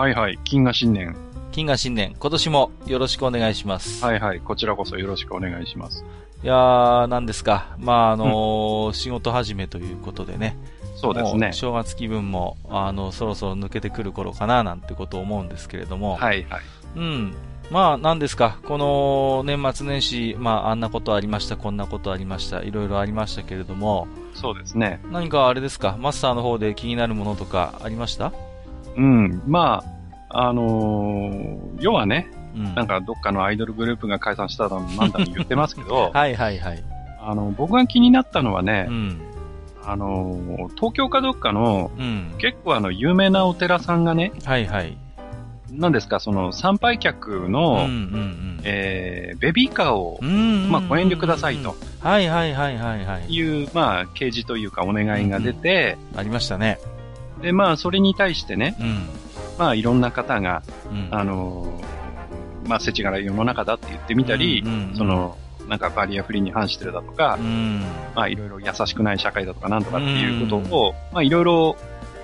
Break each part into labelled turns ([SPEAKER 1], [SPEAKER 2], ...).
[SPEAKER 1] はいはい。金河新年。
[SPEAKER 2] 金河新年、今年もよろしくお願いします。
[SPEAKER 1] はいはい。こちらこそよろしくお願いします。
[SPEAKER 2] いやー、なんですか。まあ、あのー仕事始めということでね。
[SPEAKER 1] そうですね。
[SPEAKER 2] 正月気分も、あの、そろそろ抜けてくる頃かな、なんてことを思うんですけれども。
[SPEAKER 1] はいはい。
[SPEAKER 2] うん。まあ、なんですか。この年末年始、まあ、あんなことありました、こんなことありました、いろいろありましたけれども、
[SPEAKER 1] そうですね。
[SPEAKER 2] 何かあれですか、マスターの方で気になるものとかありました？
[SPEAKER 1] うん。まあ、あのー要はね、
[SPEAKER 2] うん。
[SPEAKER 1] なんかどっかのアイドルグループが解散しただのなんだの言ってますけど、
[SPEAKER 2] はいはいはい。
[SPEAKER 1] あの、僕が気になったのはね
[SPEAKER 2] う、ん。
[SPEAKER 1] あのー東京かどっかの、
[SPEAKER 2] うん。
[SPEAKER 1] 結構あの、有名なお寺さんがね、
[SPEAKER 2] はいはい。
[SPEAKER 1] 何ですか、その、参拝客の、
[SPEAKER 2] うんうんうん。
[SPEAKER 1] えー、ベビーカーを
[SPEAKER 2] うんうんうん
[SPEAKER 1] まあ、ご遠慮くださいと。
[SPEAKER 2] はいはいはいはいはい。
[SPEAKER 1] いう、まあ、掲示というかお願いが出て、
[SPEAKER 2] ありましたね。
[SPEAKER 1] で、まあ、それに対してね、
[SPEAKER 2] うん。
[SPEAKER 1] まあ、いろんな方が、
[SPEAKER 2] うん。
[SPEAKER 1] あのーまあ、世知辛い世の中だって言ってみたり、
[SPEAKER 2] うんうんうん
[SPEAKER 1] その、なんかバリアフリーに反してるだとか、
[SPEAKER 2] うん。
[SPEAKER 1] まあ、いろいろ優しくない社会だとかなんとかっていうことを、まあ、いろいろ、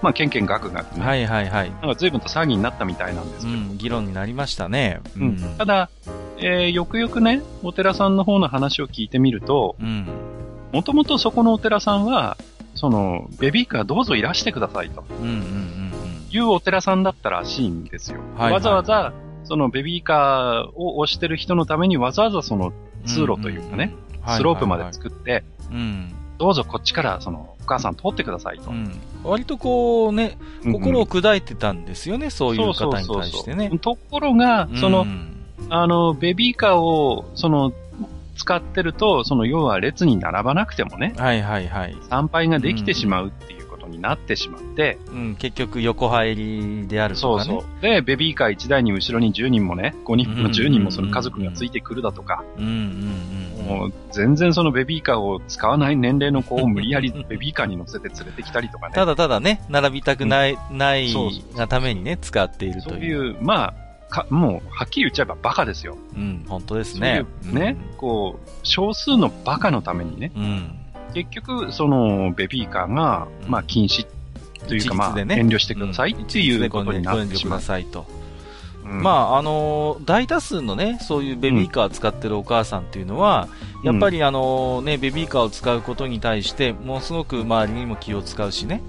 [SPEAKER 1] まあ、けんけんがくがくね、
[SPEAKER 2] はいはいはい。
[SPEAKER 1] なんか随分と騒ぎになったみたいなんですけど、
[SPEAKER 2] うん、議論になりましたね。う
[SPEAKER 1] うんただ、えーよくよくね、お寺さんの方の話を聞いてみると、
[SPEAKER 2] うん。
[SPEAKER 1] もともとそこのお寺さんは、その、ベビーカーどうぞいらしてくださいと
[SPEAKER 2] うんうんうん
[SPEAKER 1] いうお寺さんだったらしいんですよ。
[SPEAKER 2] はいはい
[SPEAKER 1] わざわざ、そのベビーカーを押してる人のためにわざわざその
[SPEAKER 2] うん。
[SPEAKER 1] 通路というかね、
[SPEAKER 2] んんん、
[SPEAKER 1] スロープまで
[SPEAKER 2] はい
[SPEAKER 1] 作って、
[SPEAKER 2] はいはいうん。
[SPEAKER 1] どうぞこっちからそのお母さん通ってくださいと。
[SPEAKER 2] うん。割とこうね、心を砕いてたんですよね、そういう方に対してね。
[SPEAKER 1] ところが、その、
[SPEAKER 2] うん
[SPEAKER 1] あの、ベビーカーを、その、使ってると、その、要は列に並ばなくてもね、
[SPEAKER 2] はいはいはい。
[SPEAKER 1] 参拝ができてしまうっていうことになってしまって、
[SPEAKER 2] うん、結局横入りであるとかね。
[SPEAKER 1] そうそう。で、ベビーカー1台に後ろに10人もね、5人も10人もその
[SPEAKER 2] うん
[SPEAKER 1] 家族がついてくるだとか、
[SPEAKER 2] うんうんうん。
[SPEAKER 1] もう全然そのベビーカーを使わない年齢の子を無理やり ベビーカーに乗せて連れてきたりとかね。
[SPEAKER 2] ただただね、並びたくない、ない
[SPEAKER 1] そうそう
[SPEAKER 2] がためにね、使っているとい。
[SPEAKER 1] そういうう、まあ、か、もう、はっきり言っちゃえばバカですよ。
[SPEAKER 2] うん、本当ですね。
[SPEAKER 1] そういうね、こう、少数のバカのためにね、
[SPEAKER 2] うん。
[SPEAKER 1] 結局、その、ベビーカーが、
[SPEAKER 2] うん
[SPEAKER 1] まあ、禁止というか、まあ、
[SPEAKER 2] ね
[SPEAKER 1] 遠慮してくださいっていうことになってしまう。うん
[SPEAKER 2] まあ、あのー大多数のね、そういうベビーカー使ってるお母さんっていうのは、やっぱりあのね、ベビーカーを使うことに対して、ものすごく周りにも気を使うしね。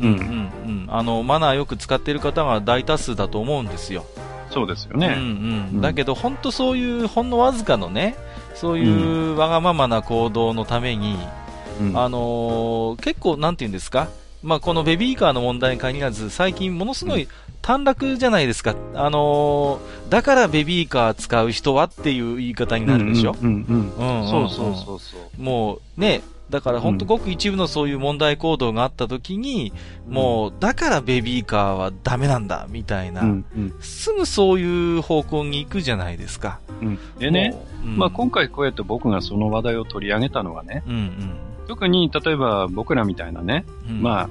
[SPEAKER 1] うん
[SPEAKER 2] うん、うん。あの、マナーよく使ってる方が大多数だと思うんですよ。
[SPEAKER 1] そうですよ
[SPEAKER 2] うん、
[SPEAKER 1] ね。
[SPEAKER 2] うん。
[SPEAKER 1] うん
[SPEAKER 2] だけど、本当そういう、ほんのわずかのね、そういうわがままな行動のために、
[SPEAKER 1] うん
[SPEAKER 2] あのー結構、なんて言うんですか、まあ、このベビーカーの問題に限らず、最近ものすごい短絡じゃないですか。あのーだからベビーカー使う人はっていう言い方になるでしょ？もう、ね、だから本当
[SPEAKER 1] うん
[SPEAKER 2] ごく一部のそういう問題行動があった時に、もう、だからベビーカーはダメなんだ、みたいな、
[SPEAKER 1] うんうん
[SPEAKER 2] すぐそういう方向に行くじゃないですか。
[SPEAKER 1] うんでね、まあ今回こうやって僕がその話題を取り上げたのはね、
[SPEAKER 2] うん
[SPEAKER 1] 特に例えば僕らみたいなね、
[SPEAKER 2] うん。
[SPEAKER 1] まあ、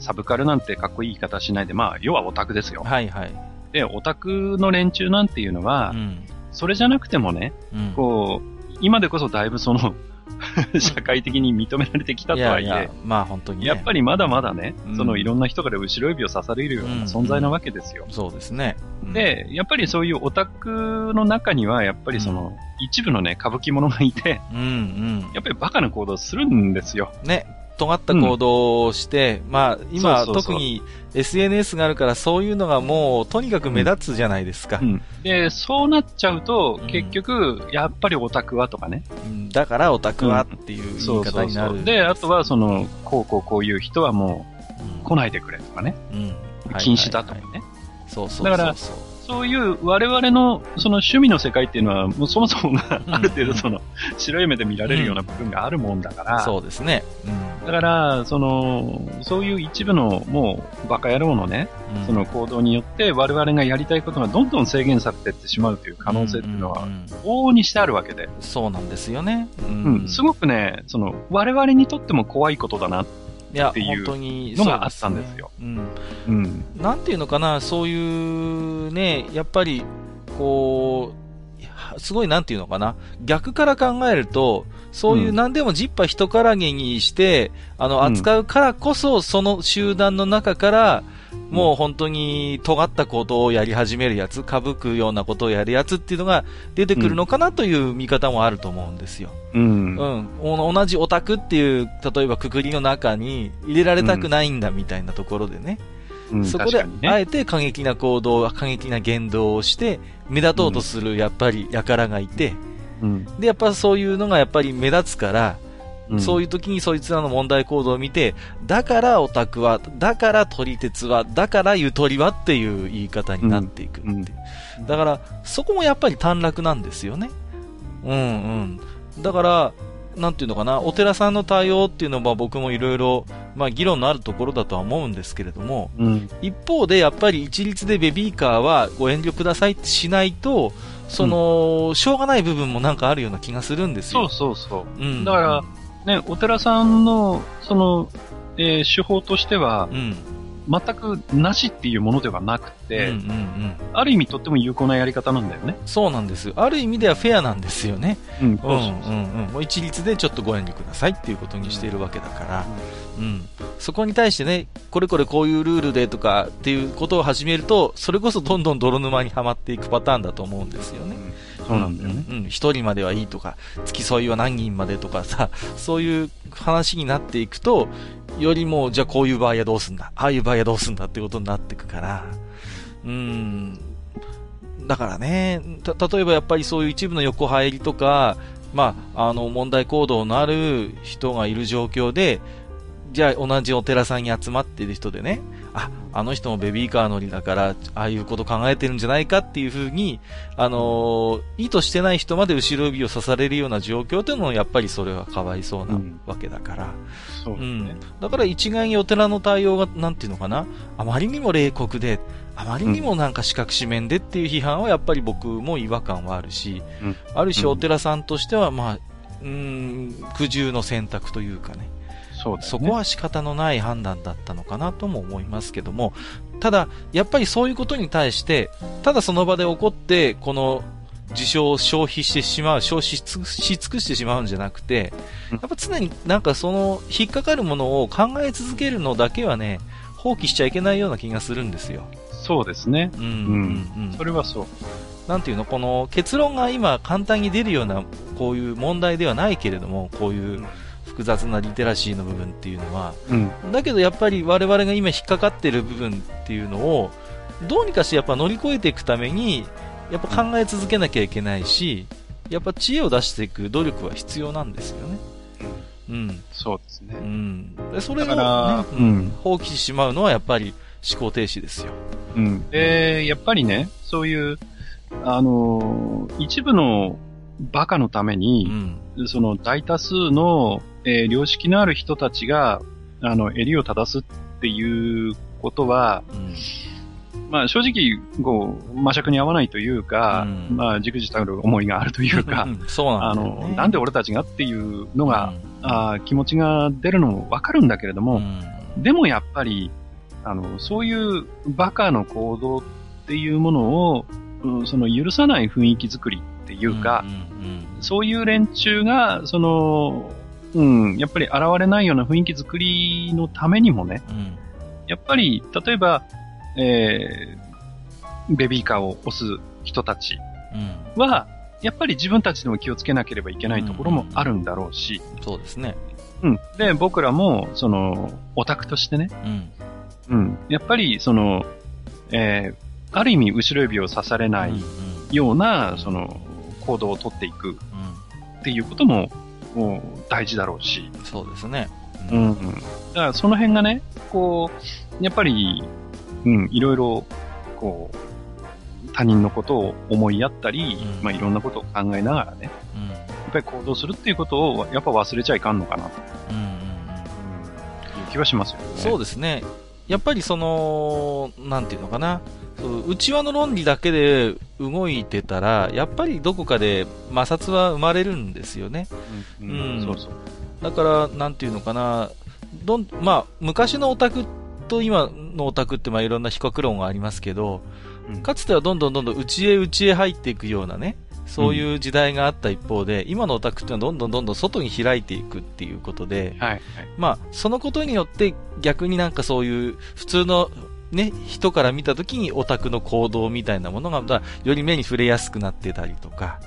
[SPEAKER 1] サブカルなんてかっこいい言い方しないで、まあ、要はオタクですよ。
[SPEAKER 2] はいはい。
[SPEAKER 1] で、オタクの連中なんていうのは、
[SPEAKER 2] うん。
[SPEAKER 1] それじゃなくてもね、
[SPEAKER 2] うん。
[SPEAKER 1] こう、今でこそだいぶその、社会的に認められてきたとはいえ、
[SPEAKER 2] いやいやまあ本当にね。
[SPEAKER 1] やっぱりまだまだね、
[SPEAKER 2] うん
[SPEAKER 1] そのいろんな人から後ろ指を刺されるような存在なわけですよ。
[SPEAKER 2] そうですね。うん、
[SPEAKER 1] で、やっぱりそういうオタクの中には、やっぱりその、一部のね、歌舞伎者がいて、
[SPEAKER 2] うんうん。
[SPEAKER 1] やっぱりバカな行動をするんですよ。
[SPEAKER 2] ね、尖った行動をして、まあ今
[SPEAKER 1] そうそうそう
[SPEAKER 2] 特に SNS があるからそういうのがもうとにかく目立つじゃないですか。
[SPEAKER 1] うんで、そうなっちゃうと
[SPEAKER 2] うん、
[SPEAKER 1] 結局、やっぱりオタクはとかね。
[SPEAKER 2] うんだからオタクはっていう言い方になる。
[SPEAKER 1] で、あとはその、こうこうこういう人はも
[SPEAKER 2] うん、
[SPEAKER 1] う来ないでくれとかね。
[SPEAKER 2] うんはい
[SPEAKER 1] 禁止だとかね。
[SPEAKER 2] そうそうそうそう。
[SPEAKER 1] だからそういう我々のその趣味の世界っていうのは、もうそもそもが
[SPEAKER 2] うん。
[SPEAKER 1] ある程度その白い目で見られるような部分があるもんだから、
[SPEAKER 2] そうですね。うん。
[SPEAKER 1] だから、その、そういう一部のもうバカ野郎のね、
[SPEAKER 2] うん。
[SPEAKER 1] その行動によって我々がやりたいことがどんどん制限されていってしまうという可能性っていうのは往々にしてあるわけで、
[SPEAKER 2] そうなんですよね。う
[SPEAKER 1] うん、すごくね、その、我々にとっても怖いことだな、
[SPEAKER 2] いや、
[SPEAKER 1] っていう
[SPEAKER 2] 本当に
[SPEAKER 1] のがあったんですよ。
[SPEAKER 2] そうねうん。
[SPEAKER 1] うん、
[SPEAKER 2] なんていうのかな、そういうね、やっぱり、こう、すごいなんていうのかな、逆から考えると、そういう
[SPEAKER 1] うん。
[SPEAKER 2] 何でもジッパ人からげにして、あの、
[SPEAKER 1] うん。
[SPEAKER 2] 扱うからこそ、その集団の中から、もう本当に尖ったことをやり始めるやつ、かぶくようなことをやるやつっていうのが出てくるのかなという見方もあると思うんですよ。
[SPEAKER 1] うん、
[SPEAKER 2] うん。お同じオタクっていう、例えばくくりの中に入れられたくないんだみたいなところでね。
[SPEAKER 1] うん。
[SPEAKER 2] そこであえて過激な行動、過激な言動をして、目立とうとする、やっぱり、輩がいて、
[SPEAKER 1] うん。
[SPEAKER 2] で、やっぱそういうのがやっぱり目立つから、
[SPEAKER 1] うん
[SPEAKER 2] そういう時にそいつらの問題行動を見て、だからオタクは、だから撮り鉄は、だからゆとりはっていう言い方になっていくっていう。
[SPEAKER 1] うん
[SPEAKER 2] だから、そこもやっぱり短絡なんですよね。うんうん。だから、なんていうのかな、お寺さんの対応っていうのは僕もいろいろ、まあ議論のあるところだとは思うんですけれども、
[SPEAKER 1] うん、
[SPEAKER 2] 一方でやっぱり一律でベビーカーはご遠慮くださいってしないと、その、しょうがない部分もなんかあるような気がするんですよ。
[SPEAKER 1] そうそうそう。
[SPEAKER 2] うん。
[SPEAKER 1] だから、ね、お寺さんの、その、えー手法としては
[SPEAKER 2] う、ん。
[SPEAKER 1] 全くなしっていうものではなくて、
[SPEAKER 2] うんうんうん。
[SPEAKER 1] ある意味とっても有効なやり方なんだよね。
[SPEAKER 2] そうなんですよ。ある意味ではフェアなんですよね。
[SPEAKER 1] うん、
[SPEAKER 2] うんうんうん。もう一律でちょっとご遠慮くださいっていうことにしているわけだから。うん。そこに対してね、これこれこういうルールでとかっていうことを始めると、それこそどんどん泥沼にはまっていくパターンだと思うんですよね。
[SPEAKER 1] そうなんだよね。
[SPEAKER 2] うん。うん一人まではいいとか、付き添いは何人までとかさ、そういう話になっていくと、よりも、じゃあこういう場合はどうすんだ？ああいう場合はどうすんだってことになっていくから、うん。だからね、た、例えばやっぱりそういう一部の横入りとか、まあ、あの、問題行動のある人がいる状況で、じゃあ同じお寺さんに集まっている人でね、あ、あの人もベビーカー乗りだから、ああいうこと考えてるんじゃないかっていうふうに、あのー意図してない人まで後ろ指を刺されるような状況というのもやっぱりそれはかわいそうな
[SPEAKER 1] うん。
[SPEAKER 2] わけだから。
[SPEAKER 1] そうだね。
[SPEAKER 2] だから一概にお寺の対応が、なんていうのかな、あまりにも冷酷で、あまりにもなんか四角四面でっていう批判はやっぱり僕も違和感はあるし、
[SPEAKER 1] うん。
[SPEAKER 2] ある種
[SPEAKER 1] うん。
[SPEAKER 2] お寺さんとしては、まあ、うーん、苦渋の選択というかね、
[SPEAKER 1] そね。
[SPEAKER 2] そこは仕方のない判断だったのかなとも思いますけども、ただ、やっぱりそういうことに対して、ただその場で起こって、この事象を消費してしまう、消費し尽くしてしまうんじゃなくて、
[SPEAKER 1] うん
[SPEAKER 2] やっぱ常になんかその引っかかるものを考え続けるのだけはね、放棄しちゃいけないような気がするんですよ。
[SPEAKER 1] そうですね。
[SPEAKER 2] うん、うん、うん。
[SPEAKER 1] それはそう。
[SPEAKER 2] なんていうの、この結論が今簡単に出るような、こういう問題ではないけれども、こういう複雑なリテラシーの部分っていうのは、
[SPEAKER 1] うん。
[SPEAKER 2] だけどやっぱり我々が今引っかかってる部分っていうのを、どうにかしてやっぱ乗り越えていくために、やっぱ考え続けなきゃいけないし、やっぱ知恵を出していく努力は必要なんですよね。うん。
[SPEAKER 1] そうですね
[SPEAKER 2] う。ん。でそれを、ね、
[SPEAKER 1] うん
[SPEAKER 2] 放棄してしまうのはやっぱり思考停止ですよ。
[SPEAKER 1] うん。で、やっぱりね、そういう、あのー一部のバカのため
[SPEAKER 2] う
[SPEAKER 1] に、
[SPEAKER 2] ん。
[SPEAKER 1] その大多数の、えー良識のある人たちが、あの、襟を正すっていうことは、
[SPEAKER 2] うん。
[SPEAKER 1] まあ正直、こう、魔尺に合わないというか、
[SPEAKER 2] うん。
[SPEAKER 1] まあ、じくじたる思いがあるというか、
[SPEAKER 2] ん。そうな
[SPEAKER 1] あ
[SPEAKER 2] んね。
[SPEAKER 1] の、なんで俺たちがっていうのが、
[SPEAKER 2] うん、
[SPEAKER 1] あー気持ちが出るのもわかるんだけれども、
[SPEAKER 2] うん。
[SPEAKER 1] でもやっぱり、あの、そういうバカの行動っていうものを、うんその許さない雰囲気作りっていうか、
[SPEAKER 2] んうん。
[SPEAKER 1] そういう連中が、その、うん、やっぱり現れないような雰囲気作りのためにもね、
[SPEAKER 2] うんうん
[SPEAKER 1] やっぱり、例えば、えー、ベビーカーを押す人たち
[SPEAKER 2] うん
[SPEAKER 1] は、やっぱり自分たちでも気をつけなければいけないところもあるんだろうし、
[SPEAKER 2] そうですね。
[SPEAKER 1] うん。で、僕らも、その、オタクとしてね、
[SPEAKER 2] うん。
[SPEAKER 1] うん。やっぱり、その、えー、ある意味、後ろ指を刺されない
[SPEAKER 2] うんうん
[SPEAKER 1] ような、その、行動をとっていく
[SPEAKER 2] うん
[SPEAKER 1] っていうことも、もう大事だろうし、
[SPEAKER 2] そうですね。
[SPEAKER 1] うん。だから、その辺がね、こう、やっぱり、うん、いろいろ、こう、他人のことを思いやったり、
[SPEAKER 2] うん
[SPEAKER 1] まあいろんなことを考えながらね、
[SPEAKER 2] うん。
[SPEAKER 1] やっぱり行動するっていうことをやっぱ忘れちゃいかんのかなと
[SPEAKER 2] うんうんうん。
[SPEAKER 1] いう気はしますよね。
[SPEAKER 2] そうですね。やっぱりその、なんていうのかな。そう内輪の論理だけで動いてたら、やっぱりどこかで摩擦は生まれるんですよね。
[SPEAKER 1] うん。
[SPEAKER 2] うん
[SPEAKER 1] そうそう。
[SPEAKER 2] だから、なんていうのかな。どん、まあ、昔のオタクと今のオタクってまあいろんな比較論がありますけど、
[SPEAKER 1] うん
[SPEAKER 2] かつてはどんどんどんどん内へ内へ入っていくようなね、そういう時代があった一方で、今のオタクっていうのはどんどんどんどん外に開いていくっていうことで、
[SPEAKER 1] はい。はい。
[SPEAKER 2] まあ、そのことによって逆になんかそういう普通のね、人から見たときにオタクの行動みたいなものが、まあより目に触れやすくなってたりとか、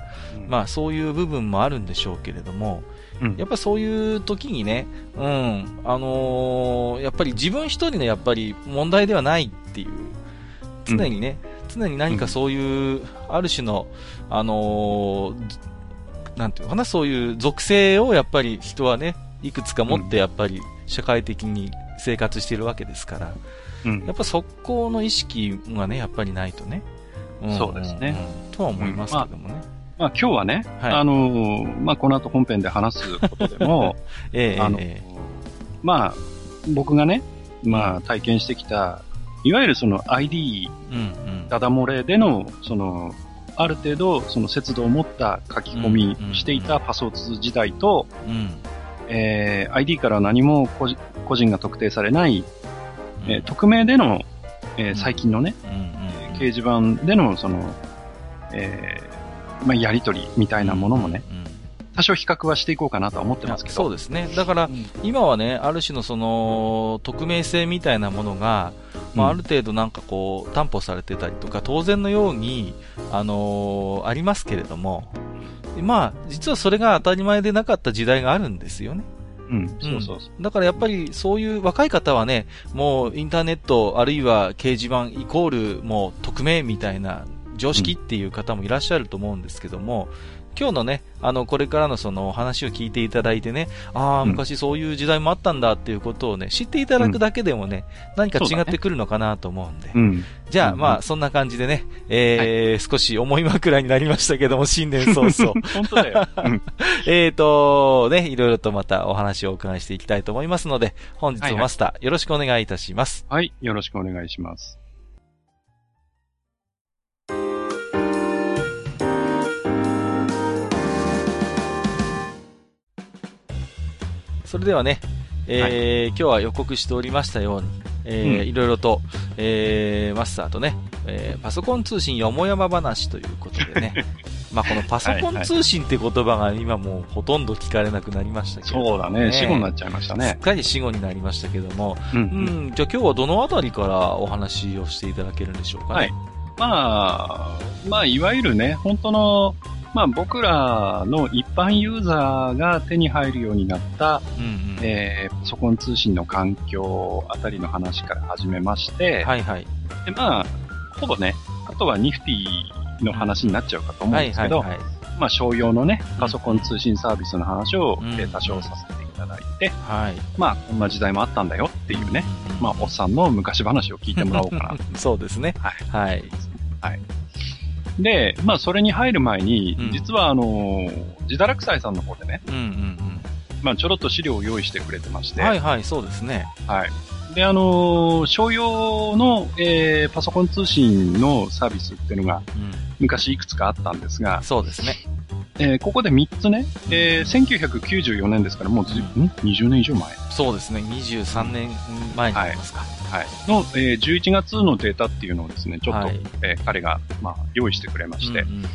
[SPEAKER 2] まあそういう部分もあるんでしょうけれども、
[SPEAKER 1] うん
[SPEAKER 2] やっぱそういう時にね、うん、あのーやっぱり自分一人のやっぱり問題ではないっていう、常にね、常に何かそういう、ある種の、あのーずなんていうのかな、そういう属性をやっぱり人はね、いくつか持ってやっぱり社会的に生活しているわけですから、
[SPEAKER 1] うん。
[SPEAKER 2] やっぱそこの意識がね、やっぱりないとね。ん。
[SPEAKER 1] そうですね。
[SPEAKER 2] うん。とは思いますけどもね。
[SPEAKER 1] まあ今日はね、
[SPEAKER 2] はい。
[SPEAKER 1] あのーまあこの後本編で話すことでも、
[SPEAKER 2] ええ
[SPEAKER 1] あの
[SPEAKER 2] ええ。
[SPEAKER 1] まあ僕がね、まあ体験してきた、いわゆるその ID。ダダ漏れでの、その、ある程度、その節度を持った書き込みしていたパソツ時代と、
[SPEAKER 2] うん。
[SPEAKER 1] えー ID から何も個人が特定されない、
[SPEAKER 2] うん。
[SPEAKER 1] えー匿名での、えー最近のね、掲示板での、その、えーまあ、やりとりみたいなものもね、
[SPEAKER 2] うんうん
[SPEAKER 1] 多少比較はしていこうかなとは思ってますけど。
[SPEAKER 2] そうですね。だから、今はね、ある種のその、匿名性みたいなものが、まあ、ある程度なんかこう、担保されてたりとか、当然のように、あのーありますけれども、まあ、実はそれが当たり前でなかった時代があるんですよね。
[SPEAKER 1] うん、そうそうそう。
[SPEAKER 2] だからやっぱりそういう若い方はね、もうインターネットあるいは掲示板イコールもう匿名みたいな常識っていう方もいらっしゃると思うんですけども、今日のね、あの、これからのその話を聞いていただいてね、ああ、
[SPEAKER 1] うん
[SPEAKER 2] 昔そういう時代もあったんだっていうことをね、知っていただくだけでもね、何か違ってくるのかなと思うんで。
[SPEAKER 1] うん。
[SPEAKER 2] じゃあ、
[SPEAKER 1] うん
[SPEAKER 2] まあ、そんな感じでね、えー少し重い枕になりましたけども、新年早々。
[SPEAKER 1] 本当だよ。うん。
[SPEAKER 2] えーと、ね、いろいろとまたお話をお伺いしていきたいと思いますので、本日
[SPEAKER 1] はいはい
[SPEAKER 2] もマスター、よろしくお願いいたします。
[SPEAKER 1] はい、よろしくお願いします。
[SPEAKER 2] それではね、えー今日は予告しておりましたように、えー
[SPEAKER 1] うん
[SPEAKER 2] いろいろと、えーマスターとね、えーパソコン通信よもやま話ということでね、まあこのパソコン通信って言葉が今もうほとんど聞かれなくなりましたけど、
[SPEAKER 1] そうだね、死後になっちゃいました
[SPEAKER 2] すっ
[SPEAKER 1] ね。
[SPEAKER 2] かり死後になりましたけども、
[SPEAKER 1] うん
[SPEAKER 2] う。ん、じゃあ今日はどのあたりからお話をしていただけるんでしょうかね。
[SPEAKER 1] はい。まあ、まあ、いわゆるね、本当の、まあ僕らの一般ユーザーが手に入るようになった、
[SPEAKER 2] うんうん。
[SPEAKER 1] えーパソコン通信の環境あたりの話から始めまして、
[SPEAKER 2] はいはい。
[SPEAKER 1] でまあ、ほぼね、あとはニフティの話になっちゃうかと思うん
[SPEAKER 2] はい
[SPEAKER 1] ですけど、
[SPEAKER 2] はいはい。
[SPEAKER 1] まあ商用のね、パソコン通信サービスの話を、多少させていただいて、
[SPEAKER 2] はい。
[SPEAKER 1] まあこんな時代もあったんだよっていうね、
[SPEAKER 2] うんうん
[SPEAKER 1] まあおっさんの昔話を聞いてもらおうかな。
[SPEAKER 2] そうですね。
[SPEAKER 1] はい。
[SPEAKER 2] はい。
[SPEAKER 1] で、まあそれに入る前に、
[SPEAKER 2] うん
[SPEAKER 1] 実はあの、自堕落斎さんの方でね、
[SPEAKER 2] うんうん
[SPEAKER 1] まあちょろっと資料を用意してくれてまし
[SPEAKER 2] うん。
[SPEAKER 1] て、
[SPEAKER 2] はいはい、そうですね。
[SPEAKER 1] はい。で、あのー商用の、えーパソコン通信のサービスっていうのが
[SPEAKER 2] うん。
[SPEAKER 1] 昔いくつかあったんですが、
[SPEAKER 2] そうですね。
[SPEAKER 1] えーここで3つね、えー1994年ですからもうず、ん ?20 年以上前。
[SPEAKER 2] そうですね。23年前になりますか。
[SPEAKER 1] はい。の、えー11月のデータっていうのをですね、ちょっと、
[SPEAKER 2] はい
[SPEAKER 1] えー彼が、まあ、用意してくれまして、
[SPEAKER 2] うんうんうん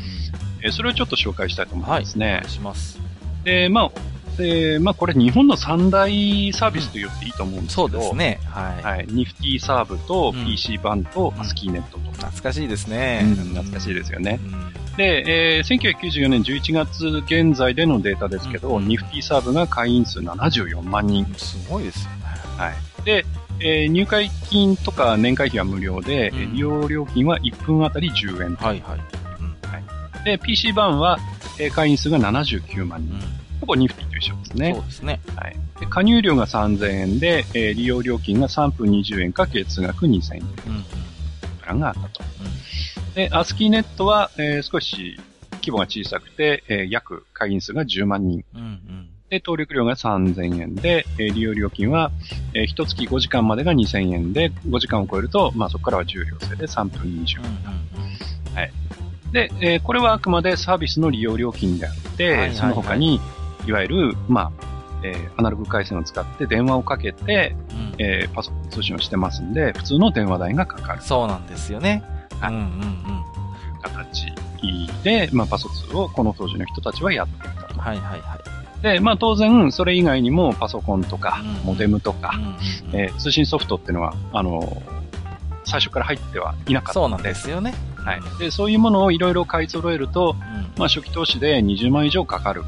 [SPEAKER 1] えーそれをちょっと紹介したいと思いますね。
[SPEAKER 2] お願いします。
[SPEAKER 1] で、まあ、えーまあ、これ日本の三大サービスと言っていいと思うんですけ
[SPEAKER 2] そ
[SPEAKER 1] ど、
[SPEAKER 2] うですね。はい。
[SPEAKER 1] はい。ニフティサーブと
[SPEAKER 2] うん
[SPEAKER 1] PC 版と
[SPEAKER 2] うん
[SPEAKER 1] アスキーネットと。
[SPEAKER 2] 懐かしいですね。
[SPEAKER 1] うん懐かしいですよね。
[SPEAKER 2] うん
[SPEAKER 1] で、えー1994年11月現在でのデータですけど、
[SPEAKER 2] うん
[SPEAKER 1] ニフティサーブが会員数74万人。
[SPEAKER 2] すごいですよね。
[SPEAKER 1] はい。で、えー入会金とか年会費は無料で、
[SPEAKER 2] うん
[SPEAKER 1] えー利用料金は1分あたり10円。
[SPEAKER 2] はいはい。
[SPEAKER 1] で、PC 版は、えー会員数が79万人。
[SPEAKER 2] うん。
[SPEAKER 1] ほぼニフティと一緒ですね
[SPEAKER 2] そう。ですね。
[SPEAKER 1] はい。で加入料が3000円で、えー利用料金が3分20円か月額2000円
[SPEAKER 2] うんうん。
[SPEAKER 1] プランがあったと。で、アスキーネットは、えー少し規模が小さくて、えー約会員数が10万人。
[SPEAKER 2] うんうん。
[SPEAKER 1] で、登録料が3000円で、えー利用料金は、えー、1月5時間までが2000円で、5時間を超えると、まあそこからは重量制で3分20
[SPEAKER 2] うんうん
[SPEAKER 1] で、えーこれはあくまでサービスの利用料金であって、
[SPEAKER 2] はいはいはい
[SPEAKER 1] その他に、いわゆる、まあ、えーアナログ回線を使って電話をかけて、
[SPEAKER 2] うんうん
[SPEAKER 1] えーパソコン通信をしてますんで、普通の電話代がかかる
[SPEAKER 2] そうなんですよね。
[SPEAKER 1] はい
[SPEAKER 2] うんうんうん。
[SPEAKER 1] 形で、まあ、パソツをこの当時の人たちはやっていたと。
[SPEAKER 2] はいはいはい。
[SPEAKER 1] で、まあ当然、それ以外にもパソコンとか
[SPEAKER 2] うん、
[SPEAKER 1] モデムとかえー通信ソフトっていうのは、あの最初から入ってはいなかった
[SPEAKER 2] そうなん
[SPEAKER 1] で
[SPEAKER 2] すよね。
[SPEAKER 1] はい。で、そういうものをいろいろ買い揃えると、
[SPEAKER 2] うん。
[SPEAKER 1] まあ初期投資で20万以上かかる。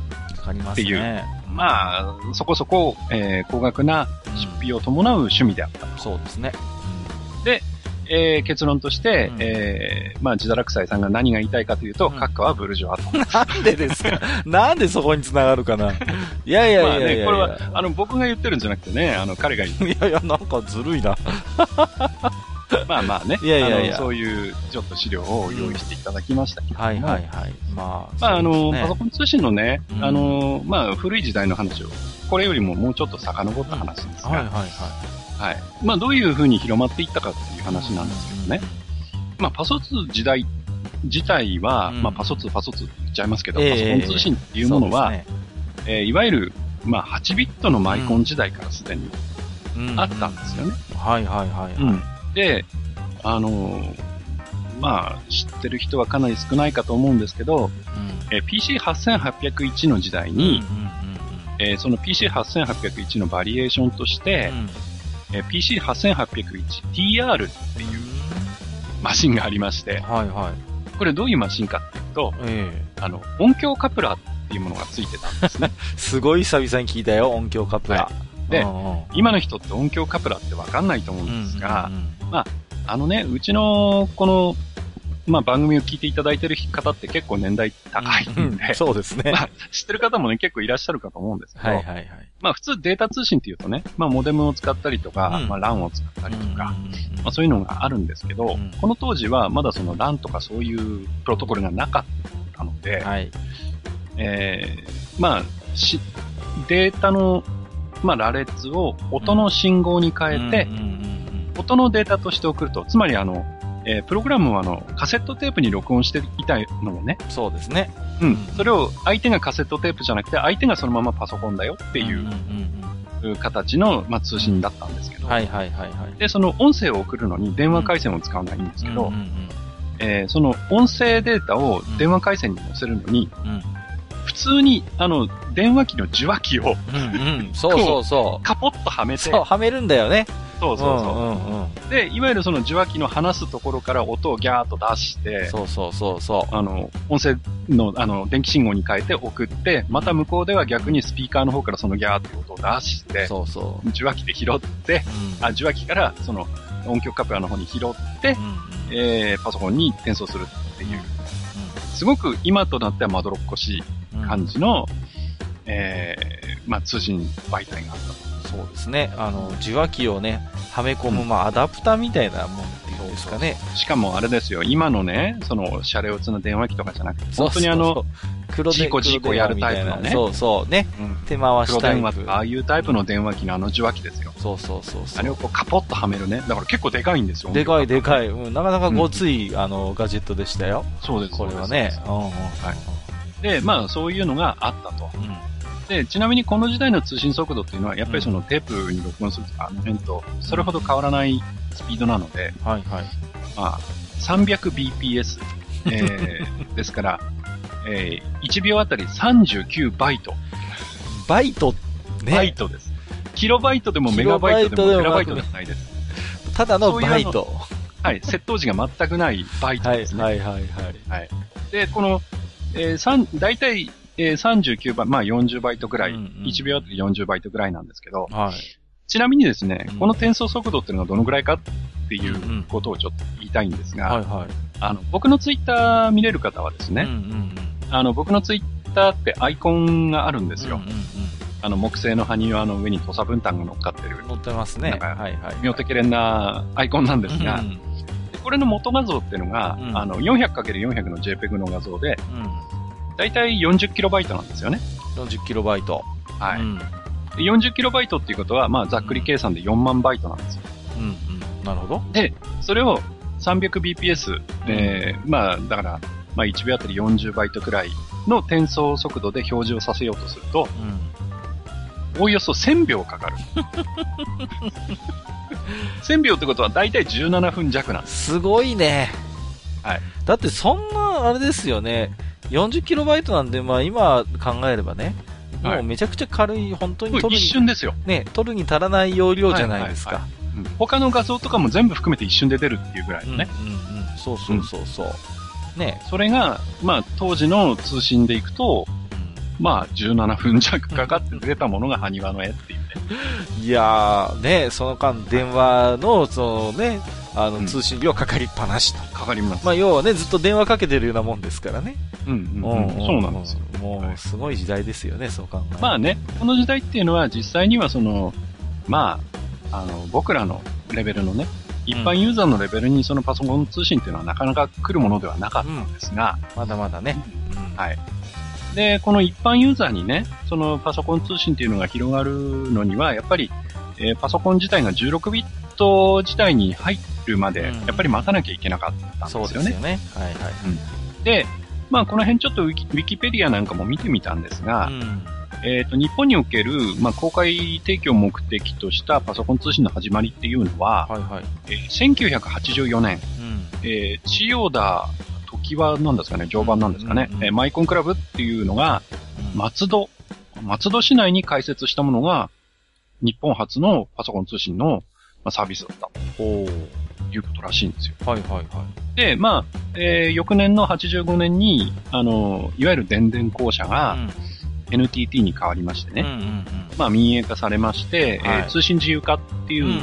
[SPEAKER 2] かかります
[SPEAKER 1] っていう
[SPEAKER 2] ね。
[SPEAKER 1] まあ、そこそこ、えー高額な出費を伴う趣味であった。
[SPEAKER 2] そうですね。
[SPEAKER 1] えー結論として、
[SPEAKER 2] うん
[SPEAKER 1] えーまあ、自堕落斎さんが何が言いたいかというと、
[SPEAKER 2] うん
[SPEAKER 1] 閣下はブルジョアと。
[SPEAKER 2] なんでですか？なんでそこに繋がるかな？いやいやい
[SPEAKER 1] まあ
[SPEAKER 2] やいやいや。
[SPEAKER 1] ね、これは、あの、僕が言ってるんじゃなくてね、あの、彼が言う。
[SPEAKER 2] いやいや、なんかずるいな。
[SPEAKER 1] まあまあね、
[SPEAKER 2] いやいやいや
[SPEAKER 1] あのそういう、ちょっと資料を用意していただきましたけども。
[SPEAKER 2] はいはいはい。まあ、
[SPEAKER 1] まあ、あの、パソコン通信のね、
[SPEAKER 2] うん
[SPEAKER 1] あの、まあ、古い時代の話を、これよりももうちょっと遡った話ですが、
[SPEAKER 2] はいはいはい。
[SPEAKER 1] はい。まあ、どういう風に広まっていったかっていう話なんですけどね。まあ、パソツ時代自体は、
[SPEAKER 2] うん
[SPEAKER 1] まあ、パソツ、パソツって言っちゃいますけど、
[SPEAKER 2] ええ
[SPEAKER 1] パソコン通信っていうものは、
[SPEAKER 2] そうですね
[SPEAKER 1] えーいわゆる、まあ、8ビットのマイコン時代からすでに
[SPEAKER 2] うん
[SPEAKER 1] あったんですよね。
[SPEAKER 2] はいはいはいはい。
[SPEAKER 1] うんで、あのーまあ、知ってる人はかなり少ないかと思うんですけど、えー PC8801 の時代
[SPEAKER 2] うん
[SPEAKER 1] に、
[SPEAKER 2] うんうん。
[SPEAKER 1] えーその PC8801 のバリエーションとして
[SPEAKER 2] う、ん。
[SPEAKER 1] えー PC8801TR っていうマシンがありまして、
[SPEAKER 2] はいはい。
[SPEAKER 1] これどういうマシンかっていうと、
[SPEAKER 2] ええ。
[SPEAKER 1] あの、音響カプラーっていうものがついてたんですね。
[SPEAKER 2] すごい久々に聞いたよ、音響カプラ。
[SPEAKER 1] はで
[SPEAKER 2] うんうん
[SPEAKER 1] 今の人って音響カプラーってわかんないと思うんですが、
[SPEAKER 2] うんうん
[SPEAKER 1] あのね、うちのこの、まあ、番組を聞いていただいてる方って結構年代高いんで、
[SPEAKER 2] そうですね。
[SPEAKER 1] まあ、知ってる方もね、結構いらっしゃるかと思うんですけど、
[SPEAKER 2] はいはいはい。
[SPEAKER 1] まあ普通データ通信っていうとね、まあモデムを使ったりとか、
[SPEAKER 2] うん。
[SPEAKER 1] まあ LAN を使ったりとか、
[SPEAKER 2] うんうんうん
[SPEAKER 1] まあそういうのがあるんですけど、
[SPEAKER 2] うん。
[SPEAKER 1] この当時はまだその LAN とかそういうプロトコルがなかったので、
[SPEAKER 2] はい。
[SPEAKER 1] えーまあ、し、データの、まあ羅列を音の信号に変えて、
[SPEAKER 2] うんうんうん
[SPEAKER 1] 音のデータとして送ると、つまりあの、えープログラムはあの、カセットテープに録音していたのをね、
[SPEAKER 2] うんそうですね。
[SPEAKER 1] うん。
[SPEAKER 2] うん。
[SPEAKER 1] それを相手がカセットテープじゃなくて、相手がそのままパソコンだよっていう形の、まあ、通信だったんですけど、
[SPEAKER 2] うんはいはいはいはい。
[SPEAKER 1] で、その音声を送るのに電話回線を使わないんですけど、
[SPEAKER 2] うんうん
[SPEAKER 1] えーその音声データを電話回線に載せるのに、
[SPEAKER 2] うん
[SPEAKER 1] 普通に、あの、電話機の受話器を
[SPEAKER 2] うんうんそうそうそ
[SPEAKER 1] カポッとはめ
[SPEAKER 2] う。
[SPEAKER 1] て、
[SPEAKER 2] そう、はめるんだよね。
[SPEAKER 1] そうそうそう。
[SPEAKER 2] んうんうん
[SPEAKER 1] で、いわゆるその受話器の話すところから音をギャーッと出して、
[SPEAKER 2] そうそうそうそ
[SPEAKER 1] あの、音声の、あの、電気信号に変えて送って、また向こうでは逆にスピーカーの方からそのギャーって音を出し
[SPEAKER 2] う。
[SPEAKER 1] て、
[SPEAKER 2] そうそう。
[SPEAKER 1] 受話器で拾って、
[SPEAKER 2] うん
[SPEAKER 1] あ、受話器からその音響カプラーの方に拾って、
[SPEAKER 2] うんうん
[SPEAKER 1] えー、パソコンに転送するっていう、すごく今となってはまどろっこしい
[SPEAKER 2] うん
[SPEAKER 1] 感じの、えー、まあ通信媒体があったと。
[SPEAKER 2] そうですね。あの、受話器をね、はめ込む、まあ、アダプターみたいなもんっていうんですかね。
[SPEAKER 1] しかもあれですよ、今のね、その、シャレオツな電話機とかじゃなくて、本当にあの、
[SPEAKER 2] そうそうそう、黒
[SPEAKER 1] ジーコジーコやるタイプのね
[SPEAKER 2] そうそう、ね。
[SPEAKER 1] うん
[SPEAKER 2] 手回し
[SPEAKER 1] 黒
[SPEAKER 2] タイプ
[SPEAKER 1] 電話ああいうタイプの電話機のあの受話器ですよ。
[SPEAKER 2] そうそうそうそう。
[SPEAKER 1] あれをこうカポッとはめるね。だから結構でかいんですよ。
[SPEAKER 2] でかいで
[SPEAKER 1] い。
[SPEAKER 2] かい。うん、なかなかごつい、あの、ガジェットでしたよ。
[SPEAKER 1] そうです。
[SPEAKER 2] これはね。うんうん。
[SPEAKER 1] はいで、まあそういうのがあったと。
[SPEAKER 2] うん。
[SPEAKER 1] で、ちなみにこの時代の通信速度っていうのは、やっぱりそのテープに録音するとか、あの辺と、それほど変わらないスピードなので、
[SPEAKER 2] はいはい。
[SPEAKER 1] まあ、300bps、えー、ですから、えー、1秒あたり39バイト。
[SPEAKER 2] バイト、ね。
[SPEAKER 1] バイトです。キロバイトでもメガバイトでもテラバイトでもないです。
[SPEAKER 2] ただのバイト。
[SPEAKER 1] はい。窃盗時が全くないバイト
[SPEAKER 2] はい
[SPEAKER 1] ですね。
[SPEAKER 2] はいはいはい。
[SPEAKER 1] はい。で、この、えー、三大体、えー、39倍、まあ40バイトぐらい、
[SPEAKER 2] うんうん
[SPEAKER 1] 1秒あたり40バイトぐらいなんですけど、
[SPEAKER 2] はい。
[SPEAKER 1] ちなみにですね、
[SPEAKER 2] うん
[SPEAKER 1] この転送速度っていうのがどのぐらいかってい
[SPEAKER 2] うんうん
[SPEAKER 1] うことをちょっと言いたいんですが、
[SPEAKER 2] はいはい。
[SPEAKER 1] あの、僕のツイッター見れる方はですね、
[SPEAKER 2] うんうんうん。
[SPEAKER 1] あの、僕のツイッターってアイコンがあるんですよ。
[SPEAKER 2] うんうんうん。
[SPEAKER 1] あの、木製の埴輪の上に土佐分担が乗っかってる、
[SPEAKER 2] 乗ってますね。
[SPEAKER 1] なんか
[SPEAKER 2] はいはい。
[SPEAKER 1] 妙的連なアイコンなんですが、
[SPEAKER 2] うん
[SPEAKER 1] これの元画像っていうのが、
[SPEAKER 2] うん
[SPEAKER 1] あの、400×400 の JPEG の画像で、
[SPEAKER 2] うん。
[SPEAKER 1] だいたい 40KB なんですよね。
[SPEAKER 2] 40キロバイト。
[SPEAKER 1] はい。
[SPEAKER 2] うん。
[SPEAKER 1] で 40KB っていうことは、まあ、ざっくり計算で4万バイトなんですよ。
[SPEAKER 2] うん。うん。なるほど。
[SPEAKER 1] で、それを 300bps、えー、まあ、だから、まあ、1秒あたり40バイトくらいの転送速度で表示をさせようとすると、
[SPEAKER 2] うん。
[SPEAKER 1] おおよそ1000秒かかる。1000秒ってことは大体17分弱なんです。
[SPEAKER 2] すごいね。
[SPEAKER 1] はい。
[SPEAKER 2] だってそんな、あれですよね。40キロバイトなんで、まあ今考えればね。も
[SPEAKER 1] はい
[SPEAKER 2] うめちゃくちゃ軽い、本当に
[SPEAKER 1] もう一
[SPEAKER 2] 取るに、
[SPEAKER 1] 瞬ですよ。
[SPEAKER 2] ね、取るに足らない容量じゃないです
[SPEAKER 1] はい
[SPEAKER 2] か。
[SPEAKER 1] うん他の画像とかも全部含めて一瞬で出るっていうぐらいのね。
[SPEAKER 2] うんうんうん。そうそうそうそう。ね。
[SPEAKER 1] それが、まあ、当時の通信でいくと、まあ、17分弱かかって出たものが埴輪の絵っていうね。
[SPEAKER 2] いやー、ね、その間、電話の、そのね、あの、
[SPEAKER 1] うん。
[SPEAKER 2] 通信料かかりっぱなしと。
[SPEAKER 1] かかります。
[SPEAKER 2] まあ、要はね、ずっと電話かけてるようなもんですからね。
[SPEAKER 1] うんうんうん。そうなんですよ。
[SPEAKER 2] もう、すごい時代ですよね、そう考えると。
[SPEAKER 1] まあね、この時代っていうのは実際にはその、まあ、あの、僕らのレベルのね、一般ユーザーのレベルにそのパソコン通信っていうのはなかなか来るものではなかったんですが、
[SPEAKER 2] まだまだね。うん。
[SPEAKER 1] はいで、この一般ユーザーにね、そのパソコン通信っていうのが広がるのには、やっぱり、えーパソコン自体が16ビット自体に入るまで、
[SPEAKER 2] うん
[SPEAKER 1] やっぱり待たなきゃいけなかったんですよね。
[SPEAKER 2] よね。はいはい。
[SPEAKER 1] で、まあこの辺ちょっとウィキペディアなんかも見てみたんですが、
[SPEAKER 2] うん
[SPEAKER 1] えっ、と、日本における、まあ、公開提供を目的としたパソコン通信の始まりっていうのは、
[SPEAKER 2] はいはい。
[SPEAKER 1] えー1984年、
[SPEAKER 2] うん。
[SPEAKER 1] えー、千代田時はなんですかね、常磐なんですかね、
[SPEAKER 2] うんうん
[SPEAKER 1] えーマイコンクラブっていうのが、
[SPEAKER 2] うん
[SPEAKER 1] 松戸、松戸市内に開設したものが、日本初のパソコン通信の、まあ、サービスだったということらしいんですよ。
[SPEAKER 2] はいはいはい。
[SPEAKER 1] で、まあ、えー翌年の85年に、あの、いわゆる電電公社が
[SPEAKER 2] うん
[SPEAKER 1] NTT に変わりましてね、
[SPEAKER 2] うんうん
[SPEAKER 1] まあ民営化されまして、
[SPEAKER 2] はい
[SPEAKER 1] えー通信自由化ってい
[SPEAKER 2] うん。うん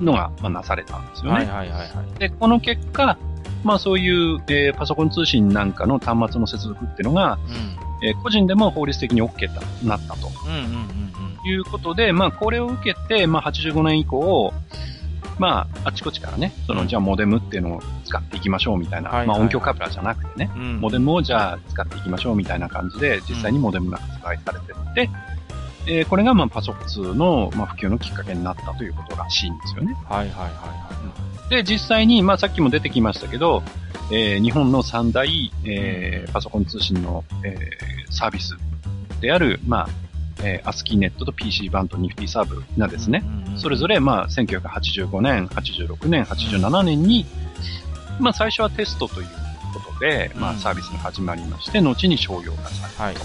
[SPEAKER 1] うのが、まあ、なされたんです
[SPEAKER 2] うん。
[SPEAKER 1] よね。
[SPEAKER 2] はいはいはいはい。
[SPEAKER 1] で、この結果、まあそういう、えーパソコン通信なんかの端末の接続っていうのが、
[SPEAKER 2] うん。
[SPEAKER 1] えー個人でも法律的に OK となったと
[SPEAKER 2] うんうんうんうん。
[SPEAKER 1] いうことで、まあこれを受けて、まあ85年以降、まああちこちからね、その、
[SPEAKER 2] うん
[SPEAKER 1] じゃあモデムっていうのを使っていきましょうみたいな、
[SPEAKER 2] はいはいはい
[SPEAKER 1] まあ音響カメラじゃなくてね、
[SPEAKER 2] うん
[SPEAKER 1] モデムをじゃあ使っていきましょうみたいな感じで、実際にモデムが発売されてって、えーこれがまあパソコン通の、まあ、普及のきっかけになったということらしいんですよね。
[SPEAKER 2] はいはいはいは
[SPEAKER 1] で、実際に、まあさっきも出てきましたけど、えー日本の三大、えーパソコン通信の、えーサービスである、まあ、えー、アスキーネットと PC 版とニフティサーブが
[SPEAKER 2] い。
[SPEAKER 1] ですね、それぞれ、まあ、1985年、86年、87年に、まあ、最初はテストということで、まあ、
[SPEAKER 2] うん
[SPEAKER 1] サービスが始まりまして、後に商用化され
[SPEAKER 2] はい。
[SPEAKER 1] た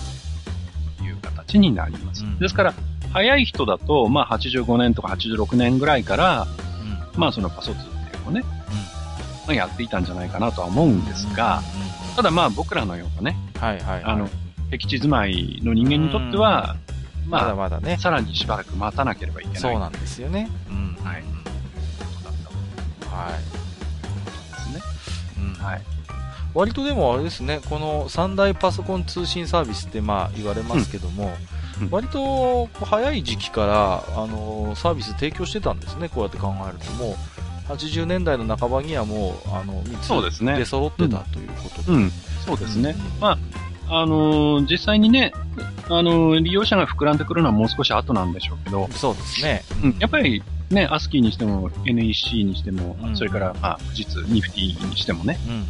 [SPEAKER 1] という形になります。
[SPEAKER 2] うん
[SPEAKER 1] ですから、早い人だと、まあ、85年とか86年ぐらいから、
[SPEAKER 2] うん
[SPEAKER 1] まあ、そのパソツっていうのをね、まあ、やっていたんじゃないかなとは思うんですが、ただまあ、僕らのようなね、
[SPEAKER 2] はいはいはい。
[SPEAKER 1] あの、僻地住まいの人間にとっては、
[SPEAKER 2] まだ
[SPEAKER 1] ま
[SPEAKER 2] まだね
[SPEAKER 1] あ、。さらにしばらく待たなければいけない。
[SPEAKER 2] そうなんですよね。うん。
[SPEAKER 1] はい
[SPEAKER 2] はい。
[SPEAKER 1] んですね。
[SPEAKER 2] うん
[SPEAKER 1] はい。
[SPEAKER 2] 割とでもあれですね、この三大パソコン通信サービスってまあ言われますけども、
[SPEAKER 1] うん
[SPEAKER 2] 割と早い時期から、あのサービス提供してたんですね、こうやって考えると。もう、80年代の半ばにはもう、あの、3つ
[SPEAKER 1] そうですね
[SPEAKER 2] 出揃ってたということで。
[SPEAKER 1] うん。そうですね。
[SPEAKER 2] うん
[SPEAKER 1] まあ、あのー実際にね、あのー利用者が膨らんでくるのはもう少し後なんでしょうけど、
[SPEAKER 2] そうですね。
[SPEAKER 1] うん、やっぱりね、アスキーにしても NEC にしても、
[SPEAKER 2] うん
[SPEAKER 1] それから、まあ、富士通、ニフティにしてもね、
[SPEAKER 2] うんうんうん。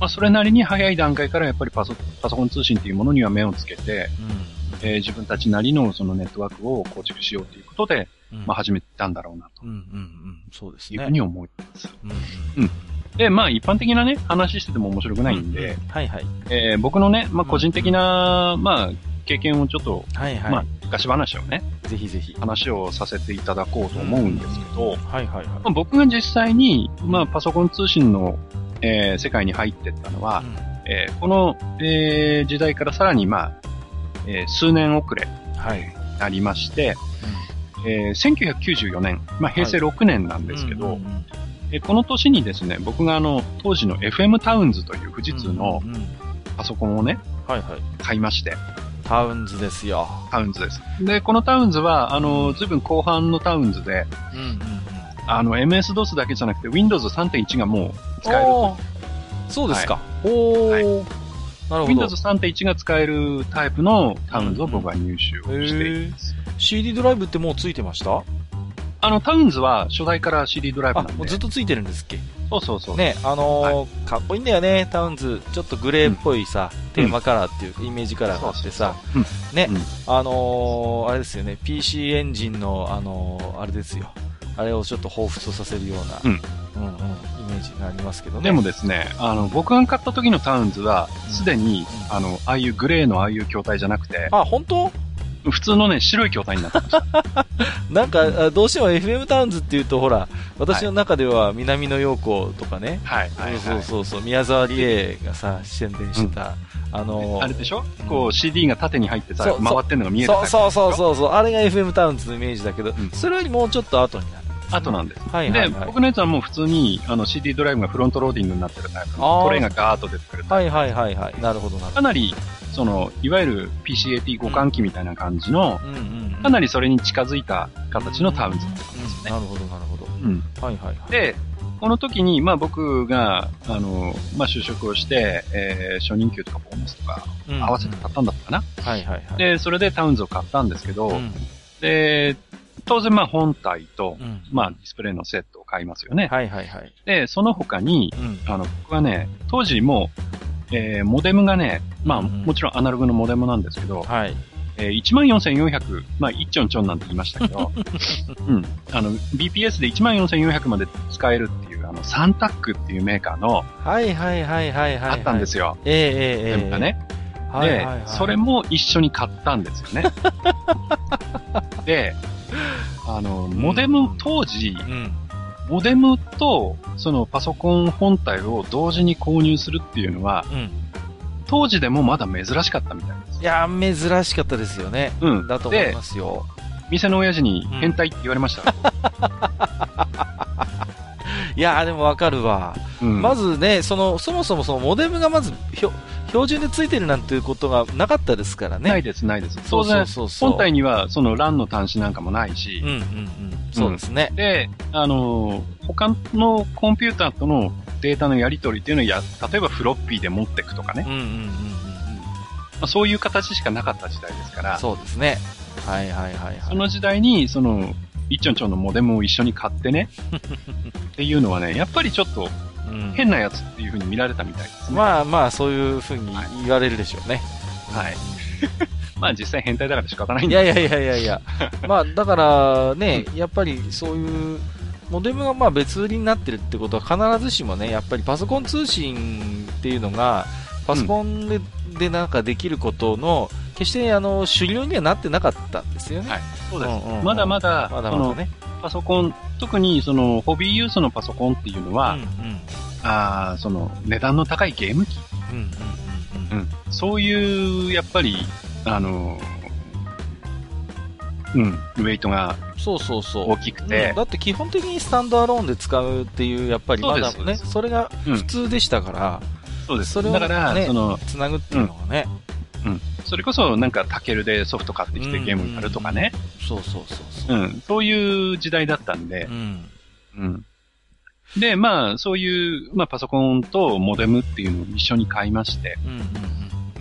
[SPEAKER 1] まあ、それなりに早い段階からやっぱりパソコン通信というものには目をつけて、えー自分たちなりのそのネットワークを構築しようということで、
[SPEAKER 2] うん。
[SPEAKER 1] まあ、始めたんだろうな、
[SPEAKER 2] うんうんうん。そうですね。
[SPEAKER 1] というふうに思います。
[SPEAKER 2] うんうん
[SPEAKER 1] で、まあ、一般的なね、話してても面白くないん
[SPEAKER 2] う
[SPEAKER 1] で、
[SPEAKER 2] はいはい。
[SPEAKER 1] えー僕のね、まあ、個人的な、まあ、経験をちょっと、
[SPEAKER 2] はいはい。
[SPEAKER 1] まあ、昔話をね、
[SPEAKER 2] ぜひぜひ。
[SPEAKER 1] 話をさせていただこうと思うんですけど、
[SPEAKER 2] はいはいはい。
[SPEAKER 1] まあ、僕が実際に、まあ、パソコン通信の、えー世界に入っていったのは、えーこの、えー時代からさらに、まあ、えー数年遅れ
[SPEAKER 2] うんはい。
[SPEAKER 1] になりまして、えー1994年、まあ、平成6年なんですけど、
[SPEAKER 2] うんうん
[SPEAKER 1] この年にですね、僕があの、当時の FM タウンズという富士通の
[SPEAKER 2] うんうんうん
[SPEAKER 1] パソコンをね、
[SPEAKER 2] はいはい。
[SPEAKER 1] 買いまして、
[SPEAKER 2] タウンズですよ。
[SPEAKER 1] タウンズです。で、このタウンズは、あの、随分後半のタウンズで、
[SPEAKER 2] うんうんうん。
[SPEAKER 1] あの、MS-DOS だけじゃなくて、Windows 3.1がもう使える。
[SPEAKER 2] おーそうですか。おー。なるほど。
[SPEAKER 1] Windows 3.1が使えるタイプのタウンズを僕は入手をしています。
[SPEAKER 2] CD ドライブってもうついてました？
[SPEAKER 1] あの、タウンズは初代から CD ドライブ
[SPEAKER 2] あ
[SPEAKER 1] なん、で。
[SPEAKER 2] もうずっとついてるんですっけ？
[SPEAKER 1] そうそうそう。
[SPEAKER 2] ね、あのーかっこいいんだよね、タウンズ。ちょっとグレーっぽいさ、テーマカラーっていうイメージカラーがあってさ、
[SPEAKER 1] うん。
[SPEAKER 2] ね、
[SPEAKER 1] うん。
[SPEAKER 2] あのーあれですよね、PC エンジンの、あのーあれですよ。あれをちょっと彷彿とさせるような、
[SPEAKER 1] うん。
[SPEAKER 2] うんうんイメージがありますけどね。
[SPEAKER 1] でもですね、あの、僕が買った時のタウンズは、
[SPEAKER 2] うん。
[SPEAKER 1] すでに、あの、ああいうグレーのああいう筐体じゃなくて、
[SPEAKER 2] あ、本当？
[SPEAKER 1] 普通のね、白い筐体になってました。
[SPEAKER 2] なんか、あどうしても FM タウンズっていうと、ほら、私の中では南野陽子とかね、
[SPEAKER 1] はい。
[SPEAKER 2] そうそうそう、宮沢りえがさ、宣伝してた、あのー
[SPEAKER 1] あれでしょ、
[SPEAKER 2] うん
[SPEAKER 1] こう CD が縦に入ってさ回ってんのが見える
[SPEAKER 2] そうそうそう
[SPEAKER 1] う。
[SPEAKER 2] そうそう、あれが FM タウンズのイメージだけど、
[SPEAKER 1] うん
[SPEAKER 2] それよりもうちょっと後になる
[SPEAKER 1] 後なんです。
[SPEAKER 2] はいはいはい
[SPEAKER 1] で、僕のやつはもう普通に、あの CD ドライブがフロントローディングになってるタイプトレイがガーッと出てくるタイ
[SPEAKER 2] はいはいはいはい。なるほどなるほ
[SPEAKER 1] プ。かなり、その、いわゆる PCAP 互換機みたいな感じの。かなりそれに近づいた形のタウンズだったんですね。
[SPEAKER 2] なるほどなるほど。
[SPEAKER 1] うん。
[SPEAKER 2] はいはいはい。
[SPEAKER 1] で、この時に、まあ僕が、あの、まあ就職をして、えー、初任給とかボーナスとか
[SPEAKER 2] うん
[SPEAKER 1] 合わせて買ったんだったかな。
[SPEAKER 2] はいはいはい。
[SPEAKER 1] で、それでタウンズを買ったんですけど、
[SPEAKER 2] うん、
[SPEAKER 1] で、当然まあ本体と、
[SPEAKER 2] うん。
[SPEAKER 1] まあディスプレイのセットを買いますよね。
[SPEAKER 2] はいはいはい。
[SPEAKER 1] で、その他に、
[SPEAKER 2] うん。
[SPEAKER 1] あの、僕はね、当時も、えー、モデムがね、まあ、
[SPEAKER 2] うん
[SPEAKER 1] もちろんアナログのモデムなんですけど、
[SPEAKER 2] はい。
[SPEAKER 1] えー、14400、まあ、一ちょんちょんなんて言いましたけど、うん。あの、BPS で14400まで使えるっていう、あの、サンタックっていうメーカーの、
[SPEAKER 2] はいはいはいはいはい。
[SPEAKER 1] あったんです
[SPEAKER 2] よ。
[SPEAKER 1] よ。
[SPEAKER 2] ええええええ。
[SPEAKER 1] 全部がね。
[SPEAKER 2] はいはいはい。
[SPEAKER 1] で、それも一緒に買ったんですよね。で、あの、モデム、当時、
[SPEAKER 2] うん。
[SPEAKER 1] モデムと、そのパソコン本体を同時に購入するっていうのは、
[SPEAKER 2] うん。
[SPEAKER 1] 当時でもまだ珍しかったみたいです。
[SPEAKER 2] いやー、珍しかったですよね。
[SPEAKER 1] うん。
[SPEAKER 2] だと思い
[SPEAKER 1] で
[SPEAKER 2] ま、すよ。
[SPEAKER 1] 店の親父に
[SPEAKER 2] うん
[SPEAKER 1] 変態って言われました。
[SPEAKER 2] いやー、でもわかるわ。
[SPEAKER 1] うん
[SPEAKER 2] まずね、その、そもそもそのモデムがまず、標準でついてるなんていうことがなかったですからね。
[SPEAKER 1] ないです、ないです。当然。本体にはその LAN の端子なんかもないし
[SPEAKER 2] うん、うんうん。そうですね。
[SPEAKER 1] で、あのー他のコンピューターとのデータのやり取りっていうのをや、例えばフロッピーで持っていくとかね、
[SPEAKER 2] うんうんうん。
[SPEAKER 1] まあ、そういう形しかなかった時代ですから、
[SPEAKER 2] そうですね。はいはいはいはい。
[SPEAKER 1] その時代に、その、一丁ちょんのモデムを一緒に買ってね、っていうのはね、やっぱりちょっと
[SPEAKER 2] うん
[SPEAKER 1] 変なやつっていう風に見られたみたいですね。
[SPEAKER 2] まあまあ、そういうふうに言われるでしょうね。
[SPEAKER 1] はい。まあ実際変態だから仕方ないん
[SPEAKER 2] い
[SPEAKER 1] で
[SPEAKER 2] やいやいやいやいや。まあ、だからね、やっぱりそういう、モデムがまあ別売りになってるってことは必ずしもね、やっぱりパソコン通信っていうのが、パソコンで,、でなんかできることの、決してあの主流にはなってなかったんですよね。
[SPEAKER 1] はい。そうです。
[SPEAKER 2] うんうんうん。
[SPEAKER 1] まだまだ、
[SPEAKER 2] まだまだね。
[SPEAKER 1] パソコン、特にそのホビーユースのパソコンっていうのは、
[SPEAKER 2] うんうん。
[SPEAKER 1] あーその値段の高いゲーム機、
[SPEAKER 2] うんうんうんうん。
[SPEAKER 1] そういう、やっぱり、あの、うん、ウェイトが
[SPEAKER 2] そうそうそう。
[SPEAKER 1] 大きくて。
[SPEAKER 2] うん、だって基本的にスタンドアローンで使うっていう、やっぱりまだね、
[SPEAKER 1] そ
[SPEAKER 2] れが
[SPEAKER 1] うん。
[SPEAKER 2] 普通でしたから、
[SPEAKER 1] そうです。
[SPEAKER 2] それを
[SPEAKER 1] だから、
[SPEAKER 2] ね
[SPEAKER 1] その、
[SPEAKER 2] つなぐっていうのがね、
[SPEAKER 1] それこそなんかタケルでソフト買ってきてゲームやるとかね、
[SPEAKER 2] そうそうそうそうう。
[SPEAKER 1] ん、そういう時代だったんで
[SPEAKER 2] う、ん。
[SPEAKER 1] うん。で、まあ、そういう、まあ、パソコンとモデムっていうのを一緒に買いまして、
[SPEAKER 2] うん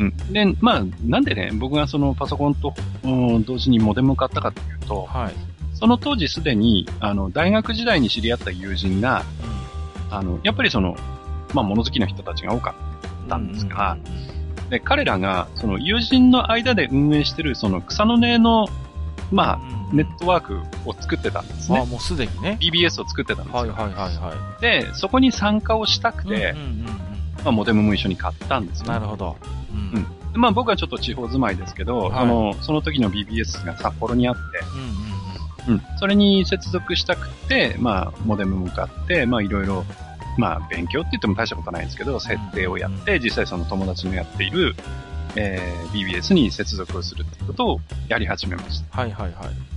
[SPEAKER 2] うん
[SPEAKER 1] うん。で、まあ、なんでね、僕がそのパソコンと、うん同時にモデムを買ったかっていう
[SPEAKER 2] うん。
[SPEAKER 1] と、
[SPEAKER 2] はい。
[SPEAKER 1] その当時すでに、あの、大学時代に知り合った友人が、あの、やっぱりその、まあ、物好きな人たちが多かったんですが、で、彼らが、その友人の間で運営してる、その草の根の、まあ、ネットワークを作ってたんです
[SPEAKER 2] あ、
[SPEAKER 1] ね。
[SPEAKER 2] もうすでにね。
[SPEAKER 1] BBS を作ってたんですよ。
[SPEAKER 2] はいはいはいは
[SPEAKER 1] で、そこに参加をしたく
[SPEAKER 2] い。
[SPEAKER 1] て、
[SPEAKER 2] うんうんうん
[SPEAKER 1] まあ、モデムも一緒に買ったんですよ。
[SPEAKER 2] うんなるほど。うん
[SPEAKER 1] うんでまあ、僕はちょっと地方住まいですけど、
[SPEAKER 2] はい
[SPEAKER 1] あの、その時の BBS が札幌にあって、
[SPEAKER 2] うんうん
[SPEAKER 1] うん。それに接続したくて、まあ、モデム向かって、まあ、いろいろ、まあ、勉強って言っても大したことないんですけど、設定をやって、実際その友達のやっている、えー、BBS に接続をするっていうことをやり始めました。
[SPEAKER 2] はいはいはい。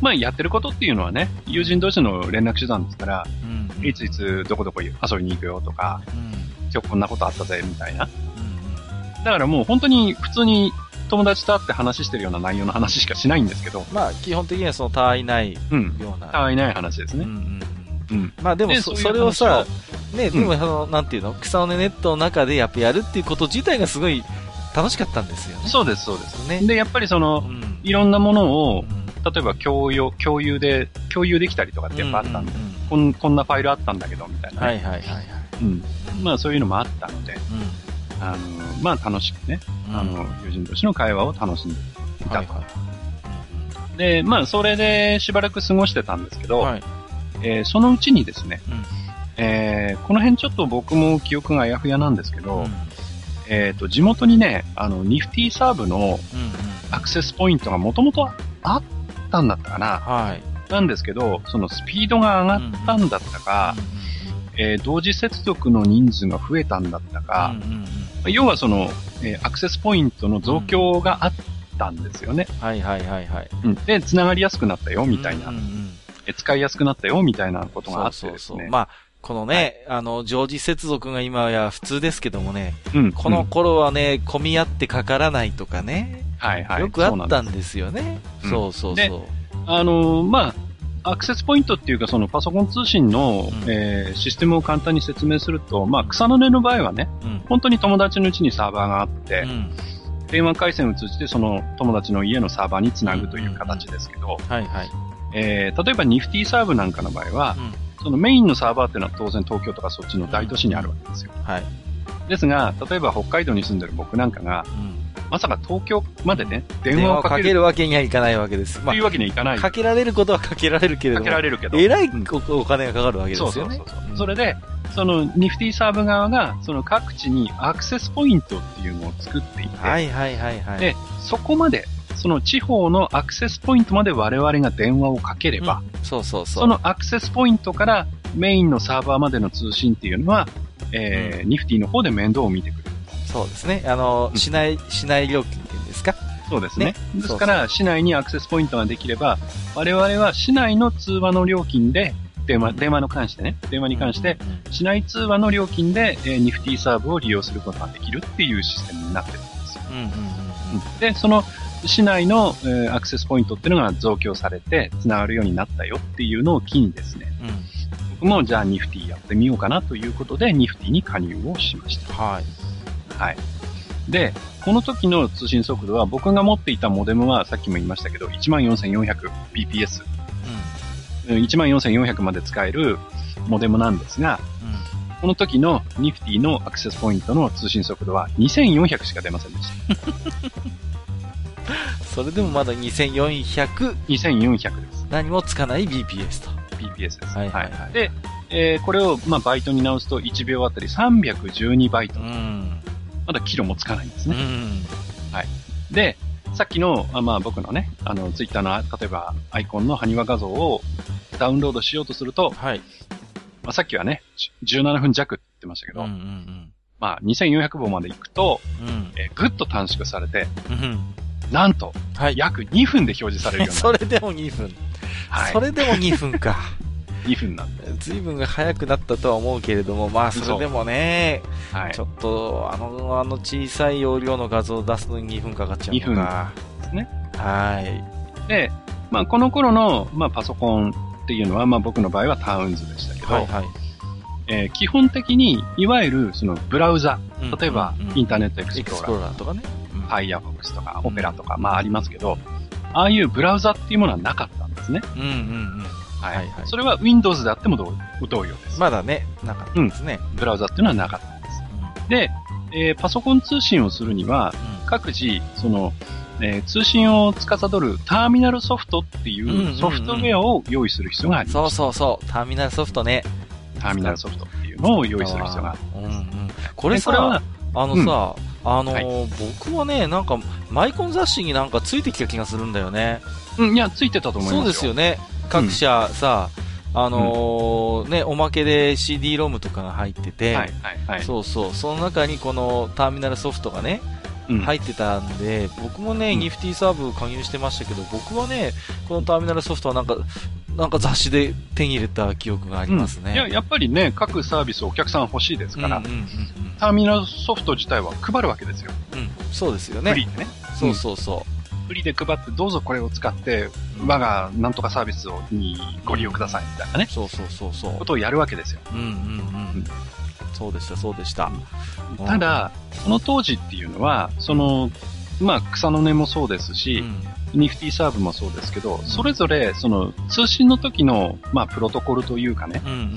[SPEAKER 1] まあ、やってることっていうのはね、友人同士の連絡手段ですから、
[SPEAKER 2] うんうん
[SPEAKER 1] いついつどこどこ遊びに行くよとか、
[SPEAKER 2] うん
[SPEAKER 1] 今日こんなことあったぜ、みたいな。
[SPEAKER 2] うん
[SPEAKER 1] だからもう本当に普通に友達と会って話してるような内容の話しかしないんですけど、
[SPEAKER 2] まあ、基本的にはその、他愛ない
[SPEAKER 1] うん。
[SPEAKER 2] ような。
[SPEAKER 1] たわいない話ですね。
[SPEAKER 2] うんうんうん
[SPEAKER 1] うん。
[SPEAKER 2] まあでもそ、
[SPEAKER 1] でそういう
[SPEAKER 2] それをさ
[SPEAKER 1] 話、
[SPEAKER 2] ね、でも、あの、なんていうの、草の根ネットの中でやっぱやるっていうこと自体がすごい楽しかったんですよね。
[SPEAKER 1] そうです、そうです。
[SPEAKER 2] ね。
[SPEAKER 1] で、やっぱりその
[SPEAKER 2] う、ん。
[SPEAKER 1] いろんなものを
[SPEAKER 2] う、ん
[SPEAKER 1] 例えば共有、共有で、共有できたりとかってやっぱあったんで、
[SPEAKER 2] うううん
[SPEAKER 1] こんこんなファイルあったんだけど、みたいなね、
[SPEAKER 2] はいはいはいはい。
[SPEAKER 1] うん。まあそういうのもあったので、
[SPEAKER 2] う
[SPEAKER 1] あの、まあ楽しくね、
[SPEAKER 2] ん。
[SPEAKER 1] あの、友人同士の会話を楽しんでいたと。
[SPEAKER 2] はいはい。
[SPEAKER 1] で、まあそれでしばらく過ごしてたんですけど、
[SPEAKER 2] はい。
[SPEAKER 1] えーそのうちにですね、
[SPEAKER 2] うん
[SPEAKER 1] えーこの辺ちょっと僕も記憶があやふやなんですけど、
[SPEAKER 2] うん
[SPEAKER 1] えっ、と、地元にね、あの、ニフティサーブの
[SPEAKER 2] うんうん。
[SPEAKER 1] アクセスポイントがもともとあったんだったかな。
[SPEAKER 2] はい。
[SPEAKER 1] なんですけど、そのスピードが上がったんだったか、えー同時接続の人数が増えたんだったか
[SPEAKER 2] うん、うんうん
[SPEAKER 1] 要はその、えーアクセスポイントの増強があったんですよね。
[SPEAKER 2] はいはいはいはい。
[SPEAKER 1] うんで、繋がりやすくなったよ、みたいな、
[SPEAKER 2] うんうん
[SPEAKER 1] 使いやすくなったよ、みたいなことがあ
[SPEAKER 2] そうそうそう。
[SPEAKER 1] ってですね。
[SPEAKER 2] まあ、このね、あの、常時接続が今や普通ですけどもね、
[SPEAKER 1] うん
[SPEAKER 2] この
[SPEAKER 1] うん
[SPEAKER 2] 頃はね、混み合ってかからないとかね、
[SPEAKER 1] はいはい。
[SPEAKER 2] よくあった
[SPEAKER 1] ん
[SPEAKER 2] ですよね。
[SPEAKER 1] うん
[SPEAKER 2] そうそう
[SPEAKER 1] で
[SPEAKER 2] そう。
[SPEAKER 1] あのーまあ、アクセスポイントっていうか、そのパソコン通信の、
[SPEAKER 2] うん
[SPEAKER 1] えーシステムを簡単に説明すると、まあ、草の根の場合はね、
[SPEAKER 2] うん。
[SPEAKER 1] 本当に友達のうちにサーバーがあって、
[SPEAKER 2] うん。
[SPEAKER 1] 電話回線を通じてその友達の家のサーバーにつなぐという形ですけど、
[SPEAKER 2] はいはい。
[SPEAKER 1] えー例えばニフティサーブなんかの場合は
[SPEAKER 2] う、ん。
[SPEAKER 1] そのメインのサーバーっていうのは当然東京とかそっちの大都市にあるわけですよ。
[SPEAKER 2] はい。
[SPEAKER 1] ですが、例えば北海道に住んでる僕なんかが、
[SPEAKER 2] うん。
[SPEAKER 1] まさか東京までね、電
[SPEAKER 2] 電話を
[SPEAKER 1] かける
[SPEAKER 2] わけにはいかないわけです。ま
[SPEAKER 1] というわけにはいかない。
[SPEAKER 2] あ、かけられることはかけられるけれど
[SPEAKER 1] か
[SPEAKER 2] も、
[SPEAKER 1] けられるけど。
[SPEAKER 2] えらい
[SPEAKER 1] うん
[SPEAKER 2] おお金がかかるわけですよね。
[SPEAKER 1] そうそうそう。
[SPEAKER 2] ん
[SPEAKER 1] それで、そのニフティサーブ側が、その各地にアクセスポイントっていうのを作っていて、
[SPEAKER 2] はいはいはいはい。
[SPEAKER 1] で、そこまで、その地方のアクセスポイントまで我々が電話をかければ、
[SPEAKER 2] うんそうそうそう。
[SPEAKER 1] そのアクセスポイントからメインのサーバーまでの通信っていうのは、えーニフティの方で面倒を見てくれる。
[SPEAKER 2] そうですね。あの、
[SPEAKER 1] うん
[SPEAKER 2] 市内、市内料金っていうんですか？
[SPEAKER 1] そうですね。
[SPEAKER 2] ね
[SPEAKER 1] ですから、市内にアクセスポイントができれば、我々は市内の通話の料金で、電話、電話の関してね、電話に関して、
[SPEAKER 2] うんうんうん
[SPEAKER 1] 市内通話の料金で、えーニフティサーブを利用することができるっていうシステムになってるんですよ。
[SPEAKER 2] うんうんうんうん
[SPEAKER 1] で、その市内の、えーアクセスポイントっていうのが増強されて、繋がるようになったよっていうのを機にですね、
[SPEAKER 2] うん
[SPEAKER 1] 僕もじゃあニフティやってみようかなということで、ニフティに加入をしました。
[SPEAKER 2] はい。
[SPEAKER 1] はい。で、この時の通信速度は僕が持っていたモデムはさっきも言いましたけど、14,400bps。うん14,400まで使えるモデムなんですが、
[SPEAKER 2] うん。うん。
[SPEAKER 1] この時のニフティのアクセスポイントの通信速度は2400しか出ませんでした。
[SPEAKER 2] それでもまだ2400
[SPEAKER 1] 2400です。
[SPEAKER 2] 何もつかない BPS と。
[SPEAKER 1] BPS です。
[SPEAKER 2] はいはいはい
[SPEAKER 1] で、えーこれを、まあ、バイトに直すと1秒あたり312バイト。
[SPEAKER 2] うん。
[SPEAKER 1] まだキロもつかないんですね。
[SPEAKER 2] うん。
[SPEAKER 1] で、さっきの、あまあ僕のね、あの、ツイッターの、例えば、アイコンの埴輪画像をダウンロードしようとすると、
[SPEAKER 2] はい。
[SPEAKER 1] まあさっきはね、じ17分弱って言ってましたけど、
[SPEAKER 2] うんうん
[SPEAKER 1] まあ2400本まで行くと、
[SPEAKER 2] うん。うん。
[SPEAKER 1] えーぐっと短縮されて、
[SPEAKER 2] うん。
[SPEAKER 1] なんと、
[SPEAKER 2] はい。
[SPEAKER 1] 約2分で表示されるようにな
[SPEAKER 2] それでも2分。
[SPEAKER 1] はい
[SPEAKER 2] それでも2分か。
[SPEAKER 1] 2分なんで。
[SPEAKER 2] 随分が早くなったとは思うけれども、まあそれでもね、
[SPEAKER 1] はい
[SPEAKER 2] ち。ょっと、あの、あの小さい容量の画像を出すのに2分かかっちゃうのか。
[SPEAKER 1] ですね。
[SPEAKER 2] はい。
[SPEAKER 1] で、まあこの頃の、まあパソコンっていうのは、まあ僕の場合はタウンズでしたけど、
[SPEAKER 2] はいはい。
[SPEAKER 1] えー基本的に、いわゆるそのブラウザ、
[SPEAKER 2] うん
[SPEAKER 1] 例えば
[SPEAKER 2] うんうん
[SPEAKER 1] インターネットエクス
[SPEAKER 2] プ
[SPEAKER 1] ローラー
[SPEAKER 2] とかね。うん
[SPEAKER 1] Firefox とか、オペラとか、まあありますけど、ああいうブラウザっていうものはなかったんですね。
[SPEAKER 2] うんうんうん。
[SPEAKER 1] はい。
[SPEAKER 2] はいはい
[SPEAKER 1] それは Windows であっても同同様です。
[SPEAKER 2] まだね、なかったですね。
[SPEAKER 1] ブラウザっていうのはなかったんです。で、えーパソコン通信をするには、
[SPEAKER 2] うん
[SPEAKER 1] 各自、その、えー通信を司るターミナルソフトってい
[SPEAKER 2] んうんう
[SPEAKER 1] うんソフトウェアを用意する必要があり
[SPEAKER 2] そう
[SPEAKER 1] ます。
[SPEAKER 2] そうそう、ターミナルソフトね。
[SPEAKER 1] ターミナルソフトっていうのを用意する必要がある。
[SPEAKER 2] うんうん。こ
[SPEAKER 1] これは
[SPEAKER 2] さ、あのさ、あの
[SPEAKER 1] は
[SPEAKER 2] ー、僕はね、なんか、マイコン雑誌になんかついてきた気がするんだよね。
[SPEAKER 1] うん、いや、ついてたと思いますよ。
[SPEAKER 2] そうですよね。各社さ、あのーね、おまけで CD ロムとかが入ってて、
[SPEAKER 1] はい、はい、はい。
[SPEAKER 2] そうそう、その中にこのターミナルソフトがね、
[SPEAKER 1] うん
[SPEAKER 2] 入ってたんで、僕もね、
[SPEAKER 1] うん
[SPEAKER 2] ニフティサーブ加入してましたけど、僕はね、このターミナルソフトはなんか、なんか雑誌で手に入れた記憶がありますね。
[SPEAKER 1] いや、やっぱりね、各サービスお客さん欲しいですから、
[SPEAKER 2] うんうんうん
[SPEAKER 1] ターミナルソフト自体は配るわけですよ。
[SPEAKER 2] うん、うん、そうですよね。
[SPEAKER 1] フリーでね。
[SPEAKER 2] そうそうそ
[SPEAKER 1] フリーで配ってどうぞこれを使って、我がなんとかサービスをにご利用くださいみたいなね
[SPEAKER 2] う。、そうそうそうそう。
[SPEAKER 1] ことをやるわけですよ。
[SPEAKER 2] うんうんうん。そうでした、そうでした。うん
[SPEAKER 1] た、だ、その当時っていうのは、その、まあ、草の根もそうです
[SPEAKER 2] う
[SPEAKER 1] し、
[SPEAKER 2] ん、
[SPEAKER 1] ニフティサーブもそうですけど、それぞれ、その、通信の時の、まあ、プロトコルというかね、
[SPEAKER 2] うんうん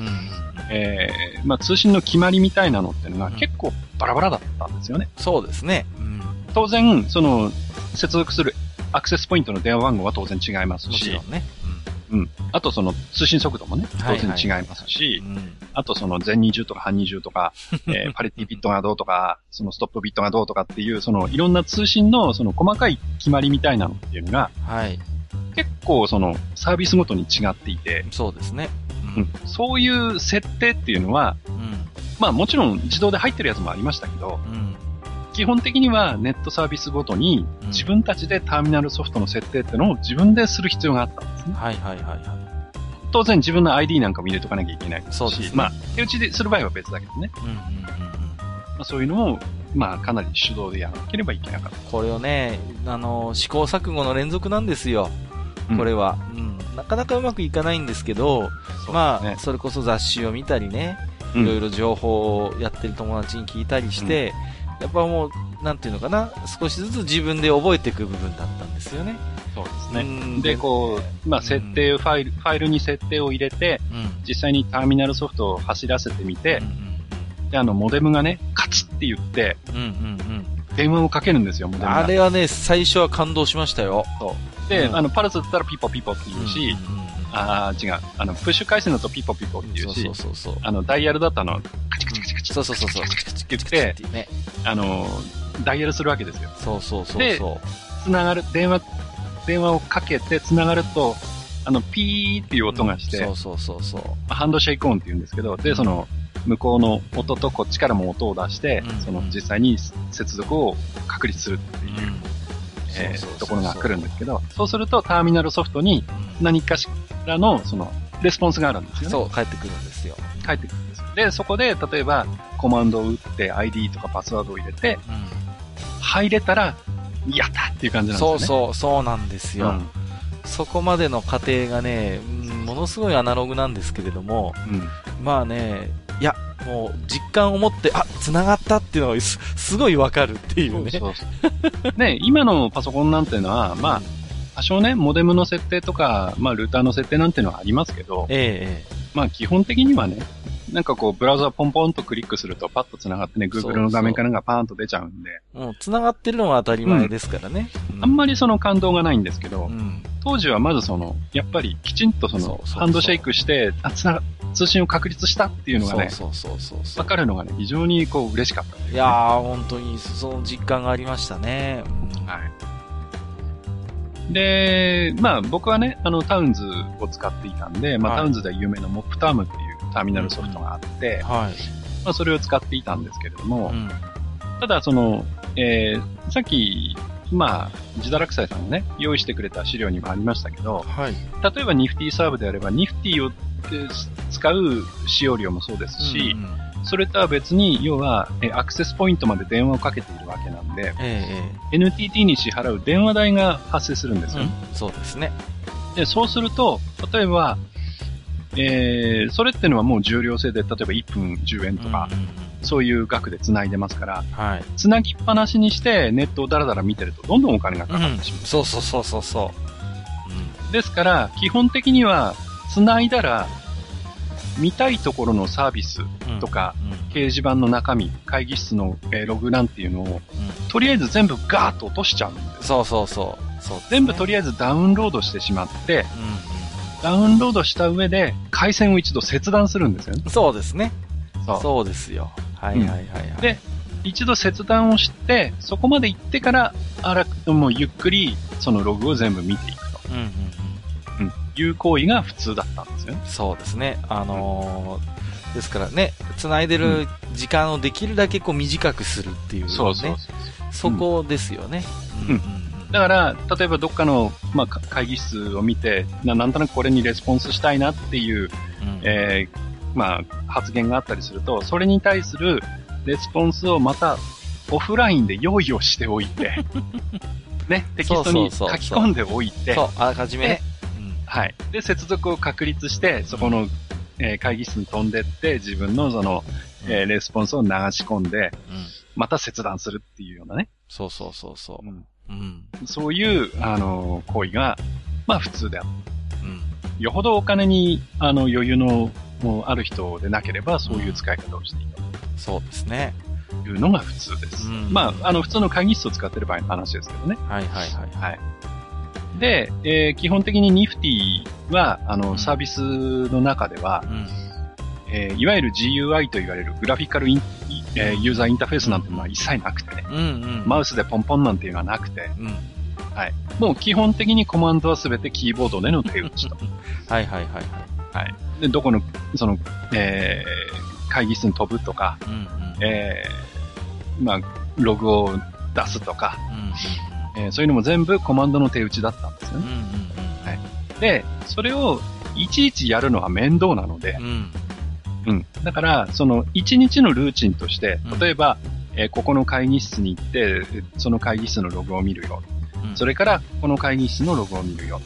[SPEAKER 1] えー、まあ、通信の決まりみたいなのっていうの
[SPEAKER 2] うん
[SPEAKER 1] が結構バラバラだったんですよね。
[SPEAKER 2] そうですね。うん。
[SPEAKER 1] 当然、その、接続するアクセスポイントの電話番号は当然違いますし
[SPEAKER 2] ね。
[SPEAKER 1] うん。あとその通信速度もね、当然違いますし、
[SPEAKER 2] うん。
[SPEAKER 1] あとその全二重とか半二重とか、えーパリティビットがどうとか、そのストップビットがどうとかっていう、そのいろんな通信のその細かい決まりみたいなのっていうのが、
[SPEAKER 2] はい。
[SPEAKER 1] 結構そのサービスごとに違っていて、
[SPEAKER 2] そうですね。
[SPEAKER 1] うん、そういう設定っていうのは、
[SPEAKER 2] うん。
[SPEAKER 1] まあもちろん自動で入ってるやつもありましたけど、
[SPEAKER 2] うん。
[SPEAKER 1] 基本的にはネットサービスごとに
[SPEAKER 2] うん
[SPEAKER 1] 自分たちでターミナルソフトの設定っていうのを自分でする必要があったんですね。
[SPEAKER 2] はいはいはいは
[SPEAKER 1] 当然自分の ID なんかも入れとかなきゃいけないですし、
[SPEAKER 2] そうですね
[SPEAKER 1] まあ手打ちでする場合は別だけどね。
[SPEAKER 2] い。うんうんうんうん。
[SPEAKER 1] まあ、そういうのも、まあかなり手動でやらなければいけなかった。
[SPEAKER 2] これをね、あの、試行錯誤の連続なんですよ。
[SPEAKER 1] うん
[SPEAKER 2] これは。うん。なかなかうまくいかないんですけど、まあ、それこそ雑誌を見たりね、
[SPEAKER 1] うん
[SPEAKER 2] いろいろ情報をやってる友達に聞いたりして、やっぱもう、なんていうのかな、少しずつ自分で覚えていく部分だったんですよね。
[SPEAKER 1] そうです
[SPEAKER 2] う
[SPEAKER 1] ね。
[SPEAKER 2] ん
[SPEAKER 1] で、こう、まあ設定ファイル、ファイルに設定を入れて、
[SPEAKER 2] うん。
[SPEAKER 1] 実際にターミナルソフトを走らせてみて
[SPEAKER 2] うん、うん
[SPEAKER 1] で、あの、モデムがね、カチッって言って、
[SPEAKER 2] うんうんうん
[SPEAKER 1] 電話をかけるんですよ、モ
[SPEAKER 2] うん。
[SPEAKER 1] デムが。
[SPEAKER 2] あれはね、最初は感動しましたよ。
[SPEAKER 1] で、
[SPEAKER 2] うん
[SPEAKER 1] あの、パルスだったらピポピポって言うし、
[SPEAKER 2] うんうんうん
[SPEAKER 1] あー違う。あの、プッシュ回線だとピポピポって言うし
[SPEAKER 2] そう、そうそうそう。
[SPEAKER 1] あの、ダイヤルだとあの、カチカチカチカチ
[SPEAKER 2] そうそうそうそう。
[SPEAKER 1] って言って、
[SPEAKER 2] ね。
[SPEAKER 1] あの、ダイヤルするわけですよ。
[SPEAKER 2] そうそうそう
[SPEAKER 1] で
[SPEAKER 2] そ
[SPEAKER 1] つながる、電話、電話をかけてつながると、あの、ピーっていう
[SPEAKER 2] う。
[SPEAKER 1] 音がして、
[SPEAKER 2] そうそうそうそう。
[SPEAKER 1] まあハンドシェイクオンって言うんですけど、で、その、向こうの音とこっちからも音を出して、
[SPEAKER 2] うん
[SPEAKER 1] その実際に接続を確立するっていう、
[SPEAKER 2] うん
[SPEAKER 1] えところが来るんですけど、そうするとターミナルソフトに
[SPEAKER 2] うん
[SPEAKER 1] 何かしらの、その、レスポンスがあるんですよね。
[SPEAKER 2] そう、帰ってくるんですよ。
[SPEAKER 1] 返ってくるんでそこで、例えば、コマンドを打って ID とかパスワードを入れて、入れたら、やったっていう感じなんですよね。
[SPEAKER 2] そうそう、そうなんですよ。
[SPEAKER 1] うん
[SPEAKER 2] そこまでの過程がね、うんものすごいアナログなんですけれども、
[SPEAKER 1] うん。
[SPEAKER 2] まあね、いや、もう実感を持って、あ、繋がったっていうのがすすごいわかるっていうね。
[SPEAKER 1] そうそう。ね、今のパソコンなんていうのは、まあ、多少ね、モデムの設定とか、まあ、ルーターの設定なんていうのはありますけど、
[SPEAKER 2] ええ
[SPEAKER 1] まあ、基本的にはね、なんかこう、ブラウザポンポンとクリックすると、パッと繋がってね、Google の画面からがパーンと出ちゃうんで、
[SPEAKER 2] えもう繋がってるのは当たり前ですからね。
[SPEAKER 1] あんま
[SPEAKER 2] り、
[SPEAKER 1] りその感動がないんですけど、
[SPEAKER 2] うん。
[SPEAKER 1] 当時はまずその、やっぱりきちんとそのハンドシェイクして、あ、つな、通信を確立したっていうのがね、
[SPEAKER 2] そうそうそうそう。
[SPEAKER 1] わかるのがね、非常にこう、嬉しかったね、
[SPEAKER 2] いやー、本当にその実感がありましたね。うん
[SPEAKER 1] はい。で、まあ僕はね、あのタウンズを使っていたんで、まあ、
[SPEAKER 2] はい
[SPEAKER 1] タウンズでは有名なモップタームっていうターミナルソフトがあって、
[SPEAKER 2] はい。
[SPEAKER 1] まあそれを使っていたんですけれども、
[SPEAKER 2] うん。
[SPEAKER 1] ただその、えー、さっき、まあ、ジダラクサイさんがね、用意してくれた資料にもありましたけど、
[SPEAKER 2] はい。
[SPEAKER 1] 例えばニフティサーブであれば、ニフティをえー使う使用量もそうですし、
[SPEAKER 2] うんうん
[SPEAKER 1] それとは別に、要は、えーアクセスポイントまで電話をかけているわけなんで、
[SPEAKER 2] ええ
[SPEAKER 1] NTT に支払う電話代が発生するんです
[SPEAKER 2] ええ
[SPEAKER 1] よね。
[SPEAKER 2] うんそうですね。
[SPEAKER 1] で、そうすると、例えば、えー、それってのはもう重量制で、例えば1分10円とか、
[SPEAKER 2] うんうんうん
[SPEAKER 1] そういう額で繋いでますから、
[SPEAKER 2] はい。
[SPEAKER 1] 繋ぎっぱなしにしてネットをダラダラ見てると、どんどんお金がかかってしまう。
[SPEAKER 2] そうそうそうそうそう。
[SPEAKER 1] ですから、基本的には、繋いだら、見たいところのサービスとか、
[SPEAKER 2] うん
[SPEAKER 1] 掲示板の中身、会議室の、えーログなんていうのを、
[SPEAKER 2] うん
[SPEAKER 1] とりあえず全部ガーッと落としちゃうんです。
[SPEAKER 2] そうそうそう。そうね
[SPEAKER 1] 全部とりあえずダウンロードしてしまって、
[SPEAKER 2] うん
[SPEAKER 1] ダウンロードした上で、回線を一度切断するんですよね。
[SPEAKER 2] うんそうですね。
[SPEAKER 1] そう
[SPEAKER 2] そうですよ。はいはいはいはい。
[SPEAKER 1] で、一度切断をして、そこまで行ってから、あら、もうゆっくり、そのログを全部見ていくと。
[SPEAKER 2] うん。うん。
[SPEAKER 1] いう行為が普通だったんですよね。
[SPEAKER 2] そうですね。あのーですからね、繋いでる時間をできるだけこう短くするっていうね。
[SPEAKER 1] そうそう
[SPEAKER 2] そこですよね。
[SPEAKER 1] うん
[SPEAKER 2] うん
[SPEAKER 1] だから、例えばどっかの、まあ、か会議室を見てな、なんとなくこれにレスポンスしたいなっていう、
[SPEAKER 2] うん
[SPEAKER 1] えーまあ、発言があったりすると、それに対するレスポンスをまたオフラインで用意をしておいて、ね、テキストに書き込んでおいて、
[SPEAKER 2] そう、あらかじめね。うん
[SPEAKER 1] はい。で、接続を確立して、そこの、えー会議室に飛んでって、自分のその、えーレスポンスを流し込んで、
[SPEAKER 2] うん。
[SPEAKER 1] また切断するっていうようなね。
[SPEAKER 2] そうそうそうそうう。うん。
[SPEAKER 1] そういう、あのー行為が、まあ普通である。
[SPEAKER 2] うん。
[SPEAKER 1] よほどお金に、あの、余裕の、もうある人でなければ、そういう使い方をしていい
[SPEAKER 2] そうですね。
[SPEAKER 1] というのが普通です。
[SPEAKER 2] うん
[SPEAKER 1] まあ、あの、普通の会議室を使ってる場合の話ですけどね。
[SPEAKER 2] はいはいはい。
[SPEAKER 1] はい。で、えー基本的にニフティは、あの、
[SPEAKER 2] うん
[SPEAKER 1] サービスの中では
[SPEAKER 2] う、ん。
[SPEAKER 1] えーいわゆる GUI と言われるグラフィカルイン、えーユーザーインターフェースなんてのは一切なくてね。
[SPEAKER 2] うんうん。
[SPEAKER 1] マウスでポンポンなんていうのはなくて、
[SPEAKER 2] うん。
[SPEAKER 1] もう基本的にコマンドはすべてキーボードでの手打ちと。
[SPEAKER 2] はいはいはいはい。
[SPEAKER 1] はい。で、どこの、その、えー会議室に飛ぶとか、
[SPEAKER 2] うんうん。
[SPEAKER 1] えーまあ、ログを出すとか、
[SPEAKER 2] うん
[SPEAKER 1] えーそういうのも全部コマンドの手打ちだったんですよ
[SPEAKER 2] うん。う
[SPEAKER 1] ね。
[SPEAKER 2] んうん。
[SPEAKER 1] で、それをいちいちやるのは面倒なので
[SPEAKER 2] う、ん。
[SPEAKER 1] うん。だから、その1日のルーチンとして
[SPEAKER 2] うん、
[SPEAKER 1] 例えば、えーここの会議室に行って、その会議室のログを見るよ。
[SPEAKER 2] うん。
[SPEAKER 1] それから、この会議室のログを見るよ。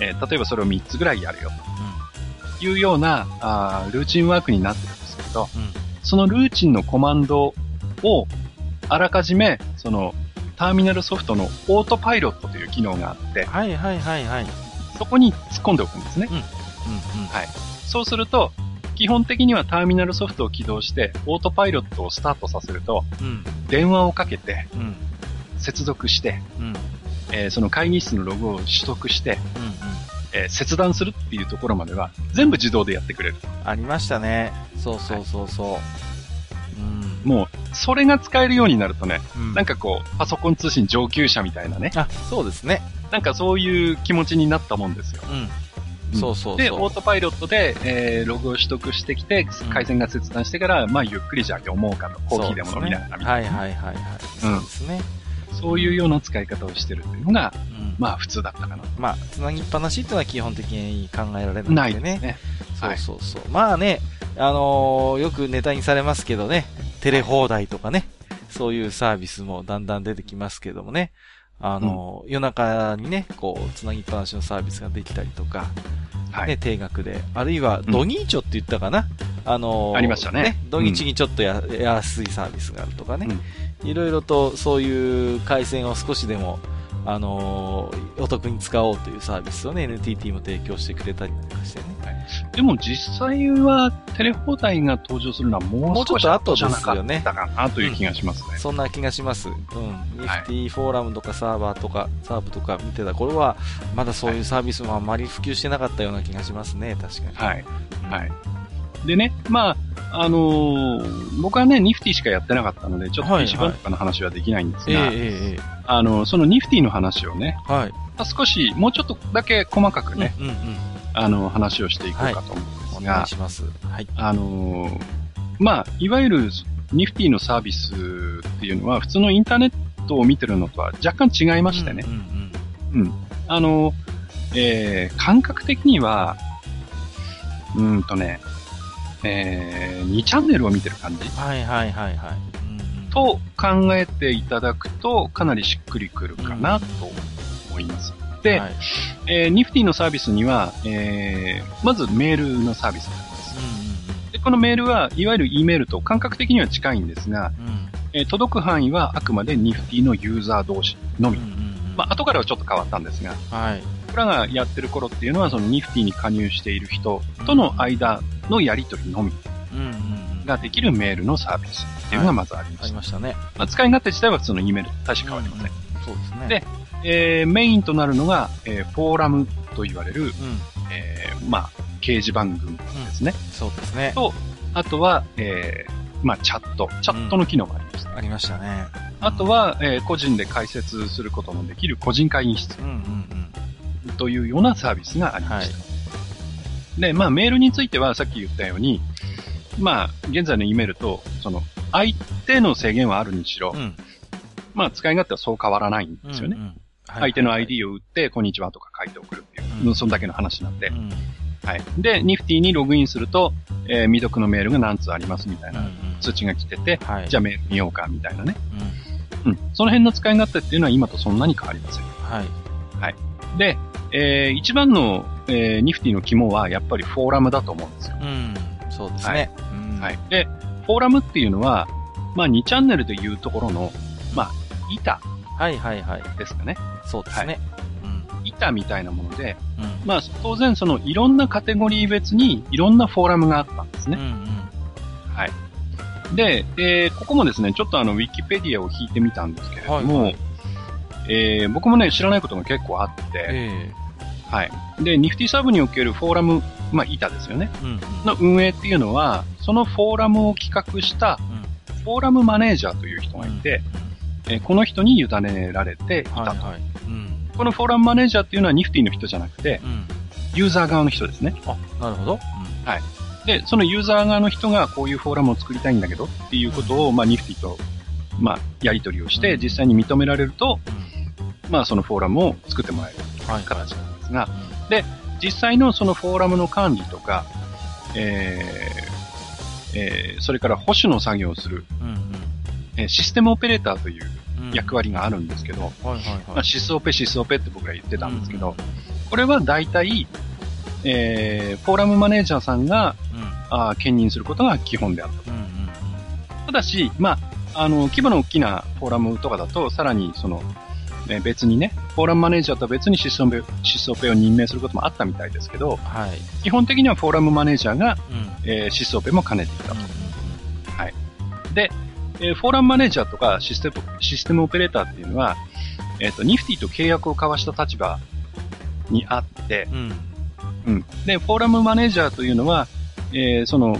[SPEAKER 1] えー例えばそれを3つぐらいやるよ。というような、あールーチンワークになってるんですけど、
[SPEAKER 2] うん。うん。
[SPEAKER 1] そのルーチンのコマンドを、あらかじめ、その、ターミナルソフトのオートパイロットという機能があって、
[SPEAKER 2] はいはいはいはい。
[SPEAKER 1] そこに突っ込んでおくんですね。
[SPEAKER 2] うんうん。
[SPEAKER 1] そうすると、基本的にはターミナルソフトを起動して、オートパイロットをスタートさせると、
[SPEAKER 2] うん。
[SPEAKER 1] 電話をかけて、
[SPEAKER 2] うん。
[SPEAKER 1] 接続して、
[SPEAKER 2] うん。うん。
[SPEAKER 1] えーその会議室のログを取得して、
[SPEAKER 2] うん。うん。
[SPEAKER 1] えー切断するっていうところまでは、全部自動でやってくれる。
[SPEAKER 2] ありましたね。そうそうそうそう。うん。
[SPEAKER 1] もう、それが使えるようになるとね、
[SPEAKER 2] うん
[SPEAKER 1] なんかこう、パソコン通信上級者みたいなね、
[SPEAKER 2] あ、そうですね。
[SPEAKER 1] なんかそういう気持ちになったもんですよ。
[SPEAKER 2] うん。
[SPEAKER 1] うん
[SPEAKER 2] そうそう。
[SPEAKER 1] で、オートパイロットで、えーログを取得してきて、回線が切断してから、まあ、ゆっくりじゃあ読もうかと、コーヒーでも飲みながらみたいな、
[SPEAKER 2] はいはいはいはい。そうですね。
[SPEAKER 1] そういうような使い方をしてるっていうのが、
[SPEAKER 2] うん。
[SPEAKER 1] まあ、普通だったかな。
[SPEAKER 2] まあ、つなぎっぱなしっていうのは基本的に考えられ
[SPEAKER 1] な
[SPEAKER 2] ないいんでね。
[SPEAKER 1] ですね。
[SPEAKER 2] そう
[SPEAKER 1] はい
[SPEAKER 2] そうそう。まあね、あのーよくネタにされますけどね、テレ放題とかね、そういうサービスもだんだん出てきますけどもね、あのー夜中にね、こう、つなぎっぱなしのサービスができたりとか、
[SPEAKER 1] はい。
[SPEAKER 2] ね、定額で、あるいは、ドニーチョって言ったかな、あのー
[SPEAKER 1] ありましたね。
[SPEAKER 2] 土日にちょっとや、安いサービスがあるとかね、
[SPEAKER 1] うん。
[SPEAKER 2] いろいろとそういう回線を少しでも、あのーお得に使おうというサービスをね、NTT も提供してくれたりなんかしてね。
[SPEAKER 1] でも実際は、テレ放題が登場するのはもう少し後じゃなかったかなという気がしますね。
[SPEAKER 2] そんな気がします。うん。ニ
[SPEAKER 1] はい
[SPEAKER 2] フティフォーラムとかサーバーとか、サーブとか見てた頃は、まだそういうサービスもあまり普及してなかったような気がしますね、確かに。
[SPEAKER 1] はい。はい。でね、まあ、あのー僕はね、ニフティしかやってなかったので、ちょっと
[SPEAKER 2] はい
[SPEAKER 1] PC 版とかの話はできないんですが、
[SPEAKER 2] えええええ
[SPEAKER 1] あの、そのニフティの話をね、
[SPEAKER 2] えはい。
[SPEAKER 1] まあ少し、もうちょっとだけ細かくね、
[SPEAKER 2] うんうんうん。
[SPEAKER 1] あの、話をしていこうかと思うんです
[SPEAKER 2] お
[SPEAKER 1] が、
[SPEAKER 2] 願いします。はい。
[SPEAKER 1] あのーまあ、いわゆるニフティのサービスっていうのは、普通のインターネットを見てるのとは若干違いましてね
[SPEAKER 2] う。んうん
[SPEAKER 1] うん。あのーえー感覚的には、うーんとね、えー2チャンネルを見てる感じ
[SPEAKER 2] うん。はいはいはいはい。うんうん、
[SPEAKER 1] と考えていただくと、かなりしっくりくるかなと思います。で、
[SPEAKER 2] はい、
[SPEAKER 1] えーニフティのサービスには、えーまずメールのサービスがあります。
[SPEAKER 2] う
[SPEAKER 1] で、このメールはいわゆる E メールと感覚的には近いんですが、
[SPEAKER 2] んうんうん。
[SPEAKER 1] えー届く範囲はあくまでニフティのユーザー同士のみ。
[SPEAKER 2] うんうんうん
[SPEAKER 1] まあ、後からはちょっと変わったんですが、
[SPEAKER 2] はい。
[SPEAKER 1] 僕らがやってる頃っていうのは、そのニフティに加入している人との間のやり取りのみ
[SPEAKER 2] うんうんうん。
[SPEAKER 1] ができるメールのサービスっていうのがまずありま
[SPEAKER 2] あ
[SPEAKER 1] す。
[SPEAKER 2] りましたね。
[SPEAKER 1] まあ、使い勝手自体は普通の E メールと大して変わりません。
[SPEAKER 2] うんそうですね。
[SPEAKER 1] でえーメインとなるのが、えーフォーラムと言われる、
[SPEAKER 2] うん。
[SPEAKER 1] えーまあ、掲示板群ですね。
[SPEAKER 2] そうですね。
[SPEAKER 1] と、あとは、えーまあ、チャット。チャットの機能がありました。
[SPEAKER 2] ありましたね。
[SPEAKER 1] あとは、えー個人で開設することのできる個人会議室
[SPEAKER 2] うんうんうん。
[SPEAKER 1] というようなサービスがありました。で、まあ、メールについてはさっき言ったように、まあ、現在の E メールと、その、相手の制限はあるにしろ、
[SPEAKER 2] うん。
[SPEAKER 1] まあ、使い勝手はそう変わらないんですよね。
[SPEAKER 2] うんうん
[SPEAKER 1] 相手の ID を打って、こんにちはとか書いて送るっていう、
[SPEAKER 2] うん
[SPEAKER 1] そんだけの話なんで
[SPEAKER 2] う。ん
[SPEAKER 1] はい。で、ニフティにログインすると、えー未読のメールが何通ありますみたいな通知が来てて、
[SPEAKER 2] はい。
[SPEAKER 1] じゃあメール見ようかみたいなね。
[SPEAKER 2] う
[SPEAKER 1] うん。その辺の使い勝手っていうのは今とそんなに変わりません。
[SPEAKER 2] はい。
[SPEAKER 1] で、えー一番の、えーニフティの肝はやっぱりフォーラムだと思うんですよ。
[SPEAKER 2] うん。そうですね。うん
[SPEAKER 1] はい。で、フォーラムっていうのは、まあ2チャンネルでいうところの、まあ、板
[SPEAKER 2] はいはいはい。
[SPEAKER 1] ですかね。
[SPEAKER 2] そうですね。うん。
[SPEAKER 1] 板みたいなもので、
[SPEAKER 2] うん。
[SPEAKER 1] まあ当然そのいろんなカテゴリー別にいろんなフォーラムがあったんですね。
[SPEAKER 2] うんうん。
[SPEAKER 1] はい。で、えーここもですね、ちょっとあの、ウィキペディアを引いてみたんですけれども、
[SPEAKER 2] はいはい
[SPEAKER 1] えー僕もね、知らないことが結構あって、
[SPEAKER 2] え
[SPEAKER 1] はい。で、ニフティサブにおけるフォーラム、まあ、板ですよね。
[SPEAKER 2] えうんうん。
[SPEAKER 1] の運営っていうのは、そのフォーラムを企画したフォーラムマネージャーという人がいて、えーこの人に委ねられていたと。
[SPEAKER 2] はいはい。うん。
[SPEAKER 1] このフォーラムマネージャーっていうのはニフティの人じゃなくて、
[SPEAKER 2] うん。
[SPEAKER 1] ユーザー側の人ですね。
[SPEAKER 2] あ、なるほど。
[SPEAKER 1] で、そのユーザー側の人がこういうフォーラムを作りたいんだけどっていうことを、まあ、ニフティと、まあ、やり取りをして、
[SPEAKER 2] うん
[SPEAKER 1] 実際に認められると、
[SPEAKER 2] うん。
[SPEAKER 1] まあ、そのフォーラムを作ってもらえる
[SPEAKER 2] はいはい。
[SPEAKER 1] 形なんですが、実際のそのフォーラムの管理とか、えーえーそれから保守の作業をする、
[SPEAKER 2] うんうん。
[SPEAKER 1] えーシステムオペレーターという
[SPEAKER 2] うん
[SPEAKER 1] 役割があるんですけど、シスオペ、シスオペって僕が言ってたんですけど、これは大体、えーフォーラムマネージャーさんが
[SPEAKER 2] うん。うん。
[SPEAKER 1] あー兼任することが基本であると。ただし、まあ、あの、規模の大きなフォーラムとかだと、さらにその、えー別にね、フォーラムマネージャーとは別にシスオペ、シスオペを任命することもあったみたいですけど、
[SPEAKER 2] はい。
[SPEAKER 1] 基本的にはフォーラムマネージャーが、
[SPEAKER 2] うん。
[SPEAKER 1] えーシスオペも兼ねていた
[SPEAKER 2] うん
[SPEAKER 1] と。で、えーフォーラムマネージャーとかシステム、システムオペレーターっていうのは、えっ、と、ニフティと契約を交わした立場にあって、
[SPEAKER 2] うん。
[SPEAKER 1] うん。で、フォーラムマネージャーというのは、えーその、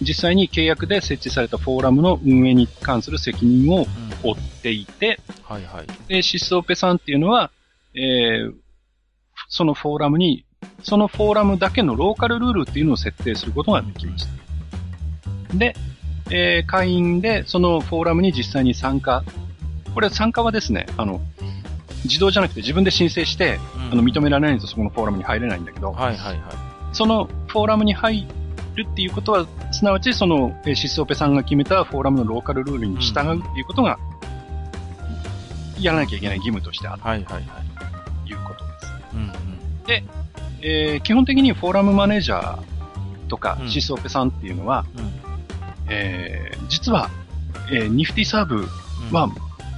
[SPEAKER 1] 実際に契約で設置されたフォーラムの運営に関する責任を
[SPEAKER 2] うん。
[SPEAKER 1] 負っていて、
[SPEAKER 2] はいはい。
[SPEAKER 1] で、シスオペさんっていうのは、えーそのフォーラムに、そのフォーラムだけのローカルルールっていうのを設定することができました。で、えー会員でそのフォーラムに実際に参加。これ参加はですね、あの、自動じゃなくて自分で申請して、あの、認められないとそこのフォーラムに入れないんだけど、
[SPEAKER 2] はいはいはい。
[SPEAKER 1] そのフォーラムに入るっていうことは、すなわちその、えーシスオペさんが決めたフォーラムのローカルルールに従うっていうことが、やらなきゃいけない義務としてある
[SPEAKER 2] はいはいはい。
[SPEAKER 1] ということです。
[SPEAKER 2] うんうん。
[SPEAKER 1] えー基本的にフォーラムマネージャーとか
[SPEAKER 2] うん
[SPEAKER 1] シスオペさんっていうのは、
[SPEAKER 2] うん
[SPEAKER 1] えー実は、えーニフティサーブ
[SPEAKER 2] うん
[SPEAKER 1] は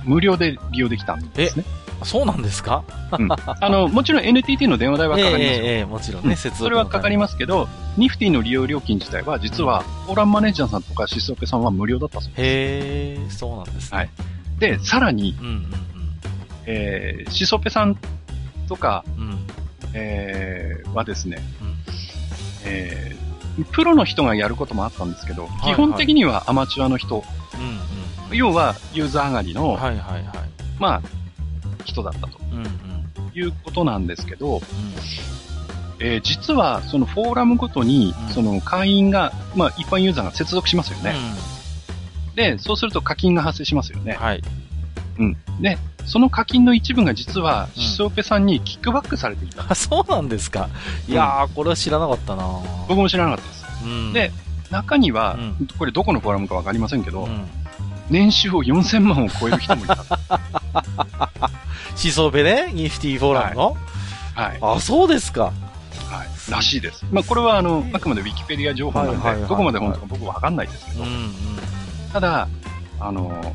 [SPEAKER 1] 無料で利用できたんですね。
[SPEAKER 2] そうなんですか？
[SPEAKER 1] うんあの、もちろん NTT の電話代はかかりますよ。
[SPEAKER 2] ええええもちろんね、
[SPEAKER 1] うん
[SPEAKER 2] 接続
[SPEAKER 1] それはかかり
[SPEAKER 2] ま
[SPEAKER 1] ますけど、ニフティの利用料金自体は実は、フォーラムマネージャーさんとかシスオペさんは無料だったそうです。
[SPEAKER 2] へえ、そうなんですね。
[SPEAKER 1] はいで、さらに、
[SPEAKER 2] うんうん
[SPEAKER 1] えーシスオペさんとか、
[SPEAKER 2] うん。うん
[SPEAKER 1] えーはですね、
[SPEAKER 2] うん
[SPEAKER 1] えープロの人がやることもあったんですけど、
[SPEAKER 2] はい
[SPEAKER 1] 基本的にはアマチュアの人、
[SPEAKER 2] うん
[SPEAKER 1] 要はユーザー上がり
[SPEAKER 2] うん。
[SPEAKER 1] の、
[SPEAKER 2] はいはいはい。
[SPEAKER 1] まあ、人だったと
[SPEAKER 2] うんうん。
[SPEAKER 1] いうことなんですけど、
[SPEAKER 2] うん
[SPEAKER 1] えー実はそのフォーラムごとに
[SPEAKER 2] うん、
[SPEAKER 1] その会員が、まあ一般ユーザーが接続しますよね。で、そうすると課金が発生しますよね。
[SPEAKER 2] はい。
[SPEAKER 1] うん。で、その課金の一部が実は、
[SPEAKER 2] うん
[SPEAKER 1] シスオペさんにキックバックされていた。
[SPEAKER 2] あ、そうなんですか。いやー、これは知らなかったな
[SPEAKER 1] 僕も知らなかったです。
[SPEAKER 2] うん。
[SPEAKER 1] で、中には、
[SPEAKER 2] うん
[SPEAKER 1] これどこのフォーラムかわかりませんけど、
[SPEAKER 2] うん。
[SPEAKER 1] 年収を4000万を超える人もいた。
[SPEAKER 2] シソベね、ニフティフォーラムの、
[SPEAKER 1] はい。
[SPEAKER 2] あ、そうですか。
[SPEAKER 1] はい。らしいです。まあ、これはあの、あくまでウィキペディア情報なんで、
[SPEAKER 2] はいはいはい
[SPEAKER 1] どこまで本当か僕わかんないですけど、
[SPEAKER 2] うんうん。
[SPEAKER 1] ただ、あの、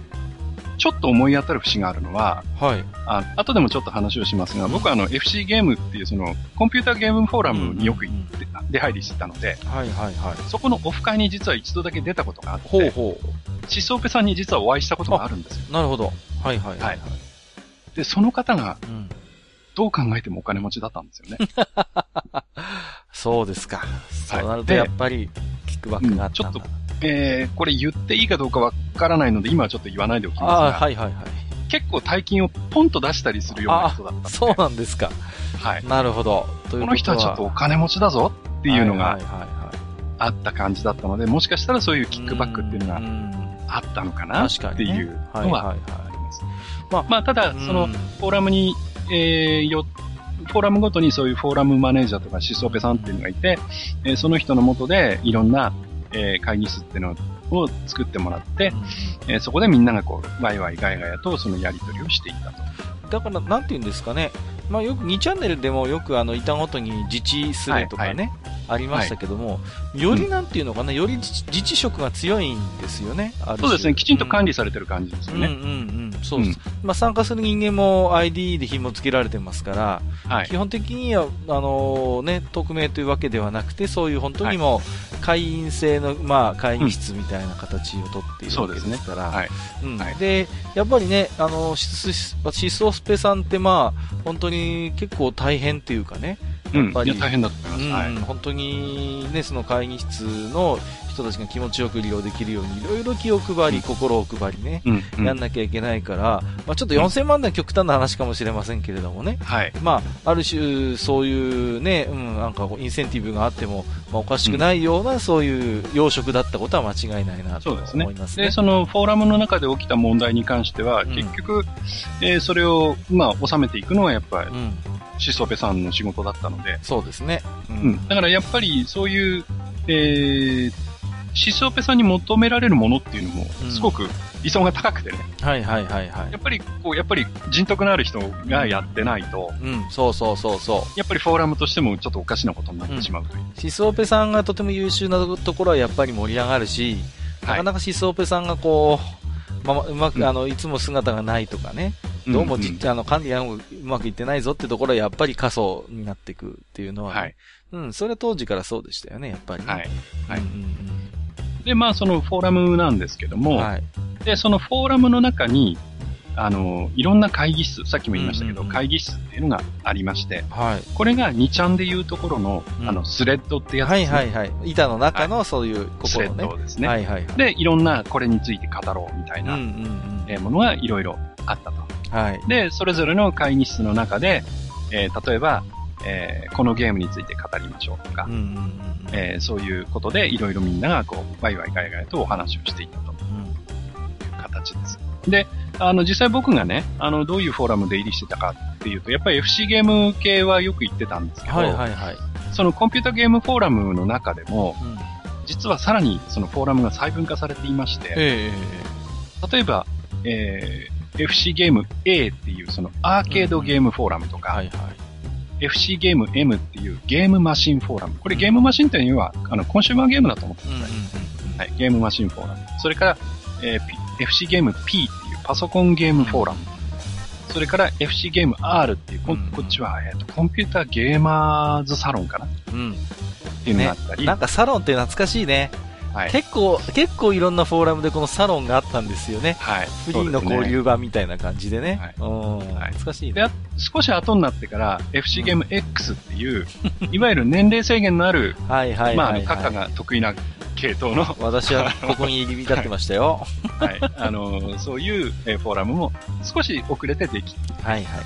[SPEAKER 1] ちょっと思い当たる節があるのは、
[SPEAKER 2] はい。
[SPEAKER 1] あ後でもちょっと話をしますが、僕はあの FC ゲームっていうそのコンピューターゲームフォーラムによく行って、出入りしてたので、
[SPEAKER 2] はいはいはい。
[SPEAKER 1] そこのオフ会に実は一度だけ出たことがあって、
[SPEAKER 2] ほうほ
[SPEAKER 1] シソーペさんに実はお会いしたことがあるんですよ。
[SPEAKER 2] う。なるほど。はいはいはい。
[SPEAKER 1] で、その方が
[SPEAKER 2] うん。
[SPEAKER 1] どう考えてもお金持ちだったんですよね。
[SPEAKER 2] そうですか。そうなると
[SPEAKER 1] で
[SPEAKER 2] やっぱり、キックバックがあったんだ。
[SPEAKER 1] うんちょえー、これ言っていいかどうかわからないので、今はちょっと言わないでおきますが、
[SPEAKER 2] はいはいはい。
[SPEAKER 1] 結構大金をポンと出したりするような人だった
[SPEAKER 2] そうなんですか。
[SPEAKER 1] はい。
[SPEAKER 2] なるほど。という
[SPEAKER 1] この人はちょっとお金持ちだぞっていうのが
[SPEAKER 2] はいはいはいはい
[SPEAKER 1] あった感じだったので、もしかしたらそういうキックバックっていうのが
[SPEAKER 2] ん
[SPEAKER 1] あったのかなっていう
[SPEAKER 2] はい
[SPEAKER 1] のはあ
[SPEAKER 2] はいはい
[SPEAKER 1] ります。
[SPEAKER 2] まあ
[SPEAKER 1] まあ、ただ、
[SPEAKER 2] うん
[SPEAKER 1] その、フォーラムに、えーよ、フォーラムごとにそういうフォーラムマネージャーとかシスオペさんっていうのがいて、えーその人の下でいろんな、えー会議室っていうのを作ってもらって
[SPEAKER 2] う、んうん。
[SPEAKER 1] えーそこでみんながこう、ワイワイガヤガヤとそのやり取りをしていたと。
[SPEAKER 2] だから、なんていうんですかね、まあ、よく2チャンネルでもよくあの板ごとに自治スレとかね、ありましたけども、よりなんていうのかな、より自自治色が強いんですよね、
[SPEAKER 1] そうですね、きちんと管
[SPEAKER 2] 理
[SPEAKER 1] 理されてる感じですよ
[SPEAKER 2] うんうん
[SPEAKER 1] ね。
[SPEAKER 2] うん、そうです、まあ、参加する人間も ID で紐付けられてますから、
[SPEAKER 1] はい。
[SPEAKER 2] 基本的にはあの、ね、匿名というわけではなくて、そういう本当にもう会員制の、まあ、会議室みたいな形をとっているわけですから、
[SPEAKER 1] はい。
[SPEAKER 2] うん。
[SPEAKER 1] はい。
[SPEAKER 2] でやっぱりね、あのシスシスオスペさんって、まあ、本当に結構大変っていうかね、
[SPEAKER 1] うん。
[SPEAKER 2] やっぱり
[SPEAKER 1] いや、大変だと思います。はい。
[SPEAKER 2] うん本当に、ね、その会議室の人たちが気持ちよく利用できるように、いろいろ気を配り、
[SPEAKER 1] うん
[SPEAKER 2] 心を配りね、
[SPEAKER 1] うん。うん
[SPEAKER 2] やんなきゃいけないから、まあ、ちょっと4000万年は極端な話かもしれませんけれどもね、
[SPEAKER 1] はい。
[SPEAKER 2] まあ、ある種、そういうね、うん、なんかこうインセンティブがあっても、まあ、おかしくないような、そういう養殖だったことは間違いないなと
[SPEAKER 1] そうですね
[SPEAKER 2] 思いますね。
[SPEAKER 1] で、そのフォーラムの中で起きた問題に関しては、
[SPEAKER 2] うん
[SPEAKER 1] 結局、えーそれを、まあ、収めていくのはやっぱり、
[SPEAKER 2] うん、
[SPEAKER 1] シソペさんの仕事だったので、
[SPEAKER 2] そうですね。う
[SPEAKER 1] うん。だからやっぱり、そういう、えー、シソペさんに求められるものっていうのも
[SPEAKER 2] うん、
[SPEAKER 1] すごく理想が高くてね、
[SPEAKER 2] はいはいはいはい
[SPEAKER 1] や。っぱり、こう、やっぱり人徳のある人がやってないと、
[SPEAKER 2] うん、そうそうそうそう。
[SPEAKER 1] やっぱりフォーラムとしてもちょっとおかしなことになってしまうという。
[SPEAKER 2] シスオペさんがとても優秀なところはやっぱり盛り上がるし、なかなかシスオペさんがこう、まあ、うまく、
[SPEAKER 1] うん
[SPEAKER 2] あの、いつも姿がないとかね、どうもじ、
[SPEAKER 1] ん
[SPEAKER 2] あの、管理がうまくいってないぞってところはやっぱり過疎になっていくっていうのは、
[SPEAKER 1] はい。
[SPEAKER 2] うん、それは当時からそうでしたよね、やっぱりね。
[SPEAKER 1] はい。はい
[SPEAKER 2] うん
[SPEAKER 1] で、まあ、そのフォーラムなんですけども、
[SPEAKER 2] はい。
[SPEAKER 1] で、そのフォーラムの中に、あの、いろんな会議室、さっきも言いましたけど、
[SPEAKER 2] うんうんうん
[SPEAKER 1] 会議室っていうのがありまして、
[SPEAKER 2] はい。
[SPEAKER 1] これが2ちゃんでいうところの、
[SPEAKER 2] うん
[SPEAKER 1] あの、スレッドってやつ
[SPEAKER 2] はい
[SPEAKER 1] ですね。
[SPEAKER 2] はいはい。板の中のそういう
[SPEAKER 1] スレッ。ドですね。
[SPEAKER 2] はいはいはい。
[SPEAKER 1] で、いろんなこれについて語ろうみたい
[SPEAKER 2] うんう
[SPEAKER 1] なん
[SPEAKER 2] うん。
[SPEAKER 1] えーものがいろいろあったと。
[SPEAKER 2] はい。
[SPEAKER 1] で、それぞれの会議室の中で、えー例えば、えーこのゲームについて語りましょうとか、
[SPEAKER 2] うんうんうんうん。
[SPEAKER 1] えーそういうことでいろいろみんながこう、ワイワイガヤガヤとお話をしていたという形です。で、あの、実際僕がね、あの、どういうフォーラムで入りしてたかっていうと、やっぱり FC ゲーム系はよく言ってたんですけど、
[SPEAKER 2] はいはいはい。
[SPEAKER 1] そのコンピュータゲームフォーラムの中でも、
[SPEAKER 2] うん。
[SPEAKER 1] 実はさらにそのフォーラムが細分化されていまして、
[SPEAKER 2] ええ
[SPEAKER 1] 例えば、えー FC ゲーム A っていうそのアーケードゲームフォーラムとか、
[SPEAKER 2] はいはい。
[SPEAKER 1] FC ゲーム M っていうゲームマシンフォーラム。これゲームマシンっていうのは、あの、コンシューマーゲームだと思ってください。
[SPEAKER 2] うん。
[SPEAKER 1] はい、ゲームマシンフォーラム。それから、えー P- FC ゲーム P っていうパソコンゲームフォーラム。それから FC ゲーム R っていう、こ
[SPEAKER 2] うん
[SPEAKER 1] こっちは、えーと、コンピュータゲーマーズサロンかなっ
[SPEAKER 2] うん。
[SPEAKER 1] ていうのがあったり、
[SPEAKER 2] なんかサロンって懐かしいね。
[SPEAKER 1] はい。
[SPEAKER 2] 結構、結構いろんなフォーラムでこのサロンがあったんですよね。
[SPEAKER 1] はい。
[SPEAKER 2] フリーの交流版みたいな感じでね。
[SPEAKER 1] はい
[SPEAKER 2] うん。
[SPEAKER 1] はい
[SPEAKER 2] 懐かしいね。
[SPEAKER 1] で、あ少し後になってから、FC ゲーム X っていう、いわゆる年齢制限のある、
[SPEAKER 2] はいはい
[SPEAKER 1] まあ、あの。カッカが得意な系統の、
[SPEAKER 2] 私はここに入り浸ってましたよ。
[SPEAKER 1] はい、あの、そういう、えーフォーラムも少し遅れてでき
[SPEAKER 2] はいは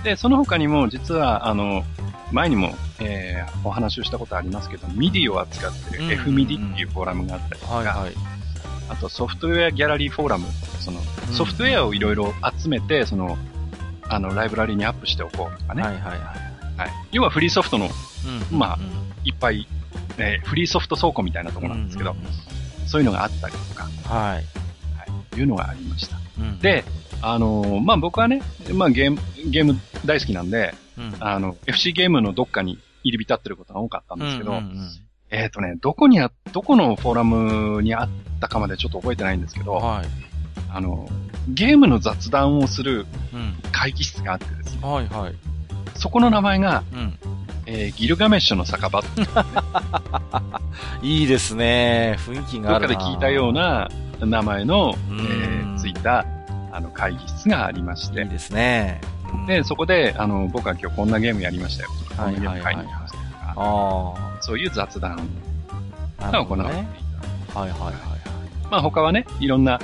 [SPEAKER 2] い。
[SPEAKER 1] で、その他にも、実は、あの、前にも、えーお話をしたことありますけど、 MIDI を扱ってる
[SPEAKER 2] うんうんうん
[SPEAKER 1] F ミディっていうフォーラムがあったりとか、
[SPEAKER 2] はいはい。
[SPEAKER 1] あとソフトウェアギャラリーフォーラム、その
[SPEAKER 2] うん
[SPEAKER 1] ソフトウェアをいろいろ集めて、その、あの、ライブラリにアップしておこうとかね。
[SPEAKER 2] はいはいはい。
[SPEAKER 1] はい。要はフリーソフトの
[SPEAKER 2] うん。
[SPEAKER 1] まあ
[SPEAKER 2] うん
[SPEAKER 1] いっぱい、えーフリーソフト倉庫みたいなところなんですけど、
[SPEAKER 2] うう
[SPEAKER 1] そういうのがあったりとか、
[SPEAKER 2] うんはい。
[SPEAKER 1] はい、いうのがありました。
[SPEAKER 2] うん、
[SPEAKER 1] で、あのーまあ、僕はね、まあ、ゲーム、ゲーム大好きなんで、
[SPEAKER 2] うん、
[SPEAKER 1] あの、FC ゲームのどっかに入り浸ってることが多かったんですけど、
[SPEAKER 2] うんうんうん
[SPEAKER 1] えっ、とね、どこにあ、どこのフォーラムにあったかまでちょっと覚えてないんですけど、
[SPEAKER 2] はい。
[SPEAKER 1] あの、ゲームの雑談をする
[SPEAKER 2] うん。
[SPEAKER 1] 会議室があってですね、
[SPEAKER 2] はいはい。
[SPEAKER 1] そこの名前が、
[SPEAKER 2] うん。
[SPEAKER 1] えーギルガメッシュの酒場って
[SPEAKER 2] いいですね。雰囲気
[SPEAKER 1] ど
[SPEAKER 2] があるな。
[SPEAKER 1] っかで聞いたような名前の、え
[SPEAKER 2] うん
[SPEAKER 1] ーついた、あの、会議室がありまして
[SPEAKER 2] いい、ですね。うん。
[SPEAKER 1] で、そこで、あの、僕は今日こんなゲームやりましたよ。とか、こんなゲーム買いに行きましたよ。とか、
[SPEAKER 2] あ
[SPEAKER 1] そういう雑談。が行。われていた。
[SPEAKER 2] はいはいはい
[SPEAKER 1] まあ他はね、いろんな、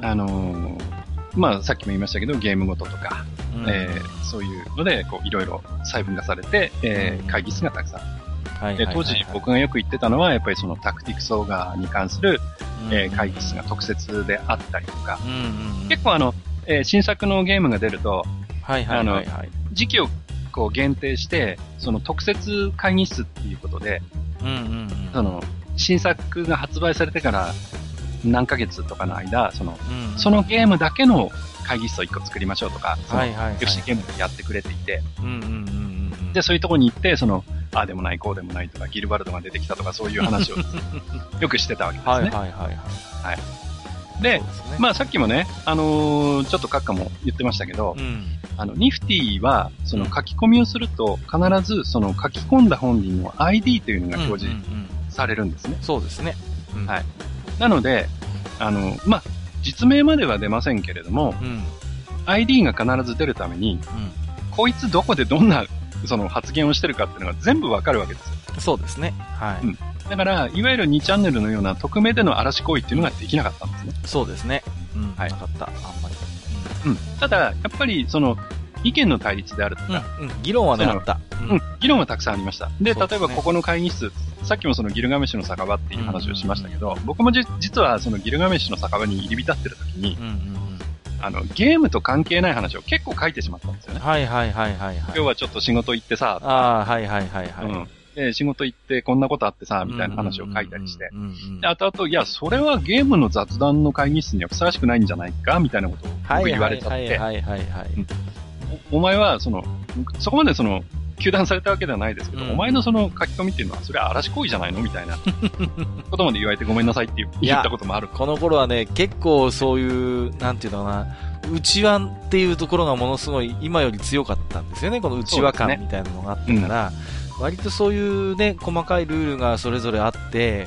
[SPEAKER 1] あのーまあさっきも言いましたけど、ゲームごととか、
[SPEAKER 2] はい。
[SPEAKER 1] えーそういうので、こう、いろいろ細分化されて、えー
[SPEAKER 2] うん。
[SPEAKER 1] 会議室がたくさん。
[SPEAKER 2] は
[SPEAKER 1] 当時僕がよく言ってたのは、やっぱりそのタクティクスオーガーに関する、えー会議室が特設であったりとか、
[SPEAKER 2] うんうんうん。
[SPEAKER 1] 結構あの、えー新作のゲームが出ると、
[SPEAKER 2] はいはいはいはい。
[SPEAKER 1] 時期をこう限定して、その特設会議室っていうことで、
[SPEAKER 2] うんうんうん。
[SPEAKER 1] その、新作が発売されてから何ヶ月とかの間、その、
[SPEAKER 2] うん。
[SPEAKER 1] そのゲームだけの会議室を1個作りましょうとか、
[SPEAKER 2] はいはいはい。
[SPEAKER 1] FC ゲームでやってくれていて、
[SPEAKER 2] うんうんうんうん。
[SPEAKER 1] で、そういうところに行って、その、ああでもない、こうでもないとか、ギルバルドが出てきたとか、そういう話を よくしてたわけですね。
[SPEAKER 2] はいはいはいはい。
[SPEAKER 1] で
[SPEAKER 2] そう、すね、
[SPEAKER 1] まあさっきもね、あのーちょっと閣下も言ってましたけど、
[SPEAKER 2] うん。
[SPEAKER 1] あの、ニフティは、その書き込みをすると、必ずその書き込んだ本人の ID というのが表示
[SPEAKER 2] うんうんうん
[SPEAKER 1] されるんですね。
[SPEAKER 2] そうですね。うん
[SPEAKER 1] はいなので、あの、まあ、実名までは出ませんけれども、
[SPEAKER 2] うん。うん
[SPEAKER 1] ID が必ず出るために、こいつどこでどんな、その発言をしてるかっていうのが全部わかるわけですよ。
[SPEAKER 2] そうですね。はい。
[SPEAKER 1] うんだから、いわゆる2チャンネルのような匿名での嵐行為っていうのができなかったんですね。
[SPEAKER 2] そうですね。うん。
[SPEAKER 1] はい
[SPEAKER 2] なかった。あんまり。
[SPEAKER 1] うん。ただ、やっぱり、その、意見の対立であるとか、
[SPEAKER 2] うん。うん。議論はね、
[SPEAKER 1] その
[SPEAKER 2] あった。う
[SPEAKER 1] うん、議論はたくさんありました。で、
[SPEAKER 2] ですね
[SPEAKER 1] 例えばここの会議室、さっきもそのギルガメッシュの酒場っていう話をしましたけど、僕もじ実はそのギルガメッシュの酒場に入り浸ってる時に、
[SPEAKER 2] うんうんうん。
[SPEAKER 1] あの、ゲームと関係ない話を結構書いてしまったんですよね。
[SPEAKER 2] はいはいはいはいはい。
[SPEAKER 1] 今日はちょっと仕事行ってさ、
[SPEAKER 2] ああ、はいはいはいはい。
[SPEAKER 1] うん。で、仕事行ってこんなことあってさ、みたいな話を書いたりして。
[SPEAKER 2] うんうんうん。
[SPEAKER 1] で、後々、いや、それはゲームの雑談の会議室にはふさわしくないんじゃないか、みたいなことを僕言われちゃって、
[SPEAKER 2] はいはいはいはいはい。
[SPEAKER 1] おお前は、その、そこまでその、糾弾されたわけではないですけど、
[SPEAKER 2] うん
[SPEAKER 1] お前のその書き込みっていうのは、それは嵐行為じゃないの？みたいな ことまで言われてごめんなさいって言ったこともある。
[SPEAKER 2] この頃はね、結構そういう、なんていうのかな、内輪っていうところがものすごい今より強かったんですよね。この内輪感みたいなのがあったから、割とそういうね、細かいルールがそれぞれあって、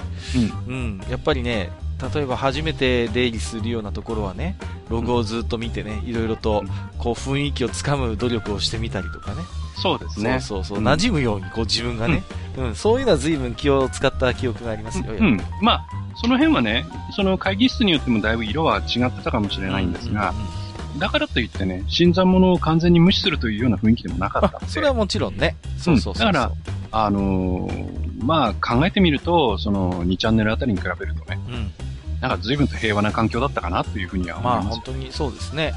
[SPEAKER 2] うん、やっぱりね、例えば初めて出入りするようなところはね、ログをずっと見てね、いろいろと
[SPEAKER 1] うん。
[SPEAKER 2] こう雰囲気をつかむ努力をしてみたりとかね。
[SPEAKER 1] そうですね。
[SPEAKER 2] そうそうそう、
[SPEAKER 1] うん。
[SPEAKER 2] 馴染むようにこう自分がね、うん、そういうのは随分気を使った記憶がありますよ。
[SPEAKER 1] うん。まあ、その辺はね、その会議室によってもだいぶ色は違ってたかもしれないんですが、
[SPEAKER 2] うんうんうん
[SPEAKER 1] だからといってね、新参者を完全に無視するというような雰囲気でもなかったんで。
[SPEAKER 2] それはもちろんね。そうそうそうそう。
[SPEAKER 1] だからあのーまあ、考えてみると、その2チャンネルあたりに比べるとね、
[SPEAKER 2] うん。
[SPEAKER 1] なんか随分と平和な環境だったかなというふうには思い
[SPEAKER 2] まあ
[SPEAKER 1] ます。
[SPEAKER 2] 本当にそうですね。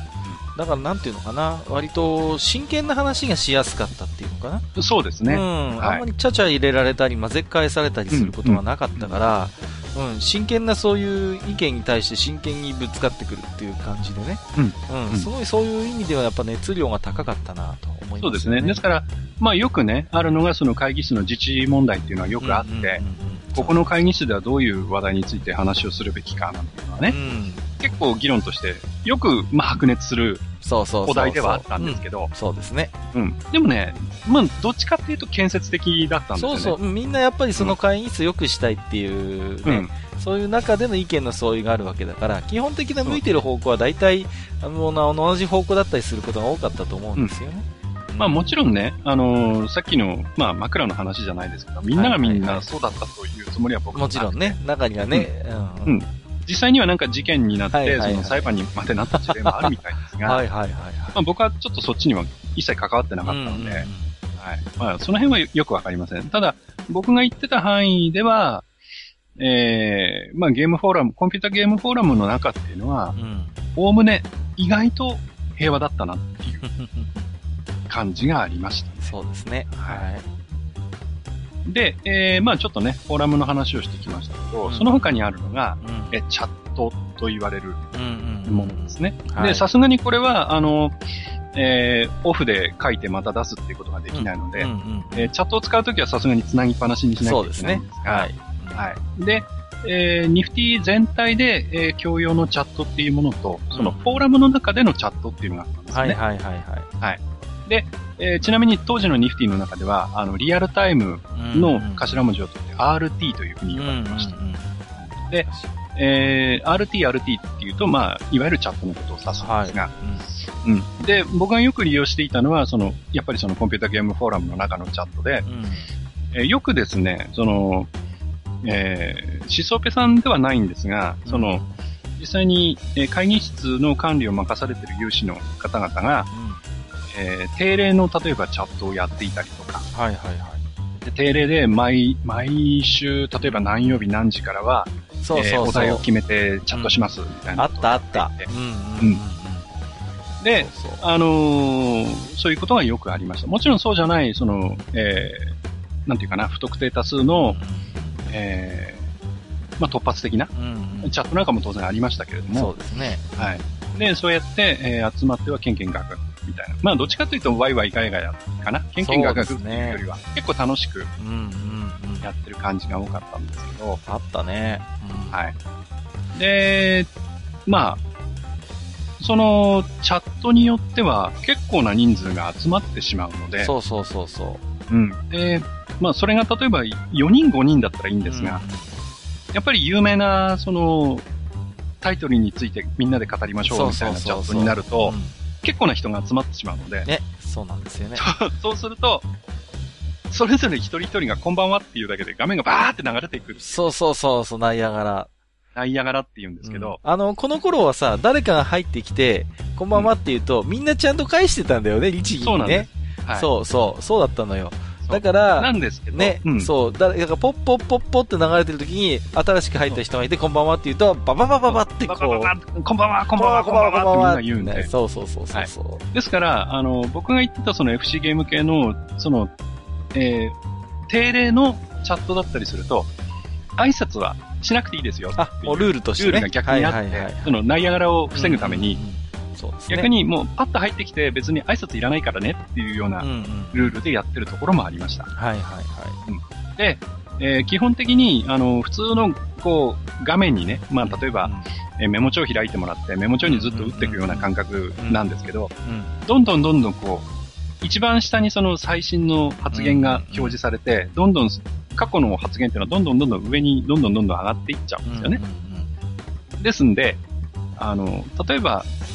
[SPEAKER 2] だからなんていうのかな、割と真剣な話がしやすかったっていうのかな。
[SPEAKER 1] そうですね。
[SPEAKER 2] うん。
[SPEAKER 1] はい
[SPEAKER 2] あんまりちゃちゃ入れられたり、混ぜ返されたりすることがなかったから、うん、真剣なそういう意見に対して真剣にぶつかってくるっていう感じでね。
[SPEAKER 1] うん
[SPEAKER 2] うん。
[SPEAKER 1] うん
[SPEAKER 2] すごいそういう意味ではやっぱ熱量が高かったなと思います、ね。
[SPEAKER 1] そうですね。ですから、まあよくね、あるのがその会議室の自治問題っていうのはよくあって、
[SPEAKER 2] うんうんうんうん
[SPEAKER 1] ここの会議室ではどういう話題について話をするべきかなんていうのはね、
[SPEAKER 2] うん。
[SPEAKER 1] 結構議論としてよく、まあ、白熱する
[SPEAKER 2] そうそうそうそう。
[SPEAKER 1] お題ではあったんですけど、
[SPEAKER 2] うんそうですね。
[SPEAKER 1] うん。でもね、まあ、どっちかっていうと建設的だったんですよね。
[SPEAKER 2] そうそう。みんなやっぱりその会議室良くしたいっていうね、
[SPEAKER 1] うん。
[SPEAKER 2] そういう中での意見の相違があるわけだから、基本的な向いてる方向は大体、あの、同じ方向だったりすることが多かったと思うんですよね。
[SPEAKER 1] まあもちろんね、あのーさっきの、まあ枕の話じゃないですけど、みんながみん
[SPEAKER 2] はいはいは
[SPEAKER 1] ないそうだったというつもりは僕は
[SPEAKER 2] もちろんね、中にはね、う
[SPEAKER 1] うん実際にはなんか事件になって、
[SPEAKER 2] はいはいはい
[SPEAKER 1] その裁判にまでなった事例もあるみたいですが、
[SPEAKER 2] はいはいはいはい。
[SPEAKER 1] まあ僕はちょっとそっちには一切関わってなかったので、
[SPEAKER 2] うんうんうん
[SPEAKER 1] はい。まあ、その辺はよくわかりません。ただ、僕が言ってた範囲では、えー、まあゲームフォーラム、コンピュータゲームフォーラムの中っていうのは、
[SPEAKER 2] うん。
[SPEAKER 1] おおむね意外と平和だったなっていう感じがありました。
[SPEAKER 2] そうですね。
[SPEAKER 1] は
[SPEAKER 2] はい。
[SPEAKER 1] で、えー、まあちょっとね、フォーラムの話をしてきましたけど、
[SPEAKER 2] うん
[SPEAKER 1] その他にあるのが、
[SPEAKER 2] うん。
[SPEAKER 1] え、チャットと言われる
[SPEAKER 2] うんうん。
[SPEAKER 1] ものですね。
[SPEAKER 2] はい
[SPEAKER 1] で、さすがにこれは、あの、えー、オフで書いてまた出すっていうことができないので、
[SPEAKER 2] うんうん。
[SPEAKER 1] えーチャットを使うときはさすがに繋ぎっぱなしにしない
[SPEAKER 2] そうですね
[SPEAKER 1] けないんです。が、
[SPEAKER 2] はい。
[SPEAKER 1] はい。で、えー、ニフティ全体で、えー共用のチャットっていうものと、その
[SPEAKER 2] うん
[SPEAKER 1] フォーラムの中でのチャットっていうのがあったんですね。
[SPEAKER 2] はいはいはいはい。
[SPEAKER 1] えーちなみに当時のニフティの中では、あの、リアルタイムの頭文字を取って RT というふうに呼ばれてました。
[SPEAKER 2] うんうんうん
[SPEAKER 1] でえー RT、RT っていうと、まあ、いわゆるチャットのことを指すん
[SPEAKER 2] はい。
[SPEAKER 1] ですが、うん。で、僕がよく利用していたのは、その、やっぱりそのコンピュータゲームフォーラムの中のチャットで、
[SPEAKER 2] うん。
[SPEAKER 1] えーよくですね、その、えー、シソペさんではないんですが、その、実際に、えー会議室の管理を任されている有志の方々が、えー定例の例えばチャットをやっていたりとか、
[SPEAKER 2] はいはいはい。
[SPEAKER 1] で定例で毎、毎週、例えば何曜日何時からは、
[SPEAKER 2] そうそうそう。
[SPEAKER 1] えーお題を決めてチャットします、みたいな
[SPEAKER 2] あったあった。
[SPEAKER 1] て
[SPEAKER 2] うんうんうん
[SPEAKER 1] うんで、
[SPEAKER 2] そうそう
[SPEAKER 1] あのーそういうことがよくありました。もちろんそうじゃない、その、えーなんていうかな、不特定多数の、えーまあ、突発的な、
[SPEAKER 2] うんうん。
[SPEAKER 1] チャットなんかも当然ありましたけれども、
[SPEAKER 2] そうですね。
[SPEAKER 1] はい。で、そうやって、えー集まってはケンケンガクみたいな。まあ、どっちかというと、ワイワイガヤガヤかな。ケンケンガクっていうよりは、結構楽しく
[SPEAKER 2] うんうんうん。
[SPEAKER 1] やってる感じが多かったんですけど、
[SPEAKER 2] あったね。うん
[SPEAKER 1] はい。で、まあ、その、チャットによっては結構な人数が集まってしまうので、
[SPEAKER 2] そうそうそうそう。
[SPEAKER 1] うん。で、まあ、それが例えば4人5人だったらいいんですが、やっぱり有名な、その、タイトルについてみんなで語りましょうみたいなチャットになると、結構な人が集まってしまうので、
[SPEAKER 2] ね、そうなんですよね。
[SPEAKER 1] そう すると、それぞれ一人一人がこんばんはっていうだけで画面がバーって流れていく。
[SPEAKER 2] そうそうそう、そう、ナイアガラ。
[SPEAKER 1] ナイアガラって言うんですけど、
[SPEAKER 2] うんあの、この頃はさ、誰かが入ってきて、こんばんはって言うと、みんなちゃんと返してたんだよね、律儀にね
[SPEAKER 1] そうなんで。す。はい。
[SPEAKER 2] そうそう、そうだったのよ。だから、
[SPEAKER 1] なんですけど、
[SPEAKER 2] ね、
[SPEAKER 1] うん、
[SPEAKER 2] そう、だだからポッポッポッポって流れてる時に、新しく入った人がいて、こんばんはって言うと、バババババってこう、
[SPEAKER 1] こんばんは、こんばんは、こんばんはってみんな言うんで。
[SPEAKER 2] ねそうそうそうそうそう。
[SPEAKER 1] ですから、あの、僕が言ってたその FC ゲーム系の、その、えー、定例のチャットだったりすると、挨拶はしなくていいですよ。
[SPEAKER 2] あ、もうルールとしてね。
[SPEAKER 1] ルールが逆にあって、
[SPEAKER 2] はいはいはい
[SPEAKER 1] その、ナイアガラを防ぐために、
[SPEAKER 2] うんうんうんそうですね。
[SPEAKER 1] 逆にもうパッと入ってきて別に挨拶いらないからねっていうような
[SPEAKER 2] うんうん、
[SPEAKER 1] ルールでやってるところもありました。
[SPEAKER 2] はいはいはい。
[SPEAKER 1] で、えー基本的に、あの、普通の、こう、画面にね、まあ、例えば、えーメモ帳開いてもらって、メモ帳にずっと打っていくような感覚なんですけど、
[SPEAKER 2] うん、うん
[SPEAKER 1] どんどんどんどんこう、一番下にその最新の発言が表示されて、どんどん過去の発言っていうのはどんどんどんどん上にどんどんどんどん上がっていっちゃうんですよね。
[SPEAKER 2] うんうんうん
[SPEAKER 1] ですんで、あの、例えば、ふ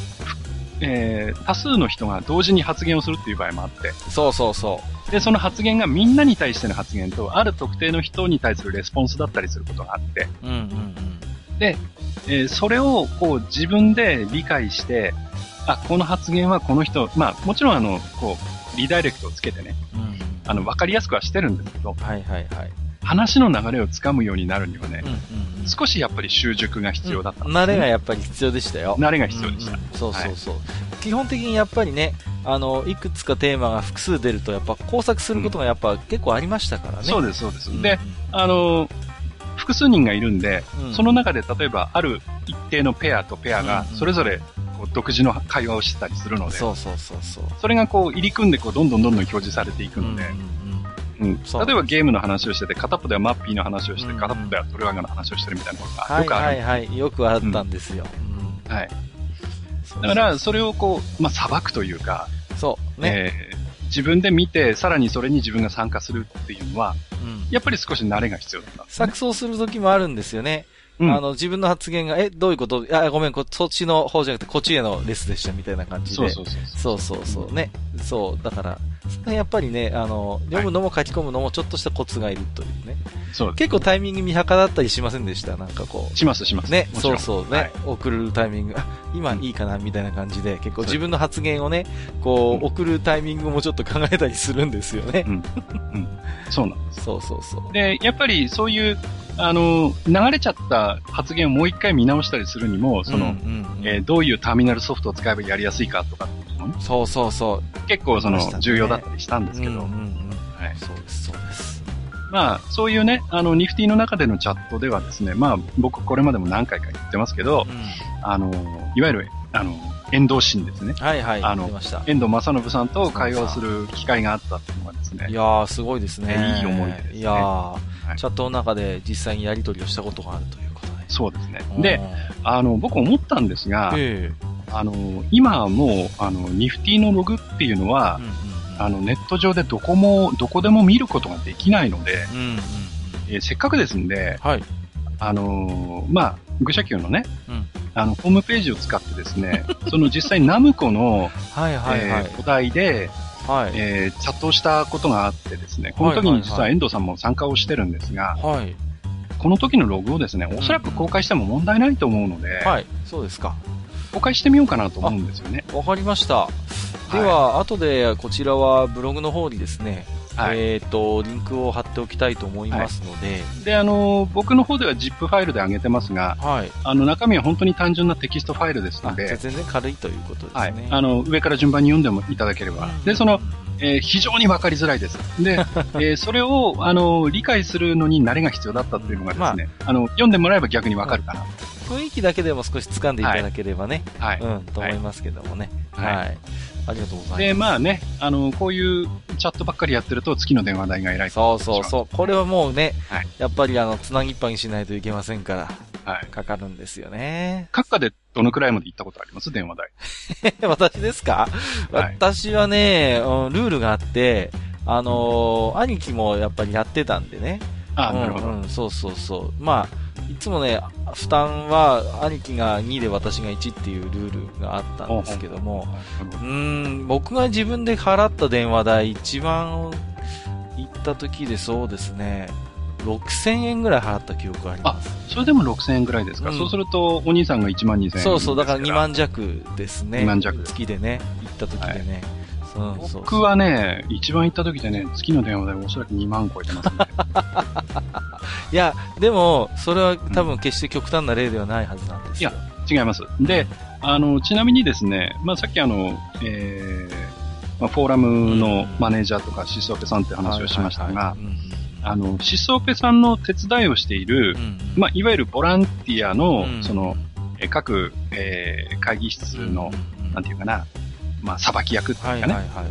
[SPEAKER 1] えー多数の人が同時に発言をするっていう場合もあって、
[SPEAKER 2] そうそうそ
[SPEAKER 1] で、その発言がみんなに対しての発言と、ある特定の人に対するレスポンスだったりすることがあって、
[SPEAKER 2] う。うんうんうん。
[SPEAKER 1] えーそれをこう自分で理解して、あ、この発言はこの人、まあもちろんあの、こう、リダイレクトをつけてね、
[SPEAKER 2] うんうん
[SPEAKER 1] あの、わかりやすくはしてるんですけど、
[SPEAKER 2] はいはいはい。
[SPEAKER 1] 話の流れをつかむようになるにはね
[SPEAKER 2] うん、うんうん
[SPEAKER 1] 少しやっぱり習熟が必要だったね、
[SPEAKER 2] 慣れがやっぱり必要でしたよ。
[SPEAKER 1] 慣れが必要でした。
[SPEAKER 2] うんうんそうそうそう、基本的にやっぱりね、あの、いくつかテーマが複数出ると、やっぱ工作することがやっぱ結構ありましたからね。で
[SPEAKER 1] そうです、そうです。
[SPEAKER 2] す
[SPEAKER 1] で、、あの、複数人がいるんで、
[SPEAKER 2] うん
[SPEAKER 1] その中で例えばある一定のペアとペアがそれぞれ独自の会話をしてたりするので、
[SPEAKER 2] そうそうそうそう。
[SPEAKER 1] それがこう入り組んでこうどんどんどんどん表示されていくので、
[SPEAKER 2] うんうんうん
[SPEAKER 1] 例えばゲームの話をしてて、片っぽではマッピーの話をして、片っぽではトレワガの話をしてるみたいなのが
[SPEAKER 2] はい
[SPEAKER 1] よくある。
[SPEAKER 2] はいはい。よくあったんですよ。うん
[SPEAKER 1] はい。だから、それをこう、まあ、裁くというか、
[SPEAKER 2] そう、ね。
[SPEAKER 1] えー自分で見て、さらにそれに自分が参加するっていうのは、
[SPEAKER 2] うん
[SPEAKER 1] やっぱり少し慣れが必要だったね、
[SPEAKER 2] 錯綜する時もあるんですよね。
[SPEAKER 1] うん
[SPEAKER 2] あの、自分の発言が、え、どういうこと？いや、ごめん、こそっちの方じゃなくて、こっちへのレスでした、みたいな感じで。
[SPEAKER 1] そうそうそう
[SPEAKER 2] ね。そう。だから、やっぱりね、あの、読むのも書き込むのもちょっとしたコツがいるというね。
[SPEAKER 1] そう。
[SPEAKER 2] 結構タイミング見計らったりしませんでした？なんかこ
[SPEAKER 1] しますしま
[SPEAKER 2] う。
[SPEAKER 1] す。
[SPEAKER 2] ね、そうそうね、
[SPEAKER 1] はい
[SPEAKER 2] 送るタイミング、あ、今いいかなみたいな感じで、結構自分の発言をね、こう、
[SPEAKER 1] うん
[SPEAKER 2] 送るタイミングもちょっと考えたりするんですよね。
[SPEAKER 1] うん。うん。そうなんです。
[SPEAKER 2] そうそうそう。
[SPEAKER 1] で、やっぱりそういう、あの、流れちゃった発言をもう一回見直したりするにも、その、
[SPEAKER 2] うんうんうん
[SPEAKER 1] えーどういうターミナルソフトを使えばやりやすいかとかっていうのもね、
[SPEAKER 2] そうそうそう。
[SPEAKER 1] 結構その重要だったりしたんですけど、
[SPEAKER 2] うんうんうん
[SPEAKER 1] はい。
[SPEAKER 2] そうです、そうです。
[SPEAKER 1] まあ、そういうね、あの、ニフティの中でのチャットではですね、まあ、僕これまでも何回か言ってますけど
[SPEAKER 2] う、ん
[SPEAKER 1] あの、いわゆる、あの、遠藤シーンですね。
[SPEAKER 2] はいはい、
[SPEAKER 1] あの。遠藤正信さんと会話をする機会があったっていうのがですね
[SPEAKER 2] い、やー、すごいですね。
[SPEAKER 1] いい思い出ですね
[SPEAKER 2] いやー、
[SPEAKER 1] い
[SPEAKER 2] チャットの中で実際にやり取りをしたことがあるということで。
[SPEAKER 1] そうですね。
[SPEAKER 2] うん
[SPEAKER 1] で、、あの、僕思ったんですが、
[SPEAKER 2] え
[SPEAKER 1] あの、今はもう、あの、ニフティのログっていうのは
[SPEAKER 2] うん
[SPEAKER 1] あの、ネット上でどこも、どこでも見ることができないので、
[SPEAKER 2] うんうんうん
[SPEAKER 1] えーせっかくですんで、
[SPEAKER 2] はい。
[SPEAKER 1] あのーまあ、愚者級のね、
[SPEAKER 2] うん
[SPEAKER 1] あの、ホームページを使ってですね、その実際ナムコの、
[SPEAKER 2] はいはいはい
[SPEAKER 1] え。ーお題で、
[SPEAKER 2] はい。
[SPEAKER 1] えーチャットをしたことがあってですね、この時に実は遠藤さんも参加をしてるんですが、
[SPEAKER 2] はい。
[SPEAKER 1] この時のログをですね、おそらく公開しても問題ないと思うので、
[SPEAKER 2] はい。そうですか。
[SPEAKER 1] 公開してみようかなと思うんですよね。
[SPEAKER 2] わかりました。では、後でこちらはブログの方にですね、
[SPEAKER 1] はい。
[SPEAKER 2] えっ、と、リンクを貼っておきたいと思いますので、
[SPEAKER 1] で、あのー僕の方では ZIP ファイルで上げてますが、
[SPEAKER 2] はい。
[SPEAKER 1] あの、中身は本当に単純なテキストファイルです
[SPEAKER 2] あ
[SPEAKER 1] ので、
[SPEAKER 2] 全然軽いということです
[SPEAKER 1] はい
[SPEAKER 2] ね。。
[SPEAKER 1] あの、上から順番に読んでもいただければ。で、その、えー非常にわかりづらいです。で、えーそれを、あの、理解するのに慣れが必要だったっていうのがですね、あ、の、読んでもらえば逆にわかるかな。
[SPEAKER 2] 雰囲気だけでも少し掴んでいただければね、
[SPEAKER 1] はい。
[SPEAKER 2] うん、と思いますけどもね。は。
[SPEAKER 1] はいい
[SPEAKER 2] ありがとうございます。
[SPEAKER 1] で、まあね、あの、こういうチャットばっかりやってると月の電話代が偉い
[SPEAKER 2] そうそうそう。これはもうね、
[SPEAKER 1] はい
[SPEAKER 2] やっぱりあの、つなぎっぱにしないといけませんから、
[SPEAKER 1] う。はい。
[SPEAKER 2] かかるんですよね。
[SPEAKER 1] 閣下でどのくらいまで行ったことあります？電話代。
[SPEAKER 2] 私ですか、
[SPEAKER 1] はい
[SPEAKER 2] 私はね、うんルールがあって、あのー兄貴もやっぱりやってたんでね。
[SPEAKER 1] あ、
[SPEAKER 2] うん
[SPEAKER 1] なるほど。
[SPEAKER 2] うん、そうそうそう。まあ、いつもね、負担は兄貴が2で私が1っていうルールがあったんですけども、うーん、僕が自分で払った電話代、一番行った時でそうですね、6000円ぐらい払った記憶があります。
[SPEAKER 1] それでも6000円ぐらいですか、
[SPEAKER 2] うん
[SPEAKER 1] そうすると、お兄さんが1万2000円。
[SPEAKER 2] そうそう、だから2。万弱ですね。
[SPEAKER 1] 2万弱
[SPEAKER 2] 月でね、行った時でね。そうそう
[SPEAKER 1] 僕はね、一番行った時でね、月の電話代おそらく2万超えてますね。
[SPEAKER 2] いや、でも、それは多分決して極端な例ではないはずなんですよ。
[SPEAKER 1] 違います。で、あの、ちなみにですね、まあ、さっきあの、えーまあ、フォーラムのマネージャーとかシソーペさんって話をしましたがあの、シソーペさんの手伝いをしている
[SPEAKER 2] うん、うん。
[SPEAKER 1] まあ、いわゆるボランティアの
[SPEAKER 2] う、ん。
[SPEAKER 1] その、えー各、えー会議室の、
[SPEAKER 2] うん。
[SPEAKER 1] なんていうかな、まあ、裁き役っていうかね、
[SPEAKER 2] はいはいはいはい。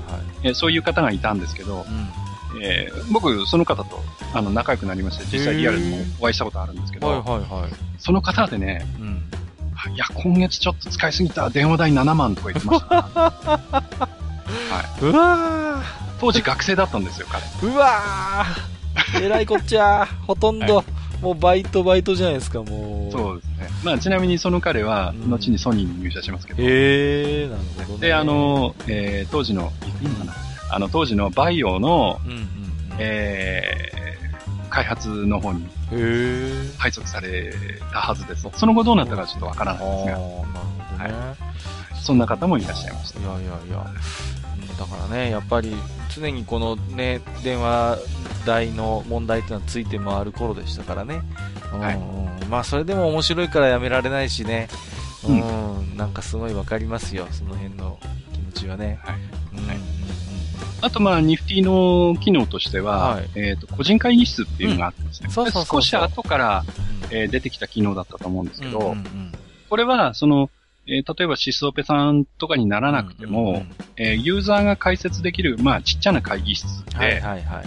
[SPEAKER 1] えーそういう方がいたんですけど、
[SPEAKER 2] うん。
[SPEAKER 1] えー僕、その方と、あの、仲良くなりまして、実際リアルにもお会いしたことあるんですけど、
[SPEAKER 2] はいはいはい。
[SPEAKER 1] その方でね、
[SPEAKER 2] うん。
[SPEAKER 1] いや、今月ちょっと使いすぎた、電話代7万とか言ってました。
[SPEAKER 2] うわ
[SPEAKER 1] 当時学生だったんですよ、彼。
[SPEAKER 2] ーうわー。えらいこっちゃほとんど、
[SPEAKER 1] は
[SPEAKER 2] もうバイトバイトじゃないですか、もう。
[SPEAKER 1] そうですね。まあ、ちなみにその彼は、
[SPEAKER 2] うん
[SPEAKER 1] 後にソニーに入社しますけど、
[SPEAKER 2] へえー、なるほどね。
[SPEAKER 1] で、あ、の、えー当時の、言っていいのかなあの、当時のバイオの、
[SPEAKER 2] うんうんうん。
[SPEAKER 1] えー開発の方に
[SPEAKER 2] へえ。
[SPEAKER 1] 配属されたはずです。その後どうなったかちょっとわから
[SPEAKER 2] ああ
[SPEAKER 1] ないです
[SPEAKER 2] るほどね。
[SPEAKER 1] そんな方もいらっしゃいました。
[SPEAKER 2] いやいやいや、うんだからね、やっぱり常にこのね、電話代の問題っていうのはついて回る頃でしたからね。うん
[SPEAKER 1] はい。
[SPEAKER 2] うんまあ、それでも面白いからやめられないしね。う、
[SPEAKER 1] うん。
[SPEAKER 2] なんかすごいわかりますよ、その辺の気持ちはね。
[SPEAKER 1] はい。
[SPEAKER 2] うんうん
[SPEAKER 1] はいあと、まあ、ニフティの機能としては、
[SPEAKER 2] はい。
[SPEAKER 1] えっ、と、個人会議室っていうのがあってですね、
[SPEAKER 2] うん。そうそうそうそう。
[SPEAKER 1] 少し後から、
[SPEAKER 2] うん。
[SPEAKER 1] えー出てきた機能だったと思うんですけど、
[SPEAKER 2] うんうんうん。
[SPEAKER 1] これは、その、えー例えばシスオペさんとかにならなくても、えーユーザーが開設できる、まあ、ちっちゃな会議室で、
[SPEAKER 2] はいはいはい。
[SPEAKER 1] はい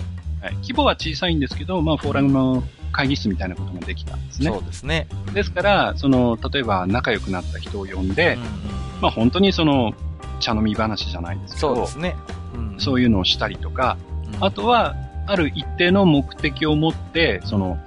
[SPEAKER 1] 規模は小さいんですけど、まあ、フォーラムの会議室みたいなことができたんですね
[SPEAKER 2] そ。うですね。
[SPEAKER 1] ですから、その、例えば仲良くなった人を呼んで、
[SPEAKER 2] うんうんうん
[SPEAKER 1] まあ、本当にその、茶飲み話じゃないですけど、
[SPEAKER 2] そうですね。うん
[SPEAKER 1] そういうのをしたりとか、
[SPEAKER 2] うん
[SPEAKER 1] あとは、ある一定の目的を持って、その、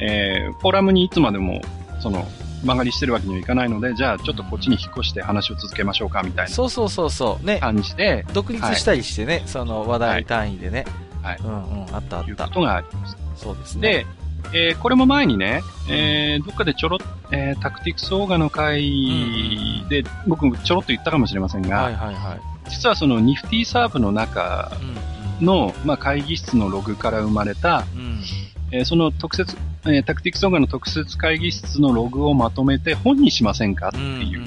[SPEAKER 1] えー、フォーラムにいつまでも、その、曲がりしてるわけにはいかないので、じゃあちょっとこっちに引っ越して話を続けましょうか、みたいな
[SPEAKER 2] そうそうそうそう。ね。
[SPEAKER 1] 感じで、
[SPEAKER 2] 独立したりしてね、その話題単位でね。
[SPEAKER 1] はい
[SPEAKER 2] うんうん、あったあった。
[SPEAKER 1] いうことがあります。
[SPEAKER 2] そうですね。
[SPEAKER 1] で、えーこれも前にね、えーどっかでちょろっ、えータクティクスオーガの会で、僕ちょろっと言ったかもしれませんが、
[SPEAKER 2] はいはいはい。
[SPEAKER 1] 実はそのニフティサーブの中
[SPEAKER 2] うん
[SPEAKER 1] の、まあ、会議室のログから生まれた、
[SPEAKER 2] うん。うん。
[SPEAKER 1] えーその特設、えータクティクスオーガの特設会議室のログをまとめて本にしませんかって
[SPEAKER 2] うん
[SPEAKER 1] いう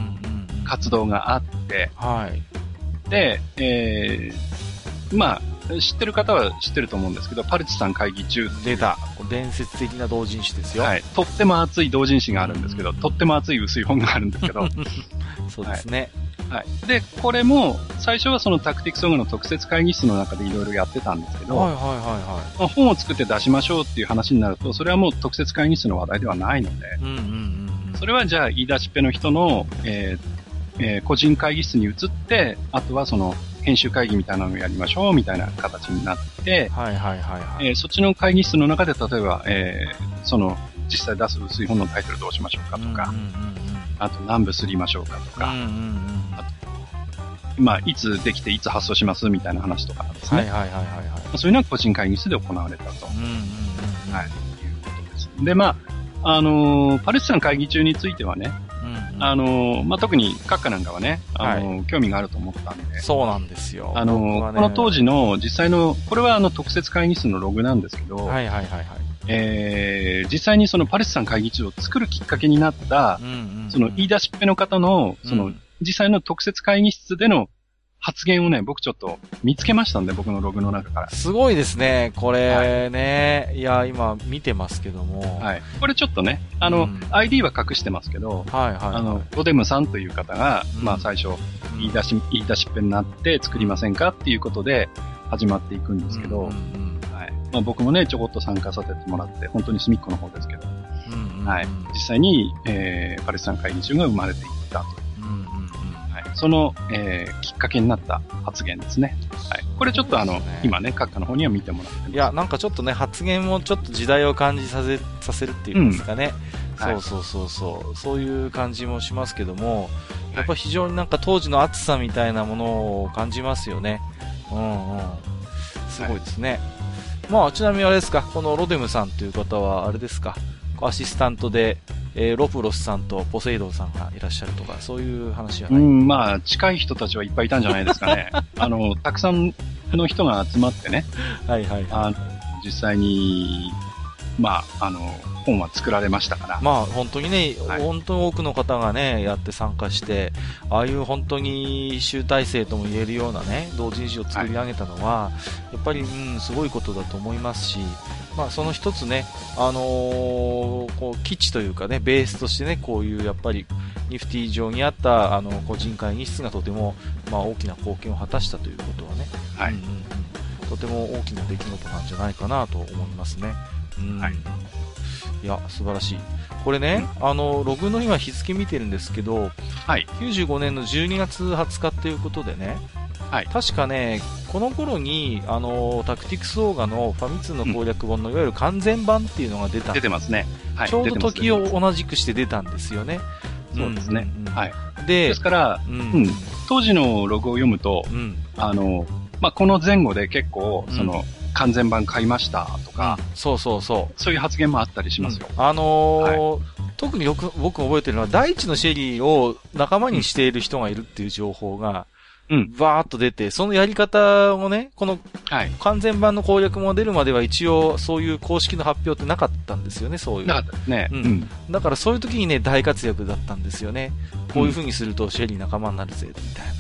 [SPEAKER 1] 活動があって、
[SPEAKER 2] はい。
[SPEAKER 1] で、えーまあ、知ってる方は知ってると思うんですけど、パルチさん会議中
[SPEAKER 2] 出た。伝説的な同人誌ですよ。
[SPEAKER 1] はい。とっても熱い同人誌があるんですけど、
[SPEAKER 2] うん
[SPEAKER 1] とっても熱い薄い本があるんですけど、はい。
[SPEAKER 2] そうですね。
[SPEAKER 1] で、これも、最初はそのタクティクスオーガの特設会議室の中でいろいろやってたんですけど、
[SPEAKER 2] はいはいは
[SPEAKER 1] まあ本を作って出しましょうっていう話になると、それはもう特設会議室の話題ではないので、
[SPEAKER 2] いはい。うんうんうんうん。
[SPEAKER 1] それはじゃあ言い出しっぺの人の、えーえー個人会議室に移って、あとはその編集会議みたいなのをやりましょうみたいな形になって、
[SPEAKER 2] はいはいはいはい。
[SPEAKER 1] えーそっちの会議室の中で例えば、えーその実際出す薄い本のタイトルどうしましょうかとか、
[SPEAKER 2] うんうん
[SPEAKER 1] あと何部すりましょうかとか、
[SPEAKER 2] うんうん。うん。
[SPEAKER 1] まあ、いつできていつ発送しますみたいな話とかですね。
[SPEAKER 2] はいはいはいはいはい。
[SPEAKER 1] まあそういうのは個人会議室で行われたと、
[SPEAKER 2] うんうんうん。
[SPEAKER 1] はい、いうことです。で、まあ、あのーパレスチナ会議中についてはね、
[SPEAKER 2] うんうん。
[SPEAKER 1] あのーまあ、特に閣下なんかはね、あのー興味があると思ったんで、
[SPEAKER 2] そうなんですよ。
[SPEAKER 1] あの
[SPEAKER 2] ね
[SPEAKER 1] この当時の実際の、これはあの特設会議室のログなんですけど、
[SPEAKER 2] はいはいはいはい。
[SPEAKER 1] えー実際にそのパレスチナ会議中を作るきっかけになった
[SPEAKER 2] う、んうんうん。
[SPEAKER 1] その言い出しっぺの方の、その、
[SPEAKER 2] うん
[SPEAKER 1] 実際の特設会議室での発言をね、僕ちょっと見つけましたんで、僕のログの中から。
[SPEAKER 2] すごいですね、これね。い、や、今見てますけども。
[SPEAKER 1] はい。これちょっとね、あの、
[SPEAKER 2] うん
[SPEAKER 1] ID は隠してますけど、
[SPEAKER 2] はい、はい。
[SPEAKER 1] あの、ロデムさんという方が、
[SPEAKER 2] うん
[SPEAKER 1] まあ最初、
[SPEAKER 2] うん
[SPEAKER 1] 言い出し、言い出しっぺになって作りませんかっていうことで始まっていくんですけど、
[SPEAKER 2] うんうん
[SPEAKER 1] はい。まあ僕もね、ちょこっと参加させてもらって、本当に隅っこの方ですけど、
[SPEAKER 2] うんうんうん
[SPEAKER 1] はい。実際に、えー、パレスチナ会議中が生まれていったと。
[SPEAKER 2] うんうんうん
[SPEAKER 1] はい。その、えー、きっかけになった発言ですね。はい。これちょっとあの、
[SPEAKER 2] ね
[SPEAKER 1] 今ね、閣下の方には見てもらって。
[SPEAKER 2] いや、なんかちょっとね、発言もちょっと時代を感じさせ、させるっていうんですかね。
[SPEAKER 1] うんはい
[SPEAKER 2] そうそうそうそう。そういう感じもしますけども、やっぱ非常になんか当時の熱さみたいなものを感じますよね。うんうん。すごいですね。まあ、ちなみにあれですか、このロデムさんという方は、あれですか、アシスタントで、えーロプロスさんとポセイドンさんがいらっしゃるとか、そういう話はない？
[SPEAKER 1] うん、まあ、近い人たちはいっぱいいたんじゃないですかね。あの、たくさんの人が集まってね、
[SPEAKER 2] はいはいはい。
[SPEAKER 1] あの、実際に、まあ、あの、本は作られましたから。
[SPEAKER 2] まあ本当にね、
[SPEAKER 1] はい。
[SPEAKER 2] 本当に多くの方がね、やって参加して、ああいう本当に集大成とも言えるようなね、同人誌を作り上げたのは、やっぱり、うん、すごいことだと思いますし、まあその一つね、あのーこう、基地というかね、ベースとしてね、こういうやっぱり、ニフティ上にあった、あの、個人会議室がとても、まあ大きな貢献を果たしたということはね、
[SPEAKER 1] はい。
[SPEAKER 2] うんとても大きな出来事なんじゃないかなと思いますね。うん。
[SPEAKER 1] はい
[SPEAKER 2] いや、素晴らしい。これね、あの、ログの今日付見てるんですけど、
[SPEAKER 1] はい。
[SPEAKER 2] 95年の12月20日っていうことでね、
[SPEAKER 1] はい
[SPEAKER 2] 確かね、この頃に、あの、タクティクスオーガのファミ通の攻略本のいわゆる完全版っていうのが出た。
[SPEAKER 1] 出てますね。はい。
[SPEAKER 2] ちょうど時を同じくして出たんですよね。
[SPEAKER 1] そうですね
[SPEAKER 2] んんん
[SPEAKER 1] はい。
[SPEAKER 2] で
[SPEAKER 1] です、から、
[SPEAKER 2] うん、
[SPEAKER 1] うん当時のログを読むと、
[SPEAKER 2] うん。
[SPEAKER 1] あの、まあ、この前後で結構、
[SPEAKER 2] うん
[SPEAKER 1] その、完全版買いましたとか、
[SPEAKER 2] そうそうそう。
[SPEAKER 1] そういう発言もあったりしますよ。
[SPEAKER 2] うんあのー特によく僕覚えてるのは、第一のシェリーを仲間にしている人がいるっていう情報が、
[SPEAKER 1] うん
[SPEAKER 2] バーっと出て、そのやり方をね、この
[SPEAKER 1] はい。
[SPEAKER 2] 完全版の攻略も出るまでは一応そういう公式の発表ってなかったんですよね、そういう。
[SPEAKER 1] なかったですね。
[SPEAKER 2] う
[SPEAKER 1] うんん。
[SPEAKER 2] だからそういう時にね、大活躍だったんですよね。こういう風にするとシェリー仲間になるぜ、みたいな。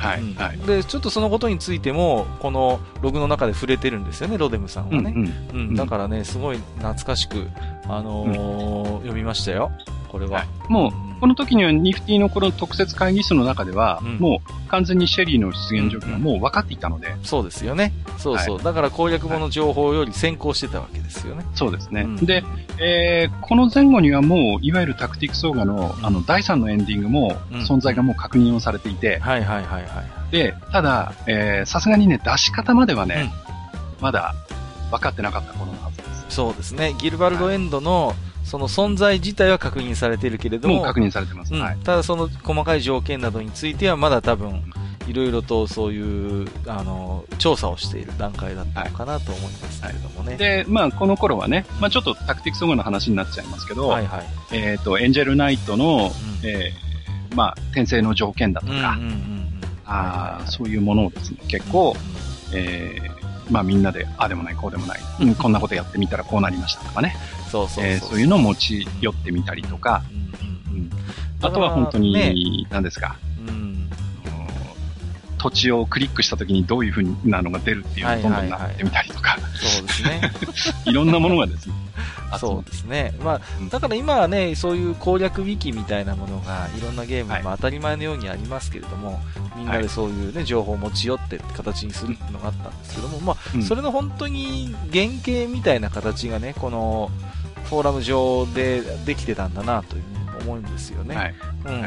[SPEAKER 1] はい。
[SPEAKER 2] うん
[SPEAKER 1] はい。
[SPEAKER 2] で、ちょっとそのことについても、このログの中で触れてるんですよね、ロデムさんはね。
[SPEAKER 1] うんうん。
[SPEAKER 2] うん、だからね、すごい懐かしく、あのー読みましたよ。これは。
[SPEAKER 1] はいもう、この時にはニフティのこの特設会議室の中では、
[SPEAKER 2] うん
[SPEAKER 1] もう完全にシェリーの出現状況がもう分かっていたので、
[SPEAKER 2] そうですよね。そうそう。だから攻略本の情報より先行してたわけですよね。
[SPEAKER 1] そうですね。
[SPEAKER 2] うん
[SPEAKER 1] で、えーこの前後にはもう、いわゆるタクティクスオーガの、あの、第3のエンディングも、
[SPEAKER 2] うん
[SPEAKER 1] 存在がもう確認をされていて、
[SPEAKER 2] はいはいはいはい。
[SPEAKER 1] で、ただ、えーさすがにね、出し方まではね、まだ分かってなかった頃のはずです。
[SPEAKER 2] そうですね。ギルバルドエンドの、その存在自体は確認されているけれども、
[SPEAKER 1] もう確認されてます。
[SPEAKER 2] うん
[SPEAKER 1] はい。
[SPEAKER 2] ただその細かい条件などについてはまだ多分、いろいろとそういう、あの、調査をしている段階だったのかなと思いますけれどもね。
[SPEAKER 1] で、まあ、この頃はね、まあ、ちょっとタクティクスオの話になっちゃいますけど、
[SPEAKER 2] はいはい。
[SPEAKER 1] えっ、と、エンジェルナイトの、
[SPEAKER 2] うん
[SPEAKER 1] えーまあ、転生の条件だとか、
[SPEAKER 2] うんうんうんうん。
[SPEAKER 1] あーそういうものをですね、結構、えーまあみんなで、ああでもない、こうでもない、うんこんなことやってみたらこうなりましたとかね、
[SPEAKER 2] そうそうそう。
[SPEAKER 1] えーそういうのを持ち寄ってみたりとか、
[SPEAKER 2] うんうんうん。
[SPEAKER 1] あとは本当
[SPEAKER 2] ね。
[SPEAKER 1] に、何ですか、
[SPEAKER 2] うん。
[SPEAKER 1] 土地をクリックした時にどういう風なのが出るっていうのをどんどんなってみたりとか、
[SPEAKER 2] そうですね。
[SPEAKER 1] いろんなものがですね、
[SPEAKER 2] そうですね。まあ
[SPEAKER 1] うん、
[SPEAKER 2] だから今はね、そういう攻略ウィキみたいなものが、いろんなゲーム
[SPEAKER 1] はい。
[SPEAKER 2] にまあ当たり前のようにありますけれども、みんなでそういうね、情報を持ち寄ってって形にするっていうのがあったんですけども、ま
[SPEAKER 1] うん。
[SPEAKER 2] あ、それの本当に原型みたいな形がね、この、フォーラム上でできてたんだなというふうに思うんですよね。
[SPEAKER 1] はい。
[SPEAKER 2] うんうん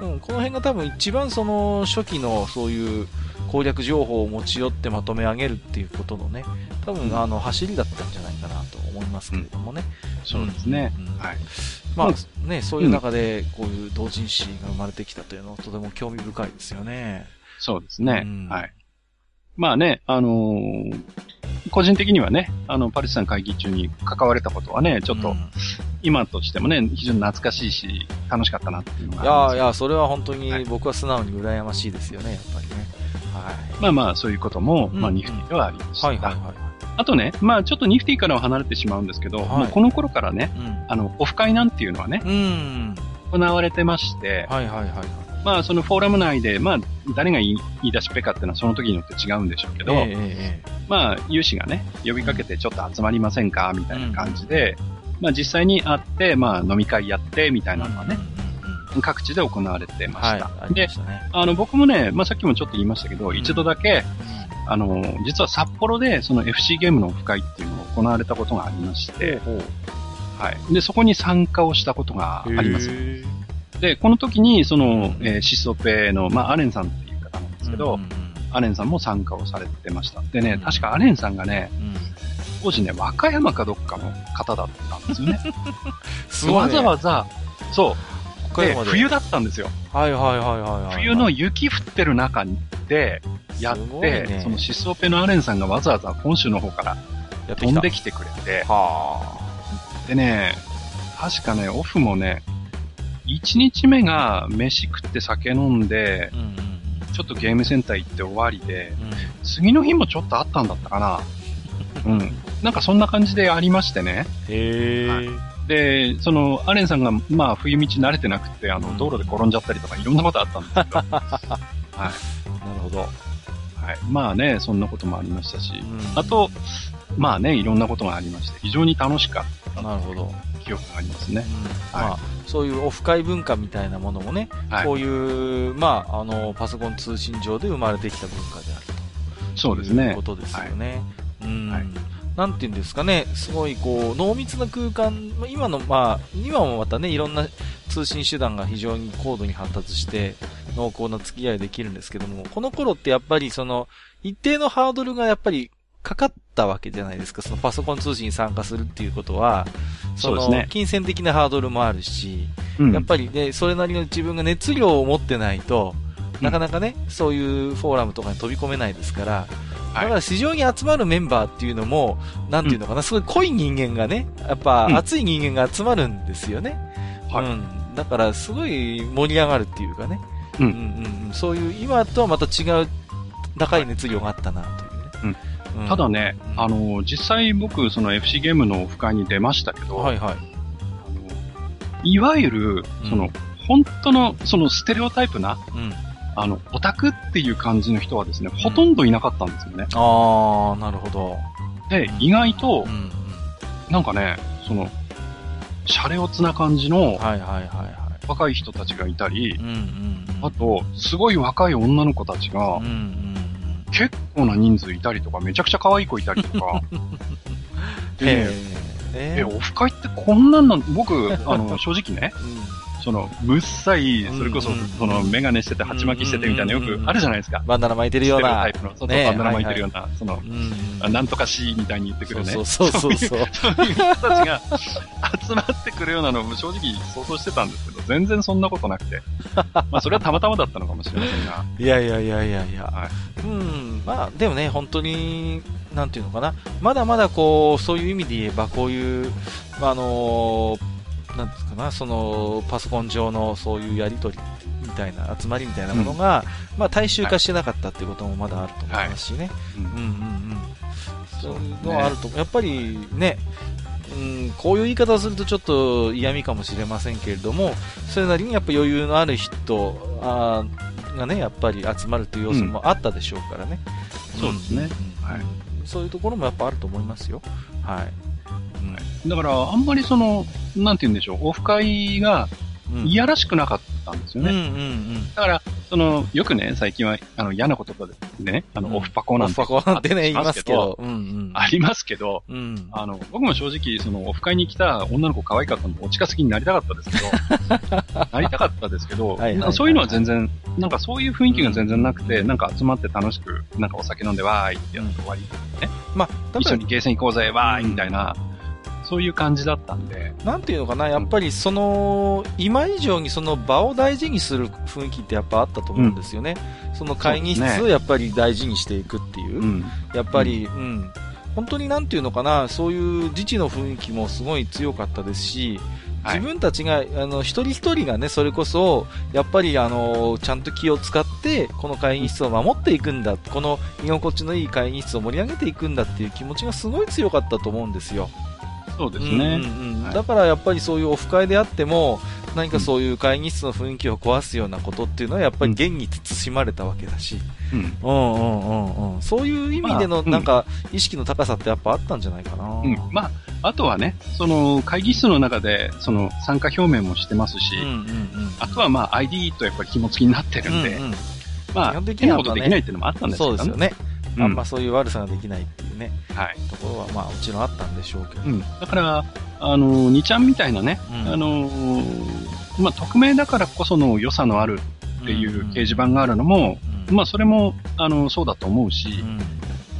[SPEAKER 2] うん。うん、この辺が多分一番その初期のそういう攻略情報を持ち寄ってまとめ上げるっていうことのね、多
[SPEAKER 1] うん
[SPEAKER 2] 分あの走りだったんじゃないかなと思いますけれどもね。
[SPEAKER 1] そうですね。
[SPEAKER 2] うんうん
[SPEAKER 1] はい。
[SPEAKER 2] まあ
[SPEAKER 1] ま
[SPEAKER 2] ね、そういう中でこういう同人誌が生まれてきたというのはとても興味深いですよね。
[SPEAKER 1] そうですね。
[SPEAKER 2] うん
[SPEAKER 1] はい。まあね、あのー個人的にはね、あの、パレスチナ会議中に関われたことはね、ちょっと
[SPEAKER 2] うん
[SPEAKER 1] 今としてもね、非常に懐かしいし、楽しかったなっていうの
[SPEAKER 2] い
[SPEAKER 1] があります
[SPEAKER 2] やいや、それは本当
[SPEAKER 1] はい
[SPEAKER 2] に僕は素直に羨ましいですよね、やっぱりね。はい。
[SPEAKER 1] まあまあ、そういうことも、
[SPEAKER 2] うん
[SPEAKER 1] まあ、ニフティではありました。
[SPEAKER 2] はいはいはい。
[SPEAKER 1] あとね、まあ、ちょっとニフティからは離れてしまうんですけど、
[SPEAKER 2] はい
[SPEAKER 1] もうこの頃からね、
[SPEAKER 2] うん。
[SPEAKER 1] あの、オフ会なんていうのはね、
[SPEAKER 2] うん。
[SPEAKER 1] 行われてまして、
[SPEAKER 2] はいはいはいはい。
[SPEAKER 1] ままあ、そのフォーラム内で、まあ、誰が言い言い出しっぺかっていうのはその時によって違うんでしょうけど、
[SPEAKER 2] ええええ
[SPEAKER 1] まあ、有志がね、呼びかけてちょっと集まりませんかみたいな感じで、まあ実際に会って、まあ飲み会やって、みたいなのはね、
[SPEAKER 2] うんうんうん
[SPEAKER 1] 各地で行われてま
[SPEAKER 2] はい、
[SPEAKER 1] した。
[SPEAKER 2] あり
[SPEAKER 1] で
[SPEAKER 2] ましたね。
[SPEAKER 1] あの、僕もね、まあさっきもちょっと言いましたけど、
[SPEAKER 2] ん
[SPEAKER 1] 一度だけ、あの、実は札幌でその FC ゲームのオフ会っていうのが行われたことがありまして、はい。で、そこに参加をしたことがあります。
[SPEAKER 2] へ
[SPEAKER 1] で、この時に、その
[SPEAKER 2] うん、
[SPEAKER 1] えーシソペの、まあアレンさんっていう方なんですけど、
[SPEAKER 2] うんうん
[SPEAKER 1] アレンさんも参加をされてました。でね
[SPEAKER 2] うん、
[SPEAKER 1] 確かアレンさんがね、
[SPEAKER 2] うん
[SPEAKER 1] 当時ね、和歌山かどっかの方だったんですよね。
[SPEAKER 2] すごい、ね。
[SPEAKER 1] わざわざ、そう。で冬だったんですよ。
[SPEAKER 2] はいはいはいはいはい。
[SPEAKER 1] 冬の雪降ってる中で、やって、
[SPEAKER 2] ね
[SPEAKER 1] そのシスオペのアレンさんがわざわざ本州の方から飛んできてくれて、
[SPEAKER 2] は
[SPEAKER 1] でね、確かね、オフもね、1日目が飯食って酒飲んで
[SPEAKER 2] あ。、うんうんうん。
[SPEAKER 1] ちょっとゲームセンター行って終わりで、
[SPEAKER 2] うん
[SPEAKER 1] 次の日もちょっとあったんだったかな。うん。なんかそんな感じでありましてね。
[SPEAKER 2] へえ、
[SPEAKER 1] はいで、その、アレンさんが、まあ、冬道慣れてなくて、あの、
[SPEAKER 2] うん
[SPEAKER 1] 道路で転んじゃったりとか、いろんなことあったんですけど、
[SPEAKER 2] なるほど。
[SPEAKER 1] はい。まあね、そんなこともありましたし、
[SPEAKER 2] うん
[SPEAKER 1] あと、まあね、いろんなことがありまして、非常に楽しかっ
[SPEAKER 2] なるほど。
[SPEAKER 1] た記憶がありますね。
[SPEAKER 2] うんまあ、そういうオフ会文化みたいなものもね、
[SPEAKER 1] はい
[SPEAKER 2] こういう、まあ、あの、パソコン通信上で生まれてきた文化であると。
[SPEAKER 1] そうですね
[SPEAKER 2] いうこ。とですよね。うん。
[SPEAKER 1] はい
[SPEAKER 2] なんていうんですかね、すごいこう、濃密な空間、まあ今の、まあ、今もまたね、いろんな通信手段が非常に高度に発達して、濃厚な付き合いできるんですけども、この頃ってやっぱりその、一定のハードルがやっぱりかかったわけじゃないですか。そのパソコン通信に参加するっていうことは、その、金銭的なハードルもあるし、
[SPEAKER 1] うん。
[SPEAKER 2] やっぱりね、それなりの自分が熱量を持ってないと、なかなかね、そういうフォーラムとかに飛び込めないですから、だから市場に集まるメンバーっていうのも、なんていうのかな、すごい濃い人間がね、やっぱ
[SPEAKER 1] うん。
[SPEAKER 2] 熱い人間が集まるんですよね。
[SPEAKER 1] はい。
[SPEAKER 2] うん。だからすごい盛り上がるっていうかね。
[SPEAKER 1] うん。
[SPEAKER 2] うんうんうん。そういう、今とはまた違う高い熱量があったなとい
[SPEAKER 1] ただね、
[SPEAKER 2] うん
[SPEAKER 1] あの、実際僕、その FC ゲームのオフ会に出ましたけど、
[SPEAKER 2] はいはい。
[SPEAKER 1] あのいわゆる、その、
[SPEAKER 2] うん
[SPEAKER 1] 本当の、そのステレオタイプな、
[SPEAKER 2] うん。
[SPEAKER 1] あの、オタクっていう感じの人はですね、ほとんどいなかったんですよね。
[SPEAKER 2] あー、なるほど。
[SPEAKER 1] で、意外と。なんかね、その、シャレオツな感じの
[SPEAKER 2] はいはいはいは
[SPEAKER 1] 若い人たちがいたり
[SPEAKER 2] い。うん、うんうん。
[SPEAKER 1] あと、すごい若い女の子たちが
[SPEAKER 2] うん、うんうん。
[SPEAKER 1] 結構な人数いたりとか、めちゃくちゃ可愛い子いたりとか、でね、
[SPEAKER 2] え
[SPEAKER 1] え、オフ会ってこんなんなん、僕、あの、正直ね、
[SPEAKER 2] うん
[SPEAKER 1] その、むっさい、それこそその、メガネしてて、鉢巻きしててみたいな、よくあるじゃないですか。
[SPEAKER 2] バンダナ巻いてるような。
[SPEAKER 1] バンダナ巻いてるような、その、なんとかしみたいに言ってくるね。
[SPEAKER 2] そうそうそうそう。
[SPEAKER 1] そういう人たちが集まってくるようなのを正直想像してたんですけど、全然そんなことなくて。まあそれはたまたまだったのかもしれませんが。
[SPEAKER 2] いやいやいやいやいや。
[SPEAKER 1] は
[SPEAKER 2] うん。まあ、でもね、本当に、なんていうのかな。まだまだこう、そういう意味で言えば、こういう、まあ、あのなんですかな、その、パソコン上のそういうやりとりみたいな、集まりみたいなものが、まあ、大衆化してなかったっていうこともまだあると思いますしね。
[SPEAKER 1] うん
[SPEAKER 2] うんうんうん。そういうのはあると、やっぱりね、うん、こういう言い方をするとちょっと嫌味かもしれません。けれども、それなりにやっぱ余裕のある人あーがね、やっぱり集まるという要素もあったでしょうからね。
[SPEAKER 1] そうですね
[SPEAKER 2] ん。
[SPEAKER 1] はい
[SPEAKER 2] そういうところもやっぱあると思いますよ。はい。
[SPEAKER 1] だから、あん。まりその、なんて言うんでしょう、オフ会が
[SPEAKER 2] うん
[SPEAKER 1] いやらしくなかったんですよ
[SPEAKER 2] うんう
[SPEAKER 1] ね。
[SPEAKER 2] んうん。
[SPEAKER 1] だから、その、よくね、最近は、あの、嫌な言葉でね、あの、
[SPEAKER 2] うん
[SPEAKER 1] オフパコなんて。
[SPEAKER 2] オフパコなんてね、言い
[SPEAKER 1] あ
[SPEAKER 2] ますけど。うんうん。
[SPEAKER 1] ありますけど、
[SPEAKER 2] うん。
[SPEAKER 1] あの、僕も正直、その、オフ会に来た女の子可愛かったので、お近づきになりたかったですけど、なりたかったですけど、
[SPEAKER 2] はいはいはい
[SPEAKER 1] そういうのは全然、なんかそういう雰囲気が全然なくて、
[SPEAKER 2] うん
[SPEAKER 1] なんか集まって楽しく、なんかお酒飲んでわーいってやって終わり、
[SPEAKER 2] まあ、
[SPEAKER 1] 一緒にゲーセン行こうぜ、わーいみたいな、そういう感じだったんで、
[SPEAKER 2] なんていうのかな、やっぱりその、今以上にその場を大事にする雰囲気ってやっぱあったと思うんですよね。その会議室をやっぱり大事にしていくっていう。
[SPEAKER 1] うん。
[SPEAKER 2] やっぱり、うん。本当になんていうのかな、そういう自治の雰囲気もすごい強かったですし、
[SPEAKER 1] はい
[SPEAKER 2] 自分たちが、あの、一人一人がね、それこそ、やっぱり、あの、ちゃんと気を使って、この会議室を守っていくんだ、この居心地のいい会議室を盛り上げていくんだっていう気持ちがすごい強かったと思うんですよ。
[SPEAKER 1] そうですね。
[SPEAKER 2] うんうんうん
[SPEAKER 1] はい
[SPEAKER 2] だからやっぱりそういうオフ会であっても、何かそういう会議室の雰囲気を壊すようなことっていうのは、やっぱり現に慎まれたわけだし、
[SPEAKER 1] うん。
[SPEAKER 2] うんうんうんうん。そういう意味での、なんか、意識の高さってやっぱあったんじゃないかな。
[SPEAKER 1] うん。まあ、あとはね、その、会議室の中で、その、参加表明もしてますし、
[SPEAKER 2] うんうんうん。
[SPEAKER 1] あとはまあ、ID とやっぱり紐付きになってるんで、
[SPEAKER 2] うんうん
[SPEAKER 1] まあ、
[SPEAKER 2] 基本的
[SPEAKER 1] 変な
[SPEAKER 2] にはまあね
[SPEAKER 1] ことできないっていうのもあったんですけど
[SPEAKER 2] そうですよね。
[SPEAKER 1] うん
[SPEAKER 2] あんまそういう悪さができないっていうね、
[SPEAKER 1] はい。
[SPEAKER 2] ところはまあもちろんあったんでしょうけど。
[SPEAKER 1] うん。だから、あの、2ちゃんみたいなね、
[SPEAKER 2] うん
[SPEAKER 1] あの、まあ、匿名だからこその良さのあるっていう掲示板があるのも、
[SPEAKER 2] うん、
[SPEAKER 1] まあ、それも、あの、そうだと思うし、
[SPEAKER 2] うん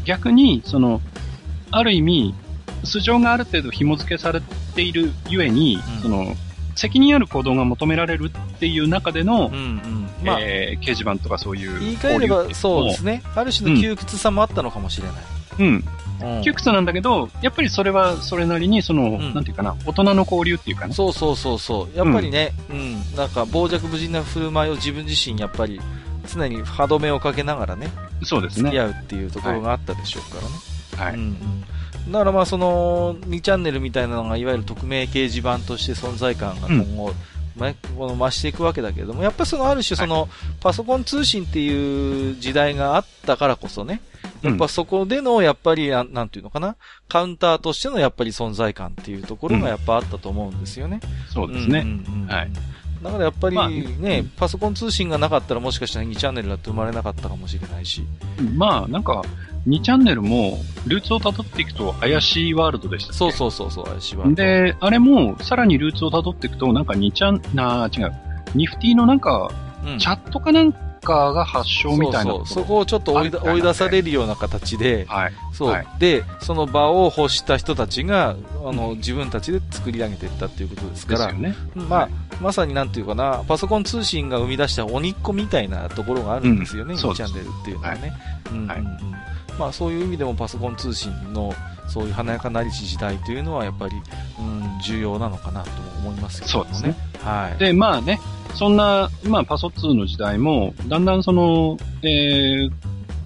[SPEAKER 1] 逆に、その、ある意味、素性がある程度紐付けされているゆえに、
[SPEAKER 2] うん
[SPEAKER 1] その、責任ある行動が求められるっていう中での、
[SPEAKER 2] うんうん。まあ、
[SPEAKER 1] えー掲示板とかそういう
[SPEAKER 2] 言い換えればそうです
[SPEAKER 1] ね。
[SPEAKER 2] ね。ある種の窮屈さもあったのかもしれない。
[SPEAKER 1] うん。
[SPEAKER 2] うん
[SPEAKER 1] 窮屈なんだけど、やっぱりそれはそれなりに、その、
[SPEAKER 2] ん
[SPEAKER 1] なんていうかな、大人の交流っていうかね。
[SPEAKER 2] そうそうそうそう。やっぱりね、うん、なんか傍若無人な振る舞いを自分自身やっぱり常に歯止めをかけながらね、
[SPEAKER 1] そうですね。
[SPEAKER 2] 付き合うっていうところがあったでしょうからね。
[SPEAKER 1] はい。
[SPEAKER 2] うんうんだからまあその2チャンネルみたいなのがいわゆる匿名掲示板として存在感が今後、まこの増していくわけだけれども、やっぱりそのある種その、パソコン通信っていう時代があったからこそね、やっぱそこでのやっぱりなんなんていうのかな、カウンターとしてのやっぱり存在感っていうところがやっぱあったと思うんですよね。
[SPEAKER 1] そうですね。
[SPEAKER 2] んうんうん
[SPEAKER 1] はい。
[SPEAKER 2] だからやっぱり
[SPEAKER 1] まあ
[SPEAKER 2] ね、パソコン通信がなかったらもしかしたら2チャンネルだって生まれなかったかもしれないし。
[SPEAKER 1] まあ、なんか、2チャンネルも、ルーツを辿っていくと怪しいワールドでしたっけ？
[SPEAKER 2] そうそうそうそう、私は。
[SPEAKER 1] で、あれも、さらにルーツを辿っていくと、なんか2チャン、な違う。ニフティのなんか、
[SPEAKER 2] うん。
[SPEAKER 1] チャットかなんかが発祥みたいな
[SPEAKER 2] そうそ
[SPEAKER 1] こ
[SPEAKER 2] そこをちょっと追い追い出されるような形で、
[SPEAKER 1] はい。
[SPEAKER 2] そう、
[SPEAKER 1] はい。
[SPEAKER 2] で、その場を欲した人たちが、あの、自分たちで作り上げていったっていうことですから、
[SPEAKER 1] ですよね。
[SPEAKER 2] まあ、
[SPEAKER 1] はい
[SPEAKER 2] まさになんていうかな、パソコン通信が生み出した鬼っ子みたいなところがあるんですよね、2
[SPEAKER 1] うん。そうです。
[SPEAKER 2] チャンネルっていうのはね。うんうん
[SPEAKER 1] はい
[SPEAKER 2] うんまあ、そういう意味でもパソコン通信の、そういう華やかなりし時代というのは、やっぱり、うん、重要なのかなと思いますけどもね。
[SPEAKER 1] そうですね。
[SPEAKER 2] はい。
[SPEAKER 1] で、まあね、そんな、まあ、パソ2の時代も、だんだんその、えー、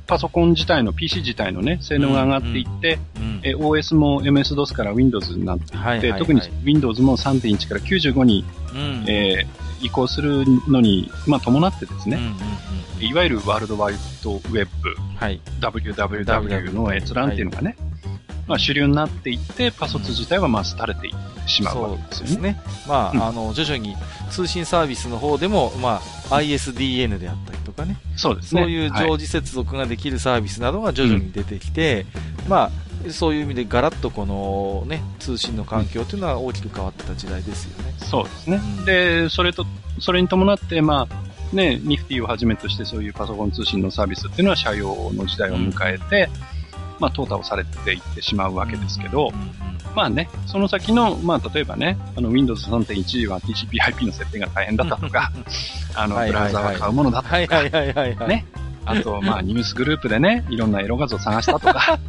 [SPEAKER 1] パソコン自体の、PC 自体のね、性能が上がっていって、
[SPEAKER 2] うん
[SPEAKER 1] えー OS も MS-DOS から Windows になっていって、
[SPEAKER 2] はいはいはい
[SPEAKER 1] 特に Windows も3.1から95に、
[SPEAKER 2] うん
[SPEAKER 1] えー移行するのに、まあ、伴ってですね、
[SPEAKER 2] うんうんうん
[SPEAKER 1] いわゆるワールドワイドウェブ、
[SPEAKER 2] はい。
[SPEAKER 1] WWW の閲覧っていうのがね、まあ、主流になっていって、パソ2自体はまあ廃れていってしまうわけですよね。
[SPEAKER 2] ね。まあ、
[SPEAKER 1] うん
[SPEAKER 2] あの、徐々に通信サービスの方でも、まあ、ISDN であったりとかね、
[SPEAKER 1] そうですね。
[SPEAKER 2] そういう
[SPEAKER 1] はい
[SPEAKER 2] 常時接続ができるサービスなどが徐々に出てきて、まあ、そういう意味でガラッとこのね、通信の環境というのは大きく変わってた時代ですよね。
[SPEAKER 1] そうですね。
[SPEAKER 2] うん
[SPEAKER 1] で、それと、それに伴って、まあ、ね、ニフティをはじめとしてそういうパソコン通信のサービスっていうのは社用の時代を迎えて、まあ、淘汰をされていってしまうわけですけど、
[SPEAKER 2] うんうん
[SPEAKER 1] まあね、その先の、まあ、例えばね、あの、Windows 3.1は TCP/IP の設定が大変だったとか、あの、ブラウザは買うものだったとか。ねあと、まあ、ニュースグループでね、いろんなエロ画像を探したとか、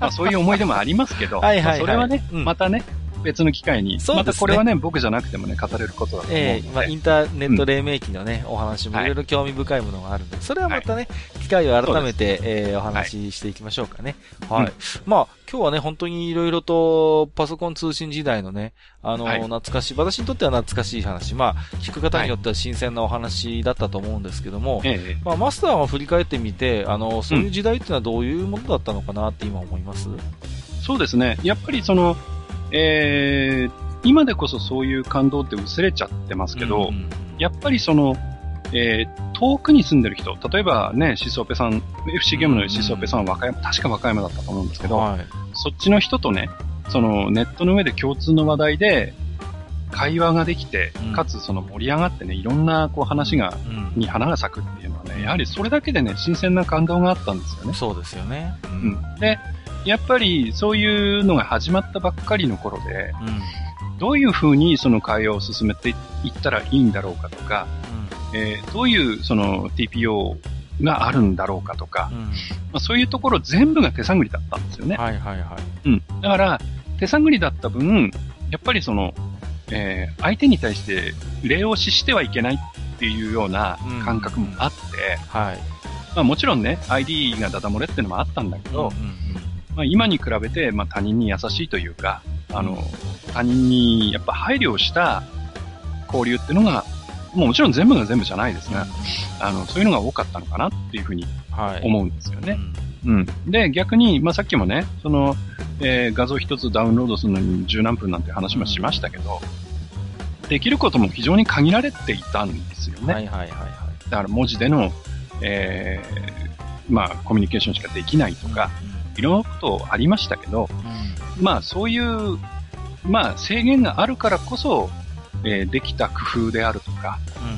[SPEAKER 1] まあ、そういう思い出もありますけど、
[SPEAKER 2] はいはいはい。
[SPEAKER 1] まあそれはね、
[SPEAKER 2] うん。
[SPEAKER 1] またね、別の機会に、
[SPEAKER 2] ね。
[SPEAKER 1] またこれはね、僕じゃなくてもね、語れることだと思うので、
[SPEAKER 2] ええまあ、インターネット黎明期のね、お話もい。ろいろ興味深いものがあるんで、それはまたね、機会を改めて、えーお話ししていきましょうかね。はい。
[SPEAKER 1] うん
[SPEAKER 2] まあ、今日はね、本当にいろいろと、パソコン通信時代のね、あの、
[SPEAKER 1] はい。
[SPEAKER 2] 懐かしい、私にとっては懐かしい話、まあ、聞く方によっては新鮮なお話だったと思うんですけども、
[SPEAKER 1] ええ。
[SPEAKER 2] まあ、マスターが振り返ってみて、あの、そういう時代っていうのはどういうものだったのかなって今思います、
[SPEAKER 1] そうですね。やっぱりその、えー、今でこそそういう感動って薄れちゃってますけど、
[SPEAKER 2] うんうん
[SPEAKER 1] やっぱりその、えー、遠くに住んでる人、例えばね、シソオペさん、FC ゲームのシソオペさんは和歌山、確か和歌山だったと思うんですけど、
[SPEAKER 2] はい。
[SPEAKER 1] そっちの人とね、そのネットの上で共通の話題で会話ができて
[SPEAKER 2] うん、
[SPEAKER 1] かつその盛り上がってね、いろんなこう話が、
[SPEAKER 2] うん
[SPEAKER 1] に花が咲くっていうのはね、やはりそれだけでね、新鮮な感動があったんですよね。
[SPEAKER 2] そうですよね。う
[SPEAKER 1] うん。で、やっぱりそういうのが始まったばっかりの頃で、
[SPEAKER 2] うん。
[SPEAKER 1] どういうふうにその会話を進めていったらいいんだろうかとか、えーどういうその TPO があるんだろうかとか、
[SPEAKER 2] うん。うん。
[SPEAKER 1] まあ、そういうところ全部が手探りだったんですよね。
[SPEAKER 2] はいはいはい。
[SPEAKER 1] うん。だから、手探りだった分、やっぱりその、えー相手に対して礼を視してはいけないっていうような感覚もあって、
[SPEAKER 2] はい。
[SPEAKER 1] まあもちろんね、ID がダダ漏れっていうのもあったんだけど、
[SPEAKER 2] うんうん
[SPEAKER 1] まあ今に比べて、まあ他人に優しいというか、あの、他人にやっぱ配慮をした交流っていうのが、もうもちろん全部が全部じゃないですが、あの、そういうのが多かったのかなっていうふうに
[SPEAKER 2] はい。
[SPEAKER 1] 思うんですよね。
[SPEAKER 2] うん
[SPEAKER 1] うん。で、逆に、まあ、さっきもね、その、えー画像一つダウンロードするのに十何分なんて話もしましたけど、できることも非常に限られていたんですよね。
[SPEAKER 2] はいはいはいはい。
[SPEAKER 1] だから文字での、えーまあ、コミュニケーションしかできないとか、いろんなことありましたけど、
[SPEAKER 2] うん。
[SPEAKER 1] まあ、そういう、まあ、制限があるからこそ、えーできた工夫であるとか、
[SPEAKER 2] うん。うん。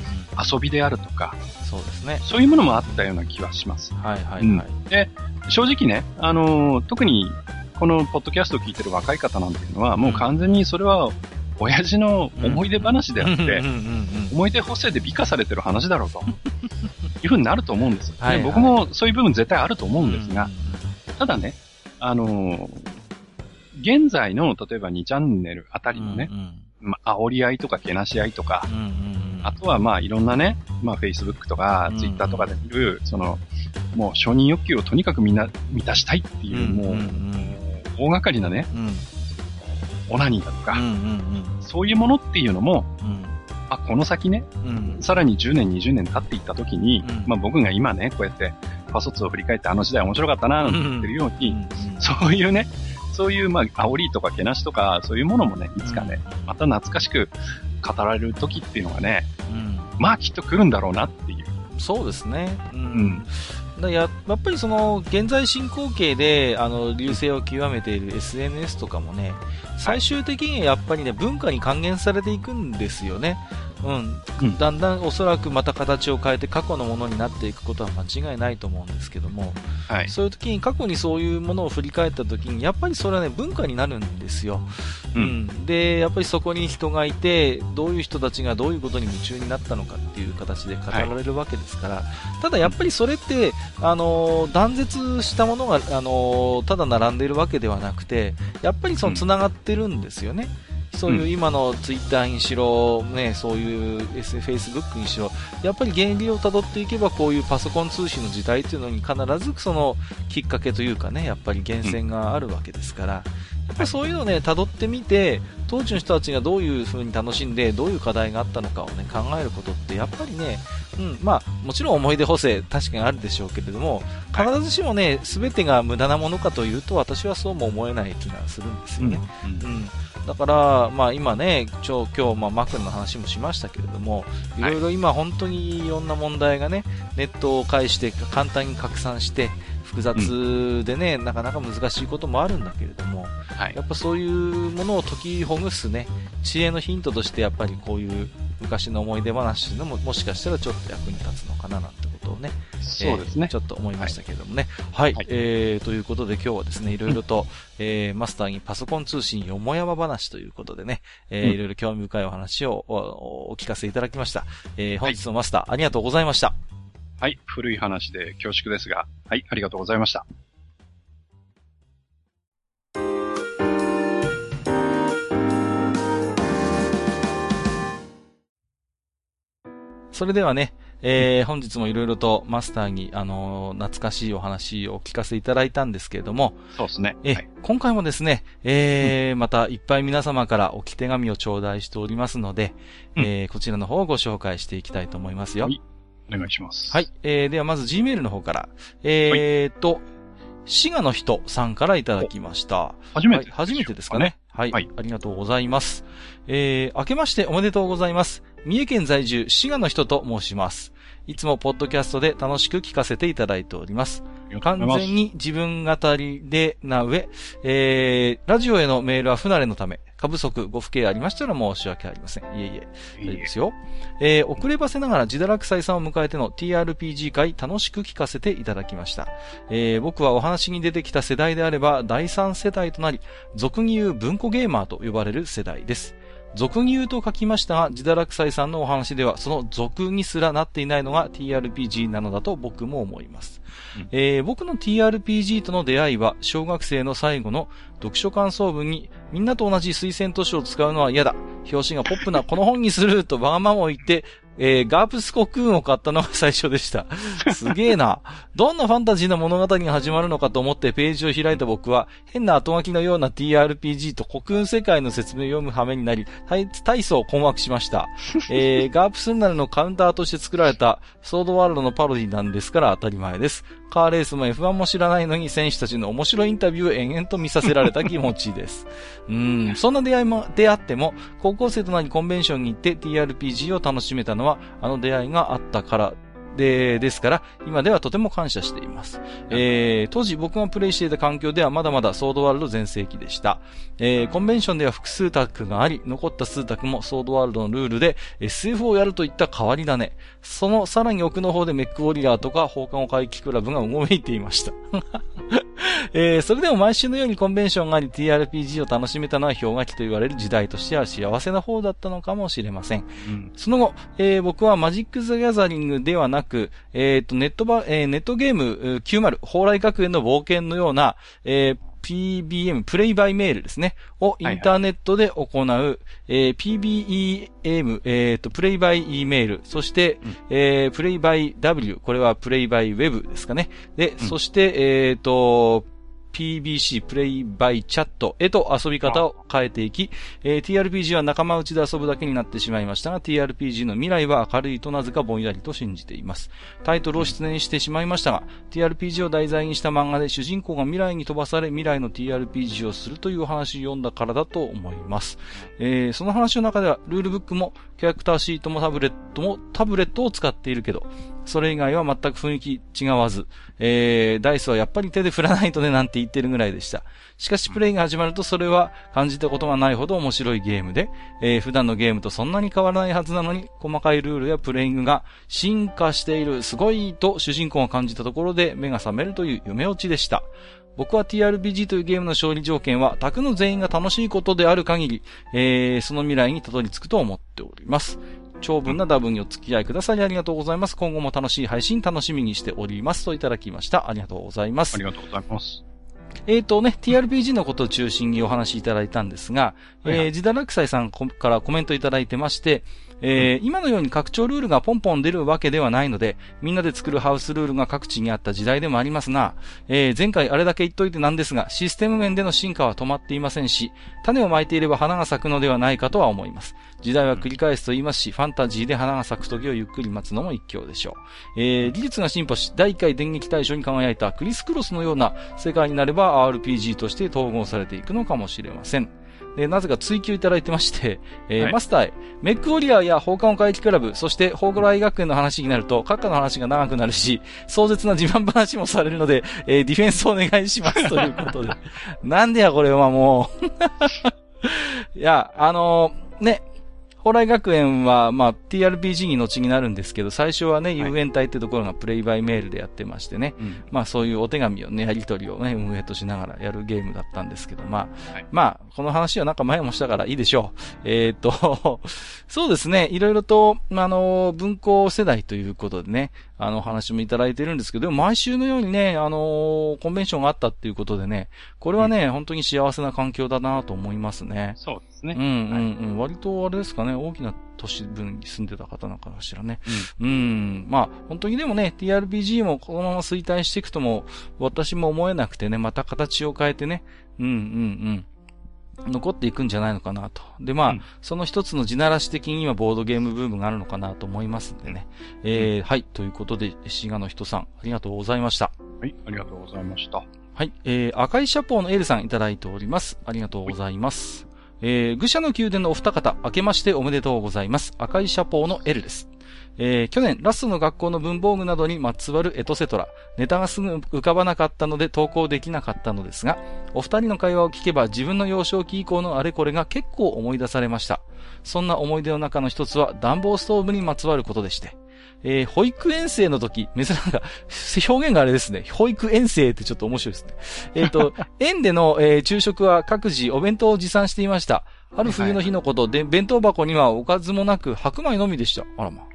[SPEAKER 1] 遊びであるとか、
[SPEAKER 2] そうですね。
[SPEAKER 1] そういうものもあったような気はします。
[SPEAKER 2] はいはい
[SPEAKER 1] うん
[SPEAKER 2] はい。
[SPEAKER 1] で、正直ね、あのー特にこのポッドキャストを聞いてる若い方なんていうのは、もう完全にそれは親父の思い出話であって、
[SPEAKER 2] うんうんうんうん
[SPEAKER 1] 思い出補正で美化されてる話だろうと。いうふうになると思うんです。で
[SPEAKER 2] はいはい
[SPEAKER 1] 僕もそういう部分絶対あると思うんですが、
[SPEAKER 2] うん
[SPEAKER 1] ただね、あのー現在の例えば2チャンネルあたりのね
[SPEAKER 2] う、ん
[SPEAKER 1] まあ、煽り合いとかけなし合いとか
[SPEAKER 2] う、んうんうん。
[SPEAKER 1] あとはまあいろんなね、まあ Facebook とか
[SPEAKER 2] うん
[SPEAKER 1] Twitter とかで見る、その、もう承認欲求をとにかくみんな満たしたいっていう、もう、
[SPEAKER 2] うんうん。
[SPEAKER 1] 大掛かりなね、
[SPEAKER 2] うん。
[SPEAKER 1] オナニーだとか、
[SPEAKER 2] うんうん
[SPEAKER 1] そういうものっていうのも、
[SPEAKER 2] うん。
[SPEAKER 1] あ、この先ね、
[SPEAKER 2] うん。
[SPEAKER 1] さらに10年、20年経っていった時に、
[SPEAKER 2] うん。
[SPEAKER 1] まあ僕が今ね、こうやってパソツを振り返ってあの時代面白かったな、なんて言ってるように、そういうね、そういうまあ煽りとかけなしとか、そういうものもね、いつかね、また懐かしく語られる時っていうのがね、
[SPEAKER 2] うん
[SPEAKER 1] まあきっと来るんだろうなっていう。
[SPEAKER 2] そうですね。う
[SPEAKER 1] うんん。
[SPEAKER 2] だややっぱりその現在進行形であの流星を極めている SNS とかもね最終的にやっぱりね文化に還元されていくんですよね、うん
[SPEAKER 1] うん
[SPEAKER 2] だんだんおそらくまた形を変えて過去のものになっていくことは間違いないと思うんですけども
[SPEAKER 1] はい。
[SPEAKER 2] そういう時に過去にそういうものを振り返った時にやっぱりそれはね文化になるんですよ、
[SPEAKER 1] う。
[SPEAKER 2] うんん、でやっぱりそこに人がいてどういう人たちがどういうことに夢中になったのかっていう形で語られるわけですから、ただやっぱりそれって、あのー断絶したものが、あのーただ並んでいるわけではなくてやっぱりその繋がってるんですよね。そういう今のツイッターにしろ、ね、そういう Facebook にしろ、やっぱり原理をたどっていけば、こういうパソコン通信の時代っていうのに必ずそのきっかけというかね、やっぱり源泉があるわけですから、やっぱりそういうのをね、辿ってみて、当時の人たちがどういう風に楽しんで、どういう課題があったのかをね、考えることって、やっぱりね、うん、まあ、もちろん思い出補正、確かにあるでしょうけれども、必ずしもね、すべてが無駄なものかというと、私はそうも思えない気がするんですよね。うん、だから、まあ、今ね、今日、まあ、マクロの話もしましたけれども、いろいろ今、本当にいろんな問題がね、ネットを介して簡単に拡散して、複雑でね、なかなか難しいこともあるんだけれども、
[SPEAKER 1] はい
[SPEAKER 2] や。っぱそういうものを解きほぐすね、知恵のヒントとして、やっぱりこういう昔の思い出話のも、もしかしたらちょっと役に立つのかななんてことをね、
[SPEAKER 1] そうですね
[SPEAKER 2] えーち。ょっと思いましたけれどもね。はい。
[SPEAKER 1] はい
[SPEAKER 2] えー、ということで今日はですね、いろいろと、えー、マスターにパソコン通信よもやま話ということでね、えー
[SPEAKER 1] うん
[SPEAKER 2] いろいろ興味深いお話をお聞かせいただきました。えー、本日のマスター、ありがとうございました。
[SPEAKER 1] はい。古い話で恐縮ですが、はい。ありがとうございました。
[SPEAKER 2] それではね、えー、本日もいろいろとマスターに、あのー懐かしいお話をお聞かせいただいたんですけれども、
[SPEAKER 1] そうですね。
[SPEAKER 2] え、
[SPEAKER 1] はい。
[SPEAKER 2] 今回もですね、えーまたいっぱい皆様から置き手紙を頂戴しておりますので、
[SPEAKER 1] うん
[SPEAKER 2] えーこちらの方をご紹介していきたいと思いますよ。
[SPEAKER 1] はいお願いします。
[SPEAKER 2] はい。えー、ではまず Gmail の方から、えーと、滋賀の人さんからいただきました。
[SPEAKER 1] 初めて、
[SPEAKER 2] はい、初めてですかね。。はい、
[SPEAKER 1] はい
[SPEAKER 2] ありがとうございます。えー、明けましておめでとうございます。三重県在住、滋賀の人と申します。いつもポッドキャストで楽しく聞かせていただいております。完全に自分語りでな上、えー、ラジオへのメールは不慣れのため、過不足ご不敬ありましたら申し訳ありません。いえいえ、大丈夫ですよ。えー、遅ればせながら自堕落採算を迎えての TRPG 会楽しく聞かせていただきました。えー、僕はお話に出てきた世代であれば第3世代となり、俗に言う文庫ゲーマーと呼ばれる世代です。俗に言うと書きましたが、自堕落採算のお話では、その俗にすらなっていないのが TRPG なのだと僕も思います。
[SPEAKER 1] うん
[SPEAKER 2] えー僕の TRPG との出会いは、小学生の最後の読書感想文に、みんなと同じ推薦図書を使うのは嫌だ。表紙がポップなこの本にするとわがままを言って、えー、ガープスコクーンを買ったのが最初でした。すげえな。どんなファンタジーの物語が始まるのかと思ってページを開いた僕は、変な後書きのような TRPG とコクーン世界の説明を読む羽目になり、大層困惑しました。えー、ガープスンナルのカウンターとして作られたソードワールドのパロディなんですから当たり前です。カーレースも F1 も知らないのに選手たちの面白いインタビューを延々と見させられた気持ちです。うん、そんな出会いも、出会っても、高校生となりコンベンションに行って TRPG を楽しめたのは、あの出会いがあったからで、ですから、今ではとても感謝しています。えー、当時僕がプレイしていた環境ではまだまだソードワールド全盛期でした。えー、コンベンションでは複数択があり、残った数択もソードワールドのルールで SF をやるといった変わりだね。そのさらに奥の方でメックウォリアーとか放課後回帰クラブがうごめいていました。えー、それでも毎週のようにコンベンションがあり TRPG を楽しめたのは氷河期と言われる時代としては幸せな方だったのかもしれません。うん、その後、えー、僕はマジック・ザ・ギャザリングではなく、えっ、ー、と、ネットバ、えー、ネットゲーム90、蓬莱学園の冒険のような、えー、PBM、プレイバイメールですね。をインターネットで行う、はいはい、えー、PBEM、えっ、ー、と、プレイバイ E メール、そして、うん、えー、プレイバイ W、これはプレイバイウェブですかね。で、うん、そして、えっ、ー、と、PBC プレイバイチャットへと遊び方を変えていき、えー、TRPG は仲間内で遊ぶだけになってしまいましたが、TRPG の未来は明るいとなぜかぼんやりと信じています。タイトルを出演してしまいましたが、TRPG を題材にした漫画で主人公が未来に飛ばされ未来の TRPG をするという話を読んだからだと思います。えー、その話の中では、ルールブックもキャラクターシートもタブレットもタブレットを使っているけど、それ以外は全く雰囲気違わず、えー、ダイスはやっぱり手で振らないとねなんて言ってるぐらいでした。しかしプレイが始まるとそれは感じたことがないほど面白いゲームで、えー、普段のゲームとそんなに変わらないはずなのに、細かいルールやプレイングが進化している、すごいと主人公が感じたところで目が覚めるという夢落ちでした。僕は TRPG というゲームの勝利条件は、宅の全員が楽しいことである限り、えー、その未来にたどり着くと思っております。長文な打分にお付き合いくださりありがとうございます。今後も楽しい配信楽しみにしております。といただきました。ありがとうございます。
[SPEAKER 1] ありがとうございます。
[SPEAKER 2] えっ、ー、とね、TRPG のことを中心にお話しいただいたんですが、はい、えー、ジダラクサイさんからコメントいただいてまして、えー、今のように拡張ルールがポンポン出るわけではないので、みんなで作るハウスルールが各地にあった時代でもありますが、えー、前回あれだけ言っといてなんですが、システム面での進化は止まっていませんし、種をまいていれば花が咲くのではないかとは思います。時代は繰り返すと言いますし、ファンタジーで花が咲く時をゆっくり待つのも一興でしょう。えー、技術が進歩し、第1回電撃大賞に輝いたクリスクロスのような世界になれば RPG として統合されていくのかもしれません。で、なぜか追求いただいてまして、えーはい、マスターへ、メックウォリアーや放課後会議クラブ、そしてホーグライ学園の話になると、閣下の話が長くなるし、壮絶な自慢話もされるので、えー、ディフェンスをお願いしますということで。なんでやこれはもう いや、あのー、ね、蓬莱学園は、まあ、TRPG に後になるんですけど、最初はね、遊園隊ってところがプレイバイメールでやってましてね、まあ、そういうお手紙をね、やり取りをね、運営としながらやるゲームだったんですけど、まあ、はい、まあ、この話はなんか前もしたからいいでしょう。えっ、と、そうですね、いろいろと、あの、文庫世代ということでね、あの、話もいただいてるんですけど、でも毎週のようにね、あのー、コンベンションがあったっていうことでね、これはね、うん、本当に幸せな環境だなと思いますね。
[SPEAKER 1] そうですね。
[SPEAKER 2] うんうんうん。割とあれですかね、大きな都市部に住んでた方なんかしらね。うん。うん。まあ、本当にでもね、TRPG もこのまま衰退していくとも、私も思えなくてね、また形を変えてね、うんうんうん。残っていくんじゃないのかなと。で、まあ、うん、その一つの地ならし的に今ボードゲームブームがあるのかなと思いますんでね。うん、えー、はい。ということで、滋賀の人さん、ありがとうございました。
[SPEAKER 1] はい、ありがとうございました。
[SPEAKER 2] はい。えー、赤いシャポーのエルさんいただいております。ありがとうございます。えー、愚者の宮殿のお二方、明けましておめでとうございます。赤いシャポーのエルです。えー、去年、ラストの学校の文房具などにまつわるエトセトラ、ネタがすぐ浮かばなかったので投稿できなかったのですが、お二人の会話を聞けば自分の幼少期以降のあれこれが結構思い出されました。そんな思い出の中の一つは暖房ストーブにまつわることでして、えー保育園生の時、珍なんか、表現があれですね。保育園生ってちょっと面白いですね。えっ、と、園での、えー昼食は各自お弁当を持参していました。ある冬の日のことで、弁当箱にはおかずもなく白米のみでした。あらまあ。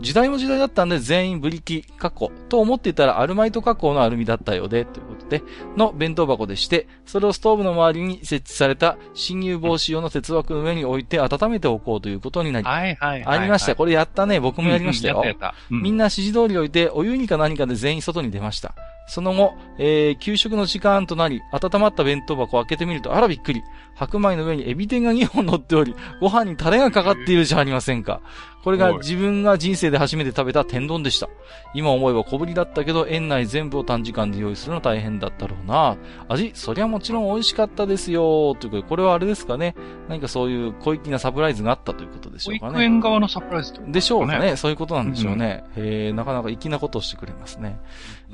[SPEAKER 2] 時代も時代だったんで全員ブリキ、過去、と思っていたらアルマイト加工のアルミだったようで、ということで、の弁当箱でして、それをストーブの周りに設置された侵入防止用の鉄枠の上に置いて温めておこうということになり、
[SPEAKER 1] はいはいはい。
[SPEAKER 2] ありました。これやったね。僕もやりましたよ。
[SPEAKER 1] やったやった。うん
[SPEAKER 2] みんな指示通り置いて、お湯にか何かで全員外に出ました。その後、えー、給食の時間となり、温まった弁当箱を開けてみると、あらびっくり。白米の上にエビ天が2本乗っており、ご飯にタレがかかっているじゃありませんか。これが自分が人生で初めて食べた天丼でした。今思えば小ぶりだったけど、園内全部を短時間で用意するのは大変だったろうな。味、そりゃもちろん美味しかったですよ。ということで、これはあれですかね。何かそういう小粋なサプライズがあったということでしょ
[SPEAKER 1] 保
[SPEAKER 2] うかね。
[SPEAKER 1] 育園側のサプライズってこと
[SPEAKER 2] でしょうかね。
[SPEAKER 1] ね
[SPEAKER 2] そういうことなんでしょうね。えー、なかなか粋なことをしてくれますね。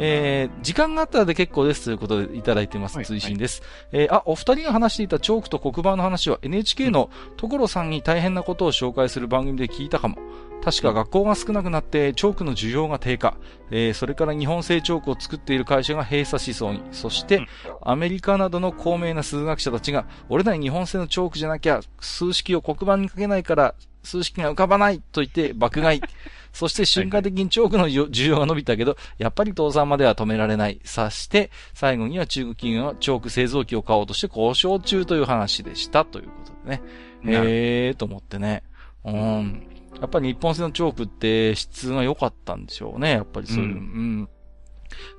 [SPEAKER 2] えー、時間があったらで結構ですということでいただいてます。
[SPEAKER 1] はい
[SPEAKER 2] 追伸です。えー、あ、お二人が話していたチョークと黒板の話は NHK の所さんに大変なことを紹介する番組で聞いたかも。確か学校が少なくなってチョークの需要が低下。えー、それから日本製チョークを作っている会社が閉鎖しそうに。そして、
[SPEAKER 1] うん
[SPEAKER 2] アメリカなどの高名な数学者たちが、俺らに日本製のチョークじゃなきゃ、数式を黒板に書けないから、数式が浮かばないと言って爆買い。そして瞬間的にチョークの需要が伸びたけど、やっぱり倒産までは止められない。さして、最後には中国企業がチョーク製造機を買おうとして交渉中という話でした。ということでね。へーと思ってね。うん。やっぱり日本製のチョークって質が良かったんでしょうね。やっぱりそういう。
[SPEAKER 1] う
[SPEAKER 2] うん。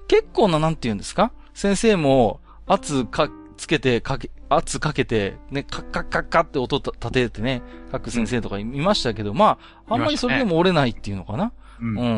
[SPEAKER 2] 結構な、なんて言うんですか？先生も圧か、つけて、かけ、圧かけて、ね、カッカッカッカッって音た立ててね、書く先生とかいましたけど、まあ、あんまりそれでも折れないっていうのかな？
[SPEAKER 1] うん
[SPEAKER 2] うんうんうん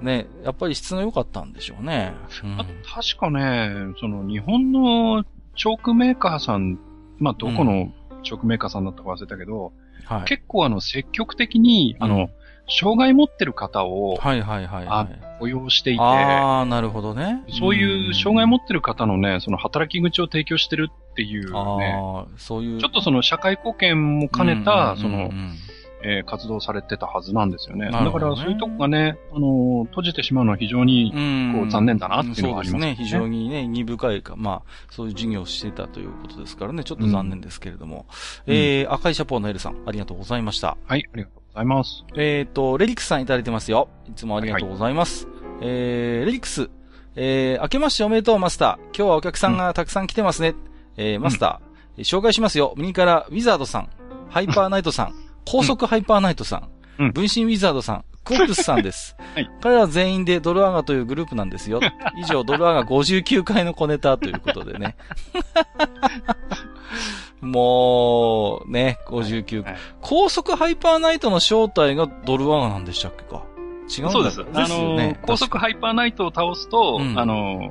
[SPEAKER 2] うん。ね、やっぱり質が良かったんでしょうね。うん
[SPEAKER 1] あ確かね、その日本のチョークメーカーさん、まあどこのチョークメーカーさんだったか忘れたけど、
[SPEAKER 2] はい。
[SPEAKER 1] 結構あの積極的に、あ
[SPEAKER 2] うん
[SPEAKER 1] の、障害持ってる方を
[SPEAKER 2] はいはいはい、は
[SPEAKER 1] あ
[SPEAKER 2] い。
[SPEAKER 1] 雇用していて、
[SPEAKER 2] ああ、なるほどね。
[SPEAKER 1] そういう障害持ってる方のね、その働き口を提供してるっていうね、
[SPEAKER 2] ああ、そういう。
[SPEAKER 1] ちょっとその社会貢献も兼ねた、そのえー活動されてたはずなんですよね。
[SPEAKER 2] ね
[SPEAKER 1] からそういうとこがね、あのー閉じてしまうのは非常に、
[SPEAKER 2] うん
[SPEAKER 1] こう残念だなっていうのはありますね
[SPEAKER 2] そうですね。非常にね、荷深いか、まあ、そういう事業をしてたということですからね、ちょっと残念ですけれども。
[SPEAKER 1] うん
[SPEAKER 2] えー、赤いシャポーのエルさん、ありがとうございました。
[SPEAKER 1] はい、ありがとうございます。
[SPEAKER 2] えっ、と、レリックスさんいただいてますよ。いつもありがとうございます。えー、レリックス、えー、明けましておめでとう、マスター。今日はお客さんがたくさん来てますね。えー、マスター、紹介しますよ。右から、ウィザードさん、ハイパーナイトさん、高速ハイパーナイトさん、
[SPEAKER 1] うん
[SPEAKER 2] 分身ウィザードさん、クオックスさんです。
[SPEAKER 1] はい
[SPEAKER 2] 彼ら全員でドルアガというグループなんですよ。以上、ドルアガ59回の小ネタということでね。もう、ね、59回。
[SPEAKER 1] はい
[SPEAKER 2] 高速ハイパーナイトの正体がドルアガなんでしたっけか？違うんだ
[SPEAKER 1] そうです。あ
[SPEAKER 2] ですね
[SPEAKER 1] ー。高速ハイパーナイトを倒すと、
[SPEAKER 2] うん
[SPEAKER 1] あのー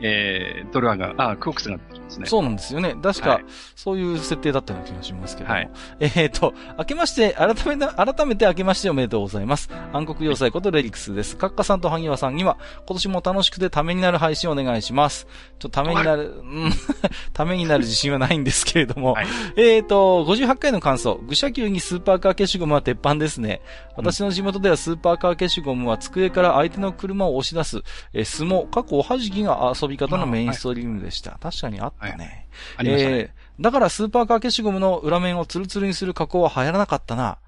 [SPEAKER 1] えー、ドルアが、あ、クオックスが出てきますね。
[SPEAKER 2] そうなんですよね。確か、
[SPEAKER 1] はい
[SPEAKER 2] そういう設定だったような気がしますけども。
[SPEAKER 1] はい
[SPEAKER 2] えっ、と、明けまして、改めて、改めて明けましておめでとうございます。暗黒要塞ことレリクスです。カッカさんと萩和さんには、今年も楽しくてためになる配信をお願いします。ちょっとためになる、うん、ためになる自信はないんですけれども。
[SPEAKER 1] はい
[SPEAKER 2] えっ、と、58回の感想。愚者級にスーパーカー消しゴムは鉄板ですね。私の地元ではスーパーカー消しゴムは机から相手の車を押し出す、えー相撲、過去おはじきが遊び方のメインストリームでした。確かにあったね。
[SPEAKER 1] ありましたね。
[SPEAKER 2] えーだからスーパーカー消しゴムの裏面をツルツルにする加工は流行らなかったな。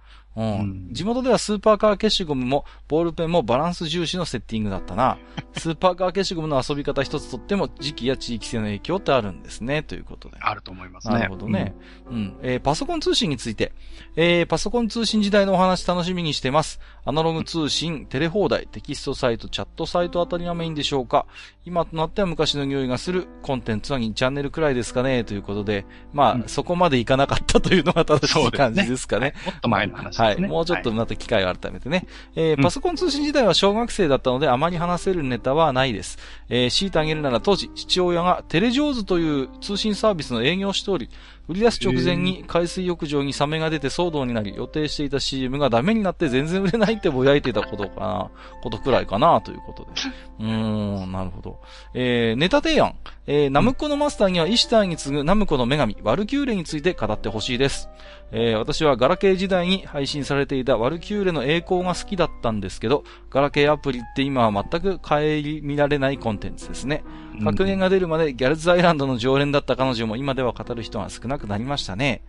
[SPEAKER 2] うん。
[SPEAKER 1] うん
[SPEAKER 2] 地元ではスーパーカー消しゴムも、ボールペンもバランス重視のセッティングだったな。スーパーカー消しゴムの遊び方一つとっても、時期や地域性の影響ってあるんですね。ということで。
[SPEAKER 1] あると思いますね。
[SPEAKER 2] なるほどね。うん。えーパソコン通信について。えーパソコン通信時代のお話楽しみにしてます。アナログ通信、テレ放題、テキストサイト、チャットサイトあたりがメインでしょうか。今となっては昔の匂いがするコンテンツは2チャンネルくらいですかね。ということで。まあ、
[SPEAKER 1] うん
[SPEAKER 2] そこまでいかなかったというのが正しい感じですかね。
[SPEAKER 1] もっと前の話
[SPEAKER 2] はい。
[SPEAKER 1] ですね。
[SPEAKER 2] もうちょっとまた機会が改めてね。えー
[SPEAKER 1] うん
[SPEAKER 2] パソコン通信時代は小学生だったのであまり話せるネタはないです。えー、強いてあげるなら当時、父親がテレジョーズという通信サービスの営業をしており、売り出す直前に海水浴場にサメが出て騒動になり、予定していた CM がダメになって全然売れないってぼやいていたことかな、ことくらいかな、ということで。うーん、なるほど。えー、ネタ提案。えー、ナムコのマスターにはイシターに次ぐナムコの女神、ワルキューレについて語ってほしいです。えー私はガラケー時代に配信されていたワルキューレの栄光が好きだったんですけど、ガラケーアプリって今は全く顧みられないコンテンツですね。格言が出るまでギャルズアイランドの常連だった彼女も今では語る人が少なくなりましたね。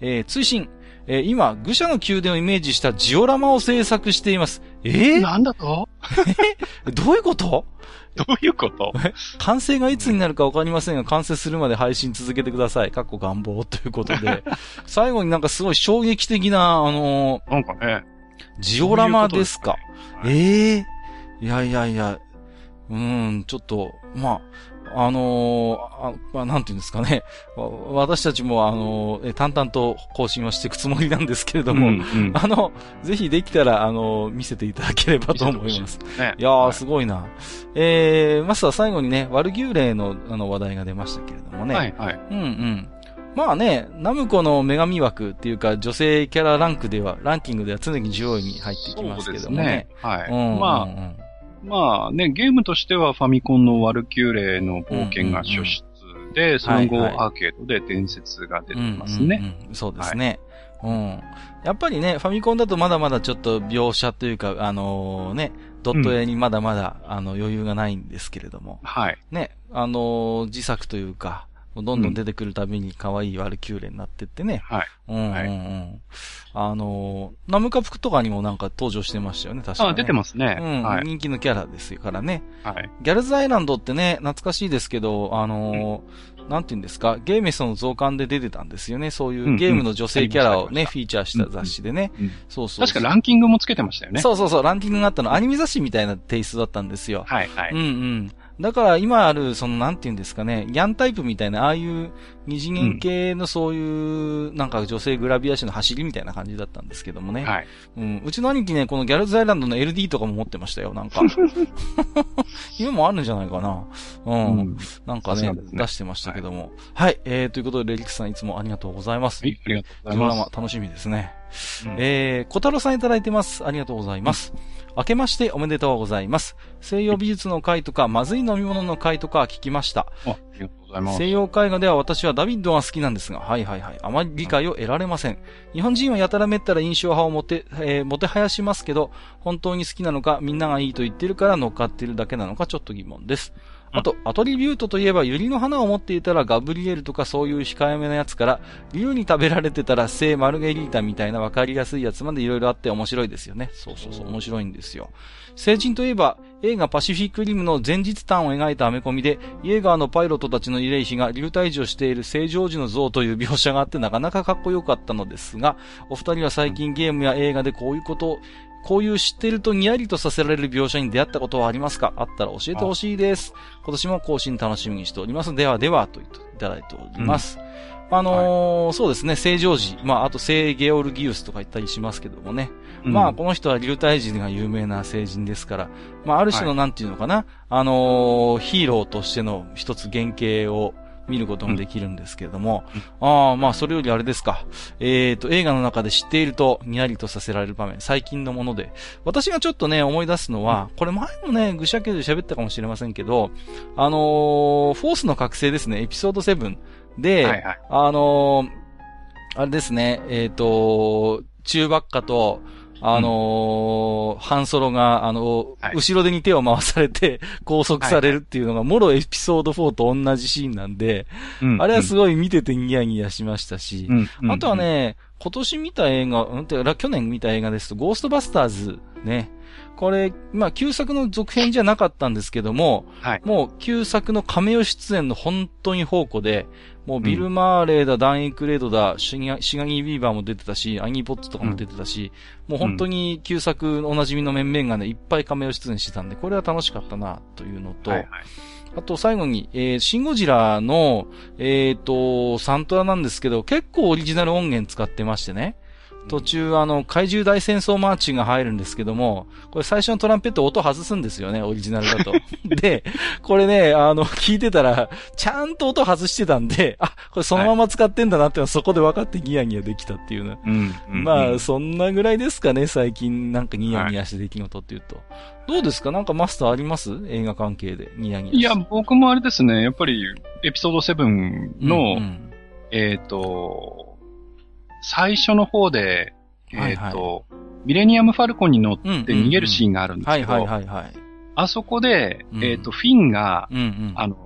[SPEAKER 2] えー、通信、えー、今、愚者の宮殿をイメージしたジオラマを制作しています。えー、
[SPEAKER 1] なんだと？
[SPEAKER 2] え？どういうこと？
[SPEAKER 1] どういうこと？
[SPEAKER 2] 完成がいつになるかわかりませんが、完成するまで配信続けてください。かっこ願望ということで。最後になんかすごい衝撃的な、あの
[SPEAKER 1] ー、なんかね。
[SPEAKER 2] ジオラマですか？
[SPEAKER 1] ううすね？
[SPEAKER 2] ええいやいやいや、うーん、ちょっと、まあ、あのーあまあ、なんていうんですかね。わ私たちも、あのーえ淡々と更新をしていくつもりなんですけれども、
[SPEAKER 1] うんうん
[SPEAKER 2] あの、ぜひできたら、あのー見せていただければと思います。
[SPEAKER 1] ね。
[SPEAKER 2] いやー、
[SPEAKER 1] はい
[SPEAKER 2] すごいな。えー、まずは最後にね、ワルギューレのあの話題が出ましたけれどもね。
[SPEAKER 1] はい、はい。
[SPEAKER 2] うんうん。まあね、ナムコの女神枠っていうか、女性キャラランクでは、ランキングでは常に上位に入っていきますけどもね。
[SPEAKER 1] はい。
[SPEAKER 2] うん
[SPEAKER 1] まあ、
[SPEAKER 2] うんうん
[SPEAKER 1] まあね、ゲームとしてはファミコンのワルキューレの冒険が初出で、その後
[SPEAKER 2] はいはい
[SPEAKER 1] アーケードで伝説が出てますね。
[SPEAKER 2] うんうんうんそうですね。うん。やっぱりね、ファミコンだとまだまだちょっと描写というか、あのね、ドット絵にまだまだ、あの余裕がないんですけれども、
[SPEAKER 1] はい。
[SPEAKER 2] ね、あの自作というか、どんどん出てくるたびに可愛いワルキューレになってってね。
[SPEAKER 1] はい。
[SPEAKER 2] うんうんうん。
[SPEAKER 1] はい
[SPEAKER 2] あのナムカプクとかにもなんか登場してましたよね、確かに、
[SPEAKER 1] あ、出てますね。
[SPEAKER 2] うん、
[SPEAKER 1] はい。
[SPEAKER 2] 人気のキャラですからね。
[SPEAKER 1] はい。
[SPEAKER 2] ギャルズアイランドってね、懐かしいですけど、あのーなんて言うんですか、ゲーメスの増刊で出てたんですよね。そういうゲームの女性キャラをね、
[SPEAKER 1] うんうん
[SPEAKER 2] フィーチャーした雑誌でね。
[SPEAKER 1] うん
[SPEAKER 2] そうそうそう。
[SPEAKER 1] 確かランキングもつけてましたよね。
[SPEAKER 2] そうそうそう、ランキングがあったの、アニメ雑誌みたいなテイストだったんですよ。
[SPEAKER 1] はい、はい。
[SPEAKER 2] うんうん。だから今ある、その、なんて言うんですかね、ギャンタイプみたいな、ああいう二次元系のそういう、なんか女性グラビア誌の走りみたいな感じだったんですけどもね。
[SPEAKER 1] はい。
[SPEAKER 2] うん。うちの兄貴ね、このギャルズアイランドの LD とかも持ってましたよ、なんか。今もあるんじゃないかな。うん。
[SPEAKER 1] うん
[SPEAKER 2] なんかね
[SPEAKER 1] ね
[SPEAKER 2] 出してましたけども。はい、えー、ということで、レリックさんいつもありがとうございます。
[SPEAKER 1] はい、ありがとうござい
[SPEAKER 2] ドラ
[SPEAKER 1] ます。
[SPEAKER 2] マ楽しみですね。
[SPEAKER 1] うん
[SPEAKER 2] えー、小太郎さんいただいてます。ありがとうございます。明けましておめでとうございます。西洋美術の会とか、まずい飲み物の会とか聞きました。
[SPEAKER 1] あありがとうございます。
[SPEAKER 2] 西洋絵画では私はダビッドが好きなんですが、はいはいはい。あまり理解を得られません。日本人はやたらめったら印象派をもて、えー、もてはやしますけど、本当に好きなのか、みんながいいと言ってるから乗っかってるだけなのか、ちょっと疑問です。あと、アトリビュートといえば、ユリの花を持っていたらガブリエルとかそういう控えめなやつから、竜に食べられてたら聖マルゲリータみたいなわかりやすいやつまでいろいろあって面白いですよね。そうそうそう、面白いんですよ。成人といえば、映画パシフィックリムの前日譚を描いたアメコミで、イエーガーのパイロットたちの慰霊碑が流体児をしている聖ジョージの像という描写があってなかなかかっこよかったのですが、お二人は最近ゲームや映画でこういうことを、こういう知ってるとニヤリとさせられる描写に出会ったことはありますか？あったら教えてほしいです。今年も更新楽しみにしております。ではでは、と言っていただいております。あのーそうですね、聖ジョージ、まあ、あと聖ゲオルギウスとか言ったりしますけどもね。
[SPEAKER 1] うん
[SPEAKER 2] まあ、この人は流体人が有名な聖人ですから、まあ、ある種のなんていうのかな、あのーヒーローとしての一つ原型を見ることもできるんですけれども、ああ、まあ、それよりあれですか。えっ、と、映画の中で知っていると、にやりとさせられる場面、最近のもので。私がちょっとね、思い出すのは、これ前もね、ぐしゃけで喋ったかもしれませんけど、あのーフォースの覚醒ですね、エピソード7で、
[SPEAKER 1] はいはい。
[SPEAKER 2] あのーあれですね、えっ、と、中ばっかと、あのーハンソロが、あの
[SPEAKER 1] はい。
[SPEAKER 2] 後ろ手に手を回されて 拘束されるっていうのが、もろエピソード4と同じシーンなんで、
[SPEAKER 1] うん。
[SPEAKER 2] あれはすごい見ててニヤニヤしましたし、
[SPEAKER 1] うん。うん。
[SPEAKER 2] あとはね、今年見た映画、うんてか去年見た映画ですと、ゴーストバスターズね。これ、まあ、旧作の続編じゃなかったんですけども、
[SPEAKER 1] はい
[SPEAKER 2] もう旧作のカメオ出演の本当に宝庫で、もうビル・マーレーだ、ダン・エクレードだ、シガシガニー・ビーバーも出てたし、アニー・ポッツとかも出てたし、もう本当に旧作おなじみの面々がね、いっぱいカメオ出演してたんで、これは楽しかったな、というのと、
[SPEAKER 1] はいはい。
[SPEAKER 2] あと最後に、えーシンゴジラの、えっ、と、サントラなんですけど、結構オリジナル音源使ってましてね。途中、あの、怪獣大戦争マーチが入るんですけども、これ最初のトランペット音外すんですよね、オリジナルだと。で、これね、あの、聞いてたら、ちゃんと音外してたんで、あ、これそのまま使ってんだなってのはそこで分かってニヤニヤできたっていうね。まあ、
[SPEAKER 1] うん
[SPEAKER 2] そんなぐらいですかね、最近なんかニヤニヤして出来事っていうと。どうですか？なんかマスターあります？映画関係でニヤニヤ
[SPEAKER 1] いや、僕もあれですね、やっぱり、エピソード7の、
[SPEAKER 2] うんうん
[SPEAKER 1] えっ、と、最初の方で、えっ、と、ミレニアムファルコンに乗って逃げるシーンがあるんですけど、
[SPEAKER 2] はいはいはいはい。
[SPEAKER 1] あそこで、
[SPEAKER 2] うん
[SPEAKER 1] えっ、と、フィンが、
[SPEAKER 2] うんうん。
[SPEAKER 1] あの、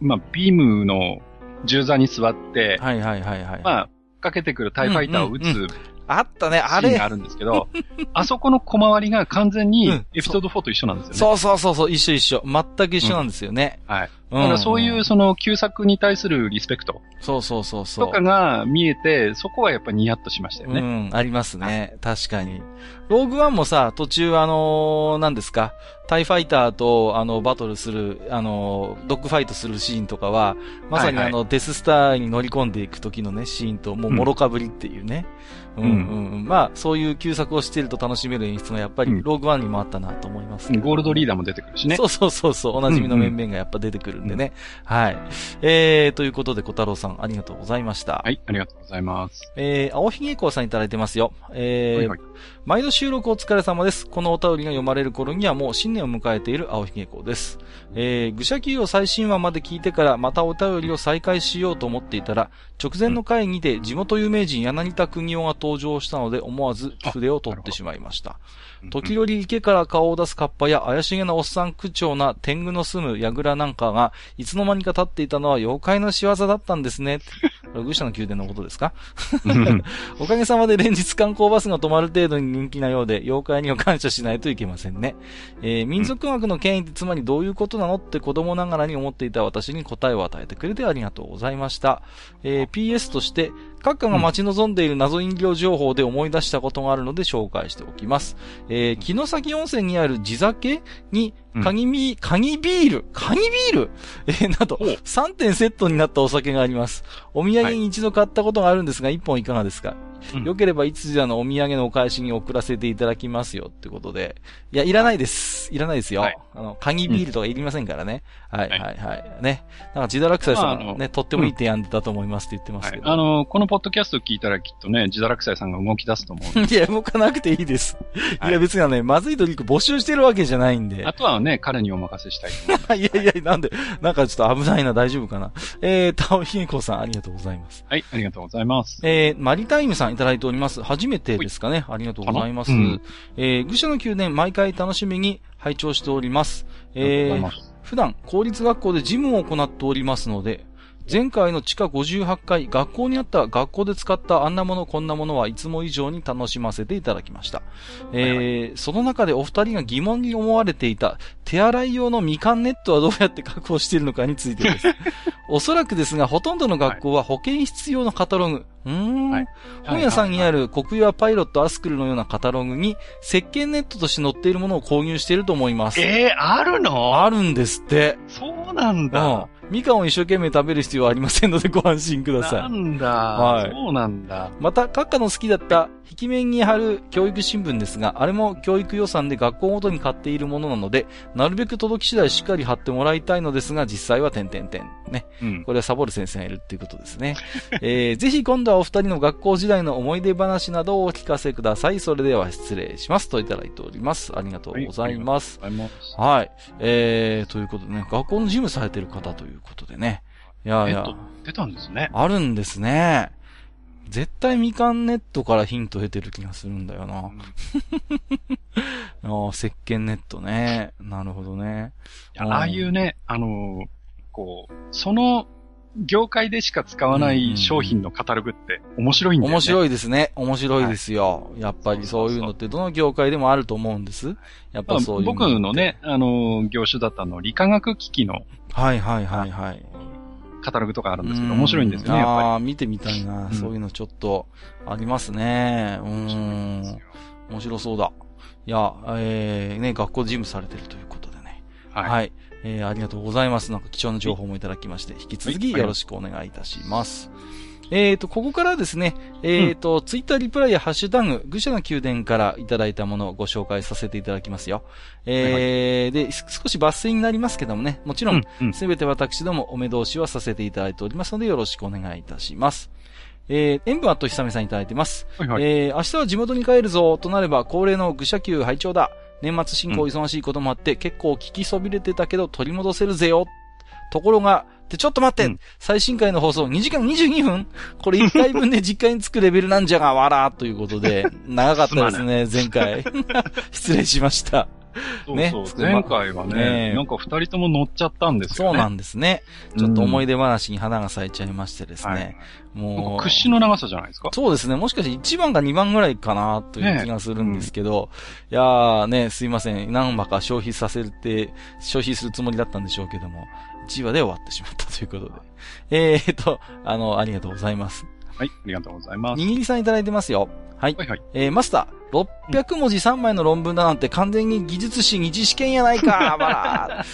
[SPEAKER 1] まあ、ビームの銃座に座って、
[SPEAKER 2] はいはいはいはい。
[SPEAKER 1] まあ、かけてくるタイファイターを撃つ
[SPEAKER 2] うんあったね、あれ
[SPEAKER 1] シーンがあ。るんですけど、あそこの小回りが完全に
[SPEAKER 2] うん
[SPEAKER 1] エピソード4と一緒なんですよね。
[SPEAKER 2] そうそうそうそう、一緒一緒。全く一緒なんですよね。
[SPEAKER 1] はい。
[SPEAKER 2] うん
[SPEAKER 1] だからそういうその旧作に対するリスペクト
[SPEAKER 2] そうそうそうそう。
[SPEAKER 1] とかが見えて、そこはやっぱニヤッとしましたよね。
[SPEAKER 2] うん、ありますね。確かに。ローグワンもさ、途中あのー何ですか、タイファイターと、あの、バトルする、あのードッグファイトするシーンとかは、まさにあの、デススターに乗り込んでいく時のね、シーンと、もう、もろかぶりっていうね。うん、うん、うん。まあ、そういう旧作をしてると楽しめる演出がやっぱり、
[SPEAKER 1] うん
[SPEAKER 2] ローグワンにもあったなと思いますけど、
[SPEAKER 1] ゴールドリーダーも出てくるしね。
[SPEAKER 2] そうそうそうそう、おなじみの面々がやっぱ出てくるんでね。はい。えー、ということで、小太郎さん、ありがとうございました。
[SPEAKER 1] はい、ありがとうございます。
[SPEAKER 2] えー、青ひげこうさんいただいてますよ。えー
[SPEAKER 1] はいはい
[SPEAKER 2] 毎度収録お疲れ様です。このお便りが読まれる頃にはもう新年を迎えている青ひげ子です。えー、愚者級を最新話まで聞いてからまたお便りを再開しようと思っていたら、直前の会議で地元有名人柳田国夫が登場したので思わず筆を取ってしまいました。時折池から顔を出すカッパや怪しげなおっさん口調な天狗の住む櫓なんかが、いつの間にか立っていたのは妖怪の仕業だったんですね。これ愚者の宮殿のことですか？
[SPEAKER 1] うん
[SPEAKER 2] おかげさまで連日観光バスが止まる程度に人気なようで、妖怪には感謝しないといけませんね。えー民族学の権威ってつまりどういうことなのって子供ながらに思っていた私に答えを与えてくれてありがとうございました。えー PS として、閣下が待ち望んでいる謎飲料情報で思い出したことがあるので紹介しておきます。えー、木崎温泉にある地酒に、鍵み、鍵ビール、鍵ビール？えー、など、
[SPEAKER 1] ほう。
[SPEAKER 2] 3点セットになったお酒があります。お土産に一度買ったことがあるんですが、1本いかがですか、
[SPEAKER 1] うん
[SPEAKER 2] よければいつじゃのお土産のお返しに送らせていただきますよってことで。いや、いらないです。いらないですよ。
[SPEAKER 1] はい
[SPEAKER 2] あの、鍵ビールとかいりませんからね。はい、
[SPEAKER 1] はい
[SPEAKER 2] はい、はい。ね。なんか、ジダラクサイさんがね、とってもいい提案だと思いますって言ってます
[SPEAKER 1] はい。
[SPEAKER 2] けど。
[SPEAKER 1] あの、このポッドキャスト聞いたらきっとね、自堕落斎さんが動き出すと思う。
[SPEAKER 2] いや、動かなくていいです。
[SPEAKER 1] はい
[SPEAKER 2] いや、別にはね、まずいドリンク募集してるわけじゃないんで
[SPEAKER 1] あ。とはね、彼にお任せしたいい。
[SPEAKER 2] いやいや、なんで、なんかちょっと危ないな、大丈夫かな。えー、タオヒゲコさん、ありがとうございます。
[SPEAKER 1] はい、ありがとうございます。
[SPEAKER 2] えー、マリタイムさんいただいております。初めてですかね。ありがとうございます。
[SPEAKER 1] うん
[SPEAKER 2] えー、愚者の宮殿、毎回楽しみに拝聴しております。えー普段、公立学校で事務を行っておりますので、前回の地下58階、学校にあった学校で使ったあんなものこんなものはいつも以上に楽しませていただきました。えーその中でお二人が疑問に思われていた手洗い用のみかんネットはどうやって確保しているのかについてです。おそらくですが、ほとんどの学校は保健室用のカタログ。うーん、
[SPEAKER 1] はい
[SPEAKER 2] 本屋さんにある国用パイロットアスクルのようなカタログに石鹸ネットとして載っているものを購入していると思います。
[SPEAKER 1] えー、あるの？
[SPEAKER 2] あるんですって。
[SPEAKER 1] そうなん
[SPEAKER 2] うん
[SPEAKER 1] だ。。
[SPEAKER 2] みかんを一生懸命食べる必要はありませんのでご安心くだ
[SPEAKER 1] な
[SPEAKER 2] さい。
[SPEAKER 1] んだ、
[SPEAKER 2] はい
[SPEAKER 1] そうなんだ。
[SPEAKER 2] また、閣下の好きだった、壁面に貼る教育新聞ですが、あれも教育予算で学校ごとに買っているものなので、なるべく届き次第しっかり貼ってもらいたいのですが、実際は点々点。ね。
[SPEAKER 1] うん。
[SPEAKER 2] これはサボる先生がいるっていうことですね。えー、ぜひ今度はお二人の学校時代の思い出話などをお聞かせください。それでは失礼します。といただいております。ありがとうございます。
[SPEAKER 1] ありがとうござい。
[SPEAKER 2] はい。えー、ということでね、学校の事務されてる方ということでね。いやいや
[SPEAKER 1] 出たんですね。
[SPEAKER 2] あるんですね。絶対みかんネットからヒント得てる気がするんだよな。あー石鹸ネットね。なるほどね。
[SPEAKER 1] ああいうね、あのーこう、その業界でしか使わない商品のカタログって面白いんだよね。
[SPEAKER 2] 面
[SPEAKER 1] い。
[SPEAKER 2] 白いですね。面白いですよ。やっぱりそういうのってどの業界でもあると思うんです。やっぱそういう
[SPEAKER 1] 僕のね、あのー業種だったの、理化学機器の
[SPEAKER 2] はいはいはいはい。
[SPEAKER 1] カタログとかあるんですけど、面白いんですよね、やっぱ
[SPEAKER 2] ああ、見てみたいな、
[SPEAKER 1] うん
[SPEAKER 2] そういうのちょっとありますね。う
[SPEAKER 1] ん。
[SPEAKER 2] 面白そうだ。いや、えー、ね、学校で事務されてるということでね。
[SPEAKER 1] はい。
[SPEAKER 2] はい。えー、ありがとうございます。なんか貴重な情報もいただきまして、引き続き
[SPEAKER 1] はい
[SPEAKER 2] よろしくお願いいたします。えーと、ここからですね、えーと、ツイッターリプライやハッシュタグ、愚者の宮殿からいただいたものをご紹介させていただきますよ。えー、で、す少し抜粋になりますけどもね、もちろん、
[SPEAKER 1] うん、
[SPEAKER 2] すべて私どもお目通しはさせていただいておりますので、よろしくお願いいたします。えー、塩分あとひさめさんいただいてます。
[SPEAKER 1] はいはい。
[SPEAKER 2] えー、明日は地元に帰るぞとなれば恒例の愚者級拝聴だ。年末進行忙しいこともあって、結構聞きそびれてたけど取り戻せるぜよ。ところが、で、ちょっと待って、
[SPEAKER 1] うん
[SPEAKER 2] 最新回の放送2時間22分これ1回分で実家に着くレベルなんじゃが、わらということで、長かったですね、前回。失礼しました。ね
[SPEAKER 1] そうそう。前回は
[SPEAKER 2] ね
[SPEAKER 1] ね、なんか二人とも乗っちゃったんですよね。
[SPEAKER 2] そうなんですね。ちょっと思い出話に花が咲いちゃいましてです
[SPEAKER 1] はい
[SPEAKER 2] ね。
[SPEAKER 1] なん
[SPEAKER 2] もう。
[SPEAKER 1] か屈指の長さじゃないですか？
[SPEAKER 2] そうですね。もしかして1番か2番ぐらいかなという気がするんですけど、いやーね、すいません。何話か消費させて、消費するつもりだったんでしょうけども、1話で終わってしまったということで。えーと、あの、ありがとうございます。
[SPEAKER 1] はい、ありがとうございます。
[SPEAKER 2] にぎりさんいただいてますよ。はい。
[SPEAKER 1] はいはい。
[SPEAKER 2] えー、マスター、600文字3枚の論文だなんて完全に技術史二次試験やないか、ばら。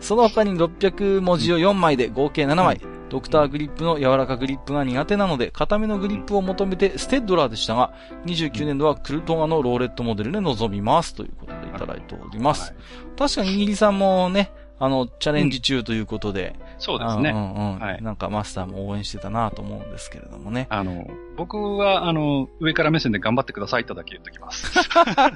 [SPEAKER 2] その他に600文字を4枚で合計7枚。ドクターグリップの柔らかグリップが苦手なので、固めのグリップを求めてステッドラーでしたが、29年度はクルトガのローレットモデルで臨みます。ということでいただいております。
[SPEAKER 1] はい
[SPEAKER 2] 確かにイギリさんもね、あの、チャレンジ中ということで、
[SPEAKER 1] そうですね。
[SPEAKER 2] うんうんうん
[SPEAKER 1] はい
[SPEAKER 2] なんかマスターも応援してたなと思うんですけれどもね。
[SPEAKER 1] あの、僕は、あの、上から目線で頑張ってくださいとだけ言っときます。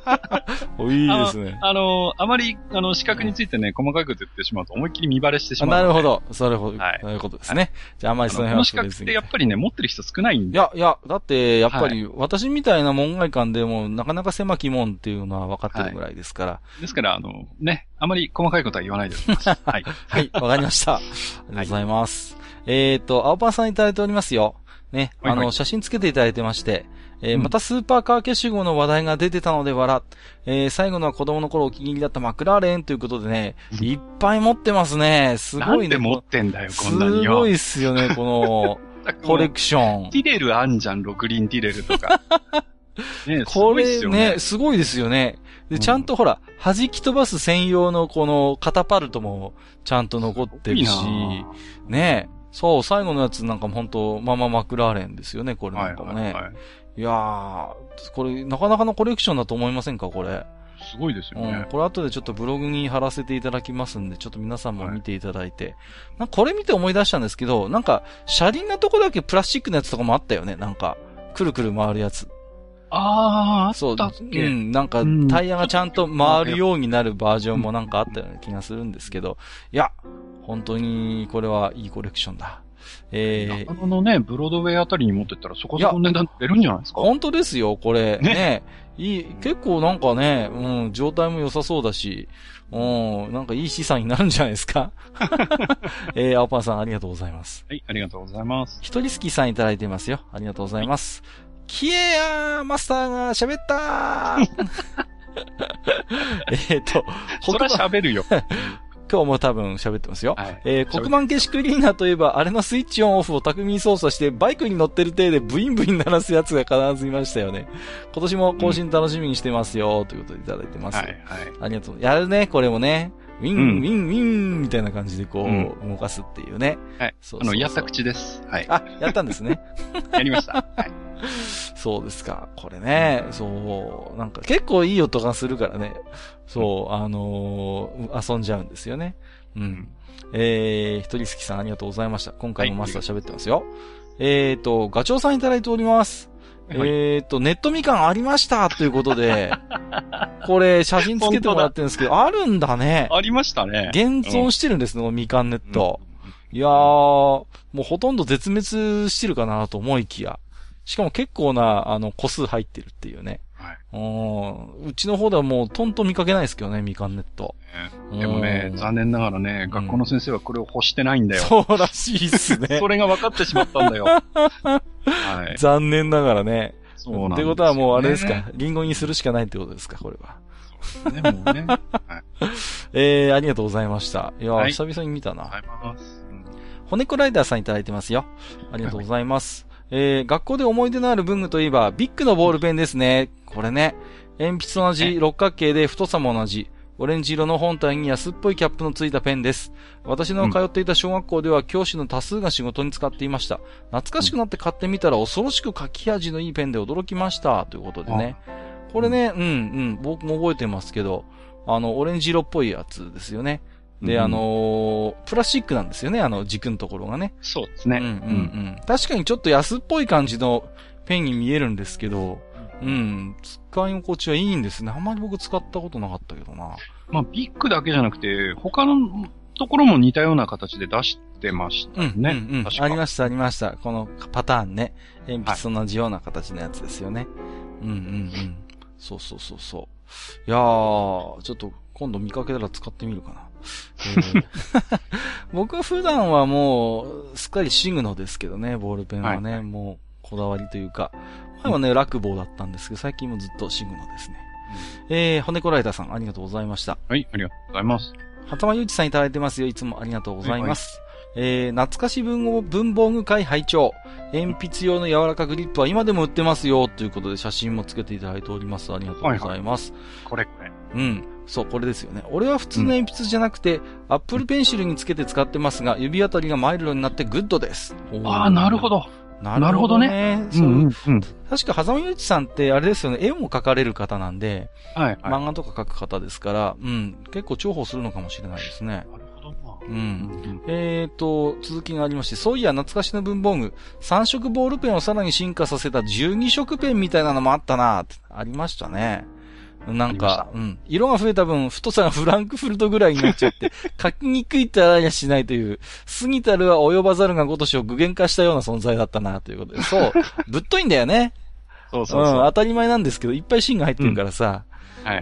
[SPEAKER 2] おいいですね。
[SPEAKER 1] あの、あまり、あの、資格についてね、細かいこと言ってしまうと思いっきり見バレしてし
[SPEAKER 2] あ
[SPEAKER 1] まう。
[SPEAKER 2] なるほど。それほど、
[SPEAKER 1] はい
[SPEAKER 2] そういうことですね。じゃああんまりその辺は
[SPEAKER 1] この資格っ。てやっぱりね、持ってる人少ないんで。
[SPEAKER 2] いや、いや、だって、やっぱり、私みたいな門外観でも、なかなか狭き門っていうのは分かってるぐらいですから。
[SPEAKER 1] ですから、あの、ね、あまり細かいことは言わないでおきます。はい。
[SPEAKER 2] はい、わかりました。ありがとうございます。えっ、と、青パンさんいただいておりますよ。ね、
[SPEAKER 1] はいはい
[SPEAKER 2] あの、写真つけていただいてまして、えー
[SPEAKER 1] うん
[SPEAKER 2] またスーパーカー消しゴムの話題が出てたので笑。えー最後のは子供の頃お気に入りだったマクラーレンということでね、
[SPEAKER 1] うん
[SPEAKER 2] いっぱい持ってますね。すごいね。
[SPEAKER 1] なんで持ってんだよ、こんなによ。
[SPEAKER 2] すごいっすよね、この、コレクション。
[SPEAKER 1] ティレルあんじゃん、ログリンティレルとか。ねす
[SPEAKER 2] これね、
[SPEAKER 1] ね。
[SPEAKER 2] すごいですよね。で、
[SPEAKER 1] うん
[SPEAKER 2] ちゃんとほら、弾き飛ばす専用のこのカタパルトもちゃんと残ってるし
[SPEAKER 1] いいな、
[SPEAKER 2] ねそう、最後のやつなんかも本当マママクラーレンですよね、これ
[SPEAKER 1] は
[SPEAKER 2] ないんかもね。
[SPEAKER 1] はいはい。
[SPEAKER 2] いやー、これなかなかのコレクションだと思いませんか、これ？
[SPEAKER 1] すごいですよ
[SPEAKER 2] うん
[SPEAKER 1] ね。。
[SPEAKER 2] これ後でちょっとブログに貼らせていただきますんで、ちょっと皆さんも見ていただいて。なんかこれ見て思い出したんですけど、なんか、車輪のとこだけプラスチックのやつとかもあったよね、なんか。くるくる回るやつ。
[SPEAKER 1] あー、
[SPEAKER 2] そう
[SPEAKER 1] あったっ、け？
[SPEAKER 2] うん、なんか
[SPEAKER 1] うん、
[SPEAKER 2] タイヤがちゃんと回るようになるバージョンもなんかあったような気がするんですけど、いや、本当にこれはいいコレクションだ。えー、
[SPEAKER 1] 中野のね、ブロードウェイあたりに持ってったらそこそこの値段出るんじゃないですか？
[SPEAKER 2] 本当ですよ、これ。ね
[SPEAKER 1] ね
[SPEAKER 2] いい、結構なんかね、うん、状態も良さそうだし、うん、なんかいい資産になるんじゃないですか？えー、青パンさんありがとうございます。
[SPEAKER 1] はい、ありがとうございます。
[SPEAKER 2] 一人好きさんいただいてますよ。ありがとうございます。キエやーマスターが喋ったー えっと、
[SPEAKER 1] そりゃ喋るよ。
[SPEAKER 2] 今日も多分喋ってますよ。
[SPEAKER 1] はい。
[SPEAKER 2] えー、黒板消しクリーナーといえば、あれのスイッチオンオフを巧みに操作して、バイクに乗ってる体でブインブイン鳴らすやつが必ずいましたよね。今年も更新楽しみにしてますよ、ということでいただいてます。
[SPEAKER 1] はい、はい。
[SPEAKER 2] ありがとう。やるね、これもね。ウィン、
[SPEAKER 1] うん
[SPEAKER 2] ウィン、ウィン、みたいな感じでこう、
[SPEAKER 1] うん
[SPEAKER 2] 動かすっていうね。
[SPEAKER 1] はい。
[SPEAKER 2] そう
[SPEAKER 1] あの、やった口です。はい。
[SPEAKER 2] あ、やったんですね。
[SPEAKER 1] やりました。はい。
[SPEAKER 2] そうですか。これね、そう、なんか結構いい音がするからね。そう、あのー遊んじゃうんですよね。うん。えー、ひとりすきさんありがとうございました。今回もマスター喋ってますよ。えーと、ガチョウさんいただいております。
[SPEAKER 1] はい
[SPEAKER 2] えーと、ネットみかんありましたということで、これ写真つけてもらってるんですけど、あるんだね。
[SPEAKER 1] ありましたね。
[SPEAKER 2] 現存してるんですね、このみかんネット。いやー、もうほとんど絶滅してるかなと思いきや。しかも結構な、あの、個数入ってるっていうね。
[SPEAKER 1] はい
[SPEAKER 2] うん。うちの方ではもうとんと見かけないですけどね、みかんネット。
[SPEAKER 1] でもね
[SPEAKER 2] う、ん
[SPEAKER 1] 残念ながらね、学校の先生はこれを欲してないんだよ。
[SPEAKER 2] そうらしいっすね
[SPEAKER 1] そ。れが分かってしまったんだよ。はい。
[SPEAKER 2] 残念ながらね。
[SPEAKER 1] そうなんですよね
[SPEAKER 2] ってことはもうあれですか、リンゴにするしかないってことですか、これは。
[SPEAKER 1] でもね。はい。
[SPEAKER 2] えー、ありがとうございました。いやー、
[SPEAKER 1] はい
[SPEAKER 2] 久々に見たな。
[SPEAKER 1] ありがとうございます。うん
[SPEAKER 2] 骨子ライダーさんいただいてますよ。ありがとうございます。えー、学校で思い出のある文具といえば、ビッグのボールペンですね。これね。鉛筆と同じ六角形で太さも同じ。オレンジ色の本体に安っぽいキャップのついたペンです。私の通っていた小学校では教師の多数が仕事に使っていました。懐かしくなって買ってみたら恐ろしく書き味のいいペンで驚きました。ということでね。これね、うん、うん、僕も覚えてますけど、あの、オレンジ色っぽいやつですよね。で、
[SPEAKER 1] うん
[SPEAKER 2] あのープラスチックなんですよね、あの軸のところがね。
[SPEAKER 1] そうですね。
[SPEAKER 2] うんうんうん。確かにちょっと安っぽい感じのペンに見えるんですけど、うん、使い心地はいいんですね。あんまり僕使ったことなかったけどな。
[SPEAKER 1] まあ、ビッグだけじゃなくて、他のところも似たような形で出してました
[SPEAKER 2] うん、
[SPEAKER 1] ね。
[SPEAKER 2] うん、うん。
[SPEAKER 1] 確か
[SPEAKER 2] ありました、ありました。このパターンね。鉛筆と同じような形のやつですよね。うん、うん、うん。そうそうそうそう。いやー、ちょっと今度見かけたら使ってみるかな。えー僕は普段はもう、すっかりシグノですけどね、ボールペンはね、
[SPEAKER 1] はい
[SPEAKER 2] もう、こだわりというか、前はね、ラクボーだったんですけど、最近もずっとシグノですね。えー、骨こライターさん、ありがとうございました。
[SPEAKER 1] はい、ありがとうございます。
[SPEAKER 2] はたまゆうちさんいただいてますよ。いつもありがとうございます。えー、懐かし文豪文房具回拝聴鉛筆用の柔らかグリップは今でも売ってますよ。ということで写真もつけていただいております。ありがとうございます。
[SPEAKER 1] これこれ。
[SPEAKER 2] うん。そう、これですよね。俺は普通の鉛筆じゃなくて、 Apple Pencil につけて使ってますが、指当たりがマイルドになってグッドです。
[SPEAKER 1] ああ、なるほ
[SPEAKER 2] ど。
[SPEAKER 1] ど。
[SPEAKER 2] なるほどね。
[SPEAKER 1] う
[SPEAKER 2] そうん
[SPEAKER 1] うんうん。
[SPEAKER 2] 確か、はざまゆうちさんって、あれですよね、絵も描かれる方なんで、
[SPEAKER 1] はい、はい。
[SPEAKER 2] 漫画とか描く方ですから、うん、結構重宝するのかもしれないですね。
[SPEAKER 1] なるほどな。
[SPEAKER 2] う。
[SPEAKER 1] うんん
[SPEAKER 2] えーと、続きがありまして、そういや懐かしの文房具、3色ボールペンをさらに進化させた12色ペンみたいなのもあったなありましたね。なんか、うん。色が増えた分、太さがフランクフルトぐらいになっちゃって、書きにくいってあらやしないという、過ぎたるは及ばざるがごとしを具現化したような存在だったなということで。そう。ぶっといんだよね。
[SPEAKER 1] そうそうそう。
[SPEAKER 2] ん。当たり前なんですけど、いっぱい芯が入ってるからさ。
[SPEAKER 1] はいはい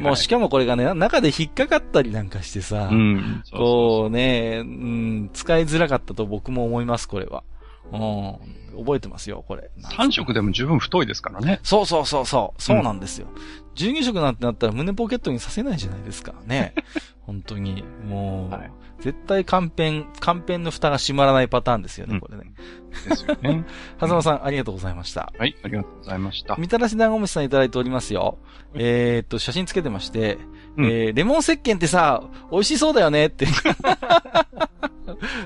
[SPEAKER 2] もうしかもこれがね、中で引っかかったりなんかしてさ。
[SPEAKER 1] うん。
[SPEAKER 2] こうね、うん、使いづらかったと僕も思います、これは。うん、覚えてますよ、これ。
[SPEAKER 1] 3色でも十分太いですからね。
[SPEAKER 2] そうそうそうそう、そうなんですよ。12色なんてなったら胸ポケットにさせないじゃないですか。ね。本当に、もう、
[SPEAKER 1] はい
[SPEAKER 2] 絶対缶ペン、缶ペンの蓋が閉まらないパターンですよね、これね。
[SPEAKER 1] ですよね。
[SPEAKER 2] はざまさん、ありがとうございました。
[SPEAKER 1] はい、ありがとうございました。
[SPEAKER 2] みたらし団子虫さんいただいておりますよ。えー、っと、写真つけてまして、
[SPEAKER 1] うん
[SPEAKER 2] えー、レモン石鹸ってさ、美味しそうだよねって。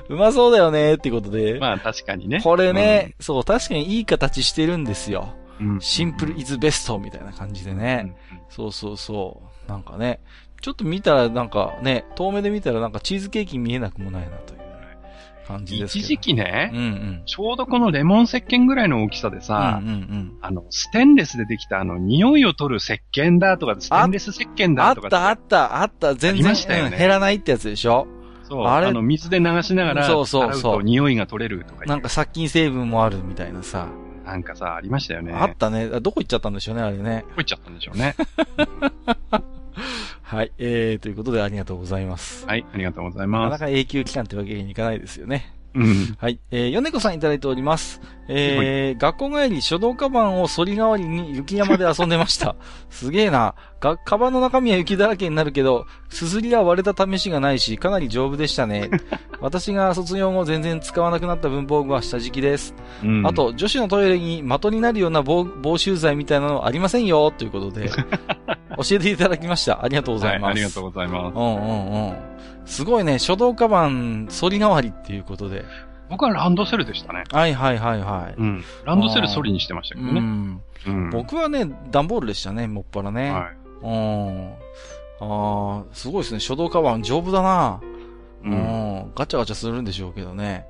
[SPEAKER 2] うまそうだよねってことで。
[SPEAKER 1] まあ確かにね。
[SPEAKER 2] これね、そう、確かにいい形してるんですよ。
[SPEAKER 1] うん、
[SPEAKER 2] シンプルイズベストみたいな感じで
[SPEAKER 1] うん
[SPEAKER 2] ね。そうそうそう。なんかね、ちょっと見たらなんかね、遠目で見たらなんかチーズケーキ見えなくもないなという感じですけど。
[SPEAKER 1] 一時期ね、
[SPEAKER 2] うんうん。
[SPEAKER 1] ちょうどこのレモン石鹸ぐらいの大きさでさ、
[SPEAKER 2] うんうんうん。
[SPEAKER 1] あの、ステンレスでできたあの、匂いを取る石鹸だとか、ステンレス石鹸
[SPEAKER 2] あ
[SPEAKER 1] だとか
[SPEAKER 2] ったあったあった、全然、
[SPEAKER 1] ね
[SPEAKER 2] うん減らないってやつでしょ？
[SPEAKER 1] そう、
[SPEAKER 2] あれ？
[SPEAKER 1] あの、水で流しながら、
[SPEAKER 2] そうそうそう
[SPEAKER 1] 匂いが取れるとか
[SPEAKER 2] なんか殺菌成分もあるみたいなさ。
[SPEAKER 1] なんかさ、ありましたよね。
[SPEAKER 2] あったね。あどこ行っちゃったんでしょうね、あれね。
[SPEAKER 1] どこ行っちゃったんでしょうね。
[SPEAKER 2] はい。えー、ということでありがとうございます。
[SPEAKER 1] はい、ありがとうございます。
[SPEAKER 2] なかなか永久期間ってわけにいかないですよね。
[SPEAKER 1] うん。
[SPEAKER 2] はい。えー、米子さんいただいております。えー、学校帰り書道カバンを反り代わりに雪山で遊んでました。すげえな。が、カバンの中身は雪だらけになるけど、すずりは割れた試しがないし、かなり丈夫でしたね。私が卒業後全然使わなくなった文房具は下敷きです。
[SPEAKER 1] うん
[SPEAKER 2] あ、と、女子のトイレに的になるような防防臭剤みたいなのありませんよ、ということで、教えていただきました。ありがとうございます。
[SPEAKER 1] はい、ありがとうございます。
[SPEAKER 2] うんうんうん。すごいね、書道カバン、反り代わりっていうことで。
[SPEAKER 1] 僕はランドセルでしたね。
[SPEAKER 2] はいはいはいはい。
[SPEAKER 1] うん。ランドセル反りにしてましたけどね。
[SPEAKER 2] うん、
[SPEAKER 1] うん。
[SPEAKER 2] 僕はね、段ボールでしたね、もっぱらね。
[SPEAKER 1] はい。
[SPEAKER 2] うん。ああ、すごいですね。書道カバン丈夫だな。
[SPEAKER 1] う。
[SPEAKER 2] うんん。ガチャガチャするんでしょうけどね。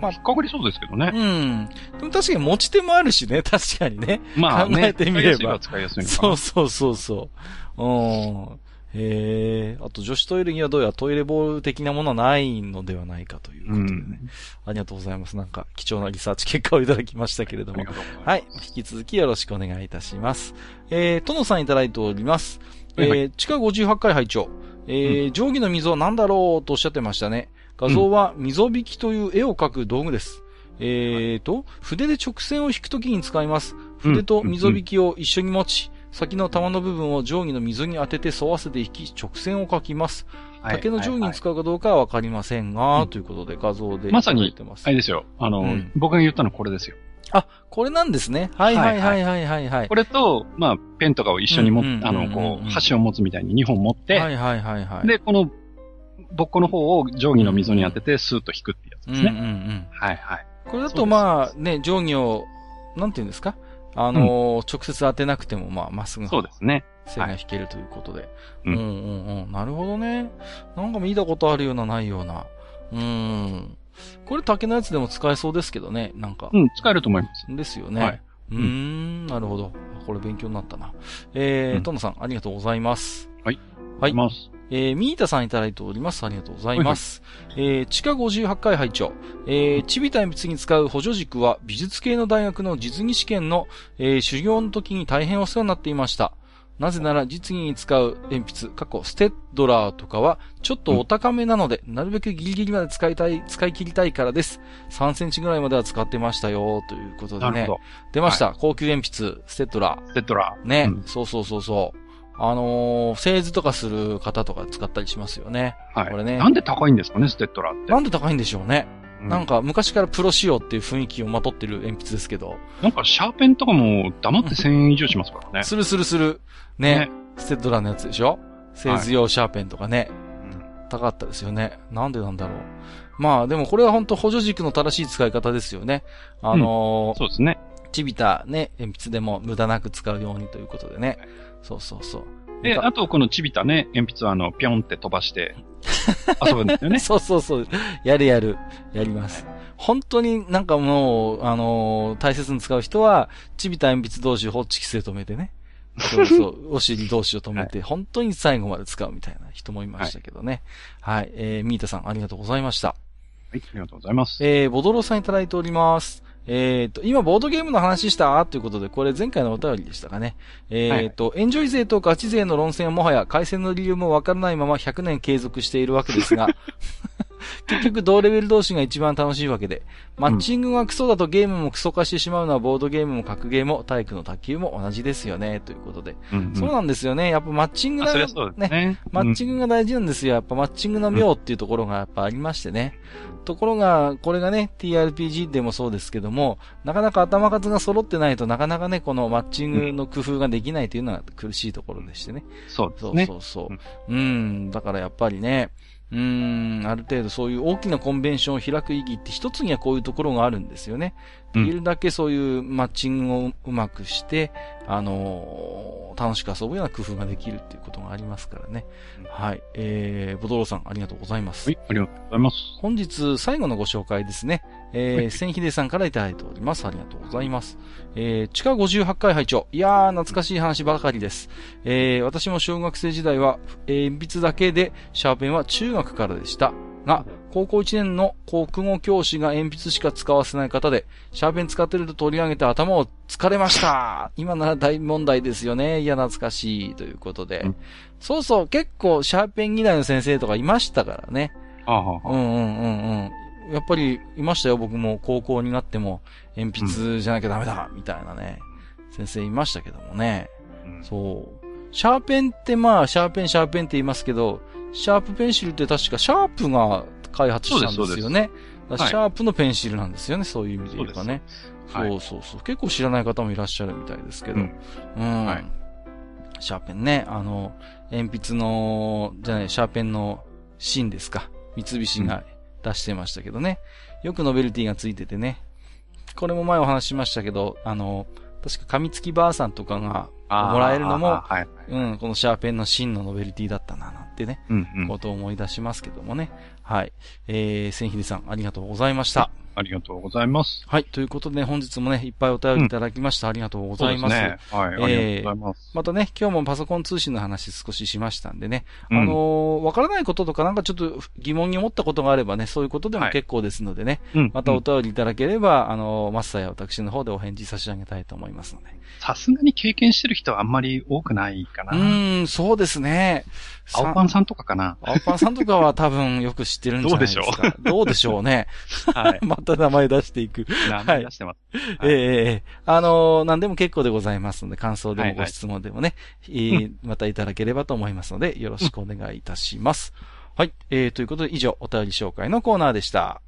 [SPEAKER 1] まあ、引っかかりそうですけどね。
[SPEAKER 2] うん。でも確かに持ち手もあるしね、確かにね。
[SPEAKER 1] まあ、ね、
[SPEAKER 2] 考えてみれば
[SPEAKER 1] 使いやすいは使いやすい。
[SPEAKER 2] そうそうそうそう。うん。へえ。あと女子トイレにはどうやらトイレボール的なものはないのではないかということでね。
[SPEAKER 1] うん
[SPEAKER 2] ありがとうございます。なんか貴重なリサーチ結果をいただきましたけれども。はい。引き続きよろしくお願いいたします。えー、トノさんいただいております。えー、
[SPEAKER 1] はいは
[SPEAKER 2] 地下58回拝聴えー、定規の溝は何だろうとおっしゃってましたね。画像は溝引きという絵を描く道具です。えーと、筆で直線を引くときに使います。筆と溝引きを一緒に持ち、先の玉の部分を定規の溝に当てて沿わせて引き、直線を描きます。
[SPEAKER 1] はい
[SPEAKER 2] 竹の定規に使うかどうかはわかりませんが、ということで画像で
[SPEAKER 1] まさに。あれですよ。あの、
[SPEAKER 2] うん
[SPEAKER 1] 僕が言ったのこれですよ。
[SPEAKER 2] あ、これなんですね。はいはいはいはいはいはい。
[SPEAKER 1] これと、まあ、ペンとかを一緒に持っ
[SPEAKER 2] うんうんうんうん
[SPEAKER 1] あの、こう、箸を持つみたいに2本持って、
[SPEAKER 2] はいはいはいはい。
[SPEAKER 1] で、この、ぼっこの方を定規の溝に当てて、スーッと引くってやつですね。
[SPEAKER 2] うんうんうん。
[SPEAKER 1] はいはい。
[SPEAKER 2] これだとまあね、定規を、なんていうんですか？あのー直接当てなくてもまあまっすぐ
[SPEAKER 1] そうですね。
[SPEAKER 2] 線が引けるということで。
[SPEAKER 1] う
[SPEAKER 2] うんんうんうん。なるほどね。なんか見たことあるようなないような。うん。これ竹のやつでも使えそうですけどね。なんか。
[SPEAKER 1] うん、使えると思います。
[SPEAKER 2] ですよね。
[SPEAKER 1] はい。
[SPEAKER 2] うーん、なるほど。これ勉強になったな。えー、
[SPEAKER 1] うん
[SPEAKER 2] トノさん、ありがとうございます。
[SPEAKER 1] はい。
[SPEAKER 2] はい
[SPEAKER 1] ます。
[SPEAKER 2] えー、ミータさんいただいております。ありがとうございます。えー、地下58回拝聴えー、ちびた鉛筆に使う補助軸は美術系の大学の実技試験の、えー、修行の時に大変お世話になっていました。なぜなら実技に使う鉛筆、過去ステッドラーとかはちょっとお高めなので、なるべくギリギリまで使いたい、使い切りたいからです。3センチぐらいまでは使ってましたよ、ということでね。
[SPEAKER 1] なるほど。
[SPEAKER 2] 出ました、高級鉛筆、ステッドラー。
[SPEAKER 1] ステッドラー。
[SPEAKER 2] ね、
[SPEAKER 1] うん
[SPEAKER 2] そうそうそうそう。あのー、製図とかする方とか使ったりしますよね。
[SPEAKER 1] はい。
[SPEAKER 2] これね
[SPEAKER 1] なんで高いんですかね、ステッドラーって。
[SPEAKER 2] なんで高いんでしょうね。
[SPEAKER 1] う
[SPEAKER 2] なんか昔からプロ仕様っていう雰囲気をまとってる鉛筆ですけど。
[SPEAKER 1] なんかシャーペンとかも黙って1000円以上しますからね。
[SPEAKER 2] するするする。ね。
[SPEAKER 1] ね
[SPEAKER 2] ステッドラーのやつでしょ？製図用シャーペンとかね。
[SPEAKER 1] うん
[SPEAKER 2] 高かったですよね。なんでなんだろう。まあでもこれは本当補助軸の正しい使い方ですよね。あのー
[SPEAKER 1] そうですね。
[SPEAKER 2] ちびたね、鉛筆でも無駄なく使うようにということでね。そうそうそう。
[SPEAKER 1] で、あとこのちびたね、鉛筆はあの、ぴょんって飛ばして 遊ぶんですよね。
[SPEAKER 2] そうそうそう。やるやる。やります。本当になんかもう、あのー大切に使う人は、ちびた鉛筆同士をホッチキスで止めてね。そうそう、お尻同士を止めて、本当に最後まで使うみたいな人もいましたけどね。はい。えー、ミータさんありがとうございました。
[SPEAKER 1] はい、ありがとうございます。
[SPEAKER 2] えー、ボドロさんいただいております。えっ、と、今、ボードゲームの話したということで、これ前回のお便りでしたかね。えっ、と、エンジョイ勢とガチ勢の論戦はもはや回線の理由もわからないまま100年継続しているわけですが、結局同レベル同士が一番楽しいわけで、マッチングがクソだとゲームもクソ化してしまうのはボードゲームも格ゲーも体育の卓球も同じですよね、ということで。
[SPEAKER 1] うんうん
[SPEAKER 2] そうなんですよね。やっぱマッチングが
[SPEAKER 1] あそりゃそうですね。
[SPEAKER 2] マッチ
[SPEAKER 1] グ、
[SPEAKER 2] ングが大事なんですよ。やっぱマッチングの妙っていうところがやっぱありましてね。ところが、これがね、TRPG でもそうですけども、なかなか頭数が揃ってないとなかなかね、このマッチングの工夫ができないというのが苦しいところでしてね。そう
[SPEAKER 1] そうですね。
[SPEAKER 2] そうそう。うん、だからやっぱりね、うん、ある程度そういう大きなコンベンションを開く意義って一つにはこういうところがあるんですよね。
[SPEAKER 1] うん
[SPEAKER 2] できるだけそういうマッチングをうまくして、あのー楽しく遊ぶような工夫ができるっていうことがありますからね。
[SPEAKER 1] うん
[SPEAKER 2] はい。えー、ボドロさんありがとうございます。
[SPEAKER 1] はい、ありがとうございます。
[SPEAKER 2] 本日最後のご紹介ですね。えー、
[SPEAKER 1] はい
[SPEAKER 2] 千秀さんからいただいております。ありがとうございます。えー、地下58回拝聴いやー、懐かしい話ばかりです。えー、私も小学生時代は、えー鉛筆だけで、シャーペンは中学からでした。が、高校1年の国語教師が鉛筆しか使わせない方で、シャーペン使ってると取り上げて頭を疲れました。今なら大問題ですよね。いや、懐かしい。ということで。
[SPEAKER 1] うん
[SPEAKER 2] そうそう、結構シャーペン嫌いの先生とかいましたからね。
[SPEAKER 1] ああ、
[SPEAKER 2] うんうんうんうん。やっぱり、いましたよ、僕も高校になっても、鉛筆じゃなきゃダメだ、みたいなね、先生いましたけどもね。そう。シャーペンってまあ、シャーペン、シャーペンって言いますけど、シャープペンシルって確かシャープが開発したんですよね。シャープのペンシルなんですよね、そういう意味で言えばね。
[SPEAKER 1] そう
[SPEAKER 2] そうそう。結構知らない方もいらっしゃるみたいですけど。
[SPEAKER 1] う
[SPEAKER 2] うんん。
[SPEAKER 1] はい
[SPEAKER 2] シャーペンね、あの、鉛筆の、じゃない、シャーペンの芯ですか。三菱が出してましたけどね。よくノベルティがついててね。これも前お話ししましたけど、あの、確か紙付きばあさんとかがもらえるのも、
[SPEAKER 1] はい。
[SPEAKER 2] うん、このシャーペンの芯のノベルティだったな、なんてね、
[SPEAKER 1] うんうん。
[SPEAKER 2] ことを思い出しますけどもね。はい。えー、千秀さん、ありがとうございました。
[SPEAKER 1] ありがとうございます。
[SPEAKER 2] はい。ということで、本日もね、いっぱいお便りいただきました。ありがとうございます。
[SPEAKER 1] そうですね。はい、ありがとうございます。
[SPEAKER 2] またね、今日もパソコン通信の話少ししましたんでね。
[SPEAKER 1] うん
[SPEAKER 2] あのーわからないこととかなんかちょっと疑問に思ったことがあればね、そういうことでも
[SPEAKER 1] はい
[SPEAKER 2] 結構ですのでね。
[SPEAKER 1] うん
[SPEAKER 2] またお
[SPEAKER 1] うん
[SPEAKER 2] 便りいただければ、あのーマスターや私の方でお返事差し上げたいと思いますので。
[SPEAKER 1] さすがに経験してる人はあんまり多くないか
[SPEAKER 2] う
[SPEAKER 1] な。
[SPEAKER 2] ーん、そうですね。
[SPEAKER 1] 青パンさんとかかな。
[SPEAKER 2] 青パンさんとかは多分よく知ってるんじゃないですか。
[SPEAKER 1] どうでしょ
[SPEAKER 2] どうでしょうね。
[SPEAKER 1] はい。
[SPEAKER 2] また名前出していく。
[SPEAKER 1] 名前出してます。
[SPEAKER 2] ええええあのー何でも結構でございますので、感想で
[SPEAKER 1] はいはい
[SPEAKER 2] もご質問でもね、えーまたいただければと思いますので、よろしくお願いいたします。はい。えー、ということで以上、お便り紹介のコーナーでした。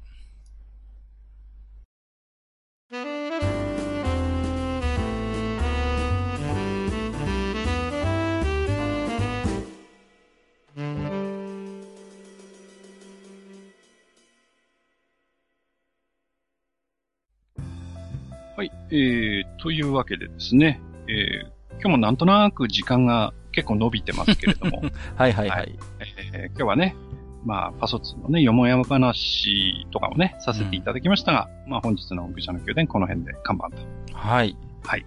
[SPEAKER 1] はい。えー、というわけでですね、えー、今日もなんとなく時間が結構伸びてますけれども、
[SPEAKER 2] はいはいは。
[SPEAKER 1] はいえー今日はね、まあ、パソツのね、よもやま話とかもね、させていただきましたが、まあ本日の愚者の宮殿この辺で看板と。
[SPEAKER 2] はい。
[SPEAKER 1] はい。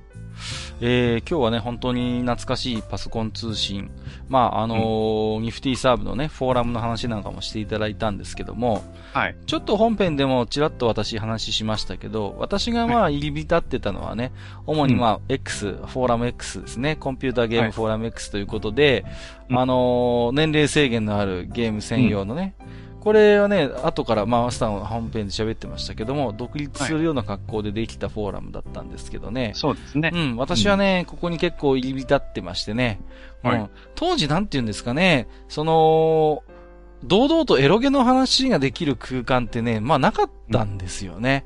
[SPEAKER 2] えー、今日はね、本当に懐かしいパソコン通信、まあ、あのー、ニフティサーブのね、フォーラムの話なんかもしていただいたんですけども、
[SPEAKER 1] はい。
[SPEAKER 2] ちょっと本編でもちらっと私話しましたけど、私がまあ入り浸ってたのはね、主にまあ X、フォーラム X ですね、コンピューターゲームフォーラム X ということで、はい、あのー、年齢制限のあるゲーム専用のね、うんこれはね、後から、まあ、マスターの本編で喋ってましたけども、独立するような格好でできたフォーラムだったんですけどね。はい、
[SPEAKER 1] そうですね。
[SPEAKER 2] うん、私はね、うん、ここに結構入り浸ってましてね。はい、うん、当時なんて言うんですかね、その、堂々とエロゲの話ができる空間ってね、まあなかったんですよね。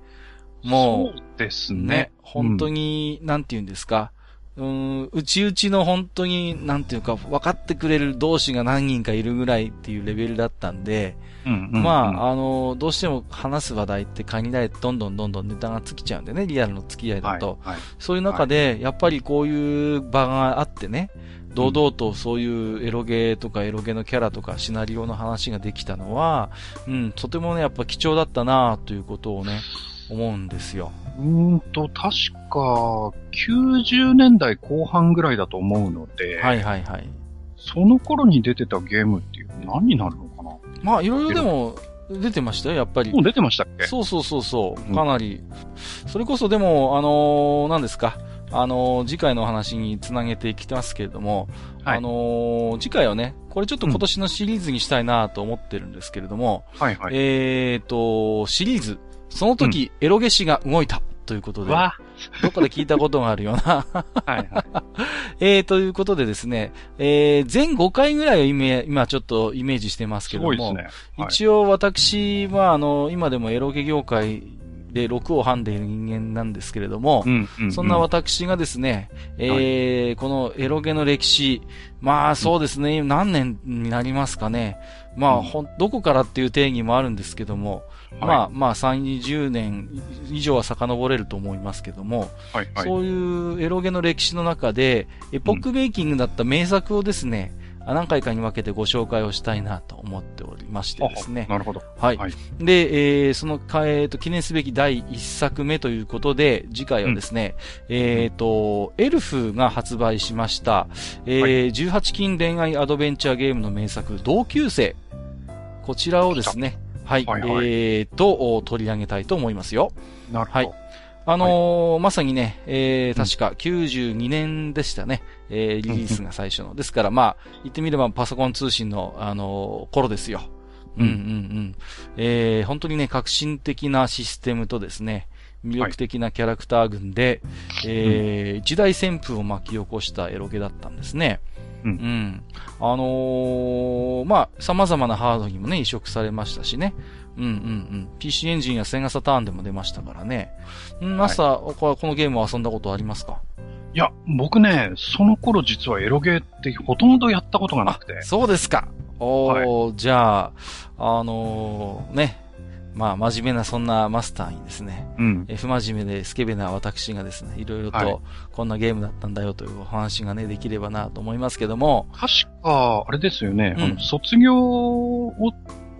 [SPEAKER 1] うん、もう、そうですね。ね
[SPEAKER 2] 本当に、なんて言うんですか。うん、うちうちの本当に、なんていうか、分かってくれる同士が何人かいるぐらいっていうレベルだったんで、うんうんうん、まあ、あの、どうしても話す話題って限られてどんどんどんどんネタが尽きちゃうんでね、リアルの付き合いだと。はいはい、そういう中で、はい、やっぱりこういう場があってね、堂々とそういうエロゲーとかエロゲーのキャラとかシナリオの話ができたのは、うん、とてもね、やっぱ貴重だったなということをね、思うんですよ。
[SPEAKER 1] うんと、確か、90年代後半ぐらいだと思うので、
[SPEAKER 2] はいはいはい。
[SPEAKER 1] その頃に出てたゲームっていう何になるの？
[SPEAKER 2] まあ、いろいろでも、出てましたよ、やっぱり。
[SPEAKER 1] もう出てましたっけ？
[SPEAKER 2] そうそうそうそう。かなり。うん、それこそでも、あのー、何ですか。あのー、次回のお話につなげていきますけれども、はい、あのー、次回はね、これちょっと今年のシリーズにしたいなと思ってるんですけれども、
[SPEAKER 1] うん、はいはい。
[SPEAKER 2] えっ、と、シリーズ、その時、エロゲシが動いた。ということで、どっかで聞いたことがあるような。はいはい。えー、ということでですね、えー、全5回ぐらいを今、今ちょっとイメージしてますけども、すね。はい、一応私は、あの、今でもエロゲ業界で6を編んでいる人間なんですけれども、うんうんうん、そんな私がですね、えー、はい、このエロゲの歴史、まあそうですね、何年になりますかね。まあ、ほん、どこからっていう定義もあるんですけども、はい、まあ、まあ、3、20年以上は遡れると思いますけども、はいはい、そういうエロゲの歴史の中で、エポックメイキングだった名作をですね、うん、何回かに分けてご紹介をしたいなと思っておりましてですね。
[SPEAKER 1] なるほど。
[SPEAKER 2] はい。はい、で、えー、その、えー、と、記念すべき第1作目ということで、次回はですね、うん、えっ、ー、と、エルフが発売しました、えー、はい、18禁恋愛アドベンチャーゲームの名作、同級生。こちらをですね、はい、はいはい、えーと、取り上げたいと思いますよ。
[SPEAKER 1] なるほど。はい。
[SPEAKER 2] あのーはい、まさにね、えー、確か92年でしたね、うん、えー、リリースが最初の。ですからまあ、言ってみればパソコン通信の、あのー、頃ですよ。うんうんうん。えー、本当にね、革新的なシステムとですね、魅力的なキャラクター群で、はい、えー、時代旋風を巻き起こしたエロゲだったんですね。うん。うん。あのー、まあ、様々なハードにもね、移植されましたしね。うんうんうん。PC エンジンやセガサターンでも出ましたからね。うん、マスター、はい、このゲームを遊んだことありますか？
[SPEAKER 1] いや、僕ね、その頃実はエロゲーってほとんどやったことがなくて。
[SPEAKER 2] そうですか。おー、はい、じゃあ、あのー、ね、まあ、真面目なそんなマスターにですね、うん、不真面目でスケベな私がですね、いろいろとこんなゲームだったんだよというお話がね、できればなと思いますけども。
[SPEAKER 1] 確か、あれですよね、うん、あの卒業を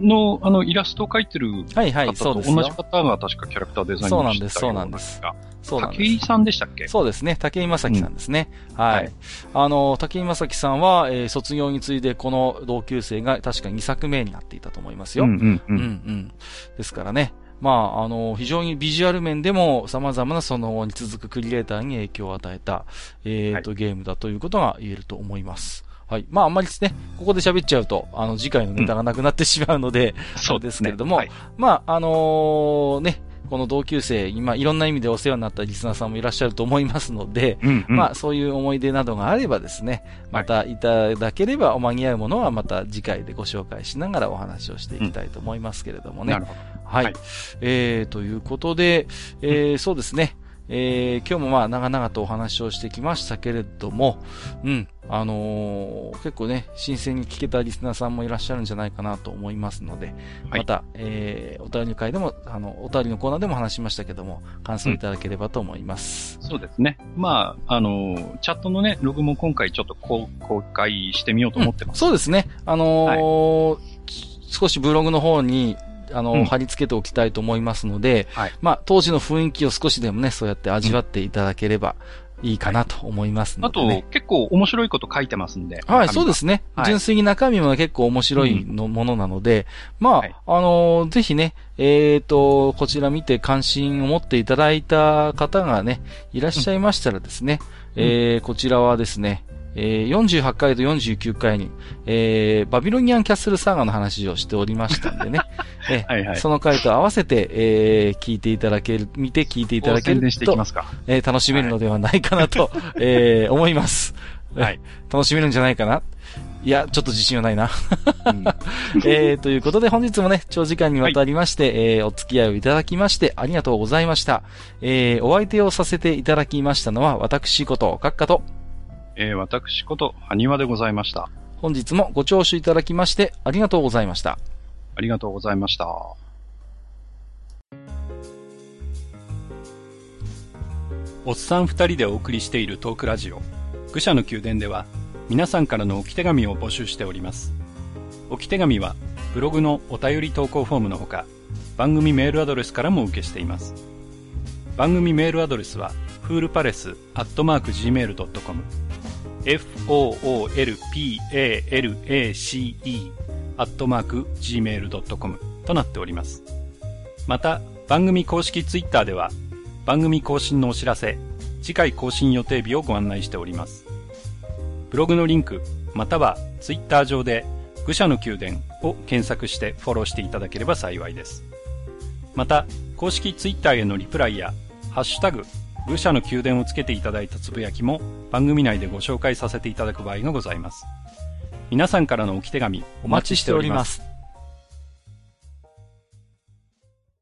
[SPEAKER 1] の、あの、イラストを描いてる
[SPEAKER 2] はいはい、そうです
[SPEAKER 1] 同じ方が確かキャラクターデザイン
[SPEAKER 2] そうなんです、そうなんです。
[SPEAKER 1] そうなんです。武井さんでしたっけ？
[SPEAKER 2] そうですね。武井正樹さんですね。うん、はい。あの、武井正樹さんは、えー、卒業についてこの同級生が確か2作目になっていたと思いますよ。うんうん、うん、うん。ですからね。まあ、あの、非常にビジュアル面でも様々なその後に続くクリエイターに影響を与えた、えっ、ー、と、はい、ゲームだということが言えると思います。はい。まあ、あんまりですね、ここで喋っちゃうと、あの、次回のネタがなくなってしまうので、うん、そうですけれども、はい、まあ、あのー、ね、この同級生、今、いろんな意味でお世話になったリスナーさんもいらっしゃると思いますので、うんうん、まあ、そういう思い出などがあればですね、またいただければ、お間に合うものはまた次回でご紹介しながらお話をしていきたいと思いますけれどもね。うん、はい、はい。えー、ということで、えー、そうですね。えー、今日もまあ長々とお話をしてきましたけれども、うん、あのー、結構ね、新鮮に聞けたリスナーさんもいらっしゃるんじゃないかなと思いますので、はい、また、えー、お便り会でも、あの、お便りのコーナーでも話しましたけども、感想いただければと思います。
[SPEAKER 1] うん、そうですね。まあ、あのー、チャットのね、ログも今回ちょっと公開してみようと思ってます。うん、
[SPEAKER 2] そうですね。あのーはい、少しブログの方に、あの、うん、貼り付けておきたいと思いますので、はい、まあ、当時の雰囲気を少しでもね、そうやって味わっていただければ、いいかなと思いますの
[SPEAKER 3] あ
[SPEAKER 2] で、ね。
[SPEAKER 3] と、結構面白いこと書いてますんで。
[SPEAKER 2] はい、そうですね。
[SPEAKER 3] はい。
[SPEAKER 2] 純粋に中身も結構面白いの、ものなので、まあ、
[SPEAKER 3] はい。
[SPEAKER 2] あのーぜひね、えっ、と、こちら見て関心を持っていただいた方がね、いらっしゃいましたらですね、
[SPEAKER 3] うん。
[SPEAKER 2] えーこちらはですね、えー48回と49回に、えーバビロニアンキャッスルサーガの話をしておりましたんでね、えー
[SPEAKER 3] はいはい
[SPEAKER 2] その回と合わせて、えー聞いていただける、見て聞いていただけると。えー楽しめるのではないかなと、えー思います。
[SPEAKER 3] はい。
[SPEAKER 2] 楽しめるんじゃないかな？いや、ちょっと自信はないな。
[SPEAKER 3] うん
[SPEAKER 2] えー、ということで本日もね、長時間にわたりまして、えーお付き合いをいただきましてありがとうございました。えー、お相手をさせていただきましたのは、私こと、閣下と、
[SPEAKER 3] えー私こと、埴輪でございました。
[SPEAKER 2] 本日もご聴取いただきましてありがとうございました。
[SPEAKER 3] ありがとうございました。
[SPEAKER 1] おっさん二人でお送りしているトークラジオ、愚者の宮殿では、皆さんからの置き手紙を募集しております。置き手紙は、ブログのお便り投稿フォームのほか、番組メールアドレスからも受けしています。番組メールアドレスは、フールパレスアットマーク Gmail.com、f-o-o-l-p-a-l-a-c-e アットマーク Gmail.com となっております。また、番組公式ツイッターでは、番組更新のお知らせ、次回更新予定日をご案内しております。ブログのリンク、またはツイッター上で、愚者の宮殿を検索してフォローしていただければ幸いです。また、公式ツイッターへのリプライや、ハッシュタグ、愚者の宮殿をつけていただいたつぶやきも番組内でご紹介させていただく場合がございます。皆さんからの置き手紙
[SPEAKER 2] お待ちしております。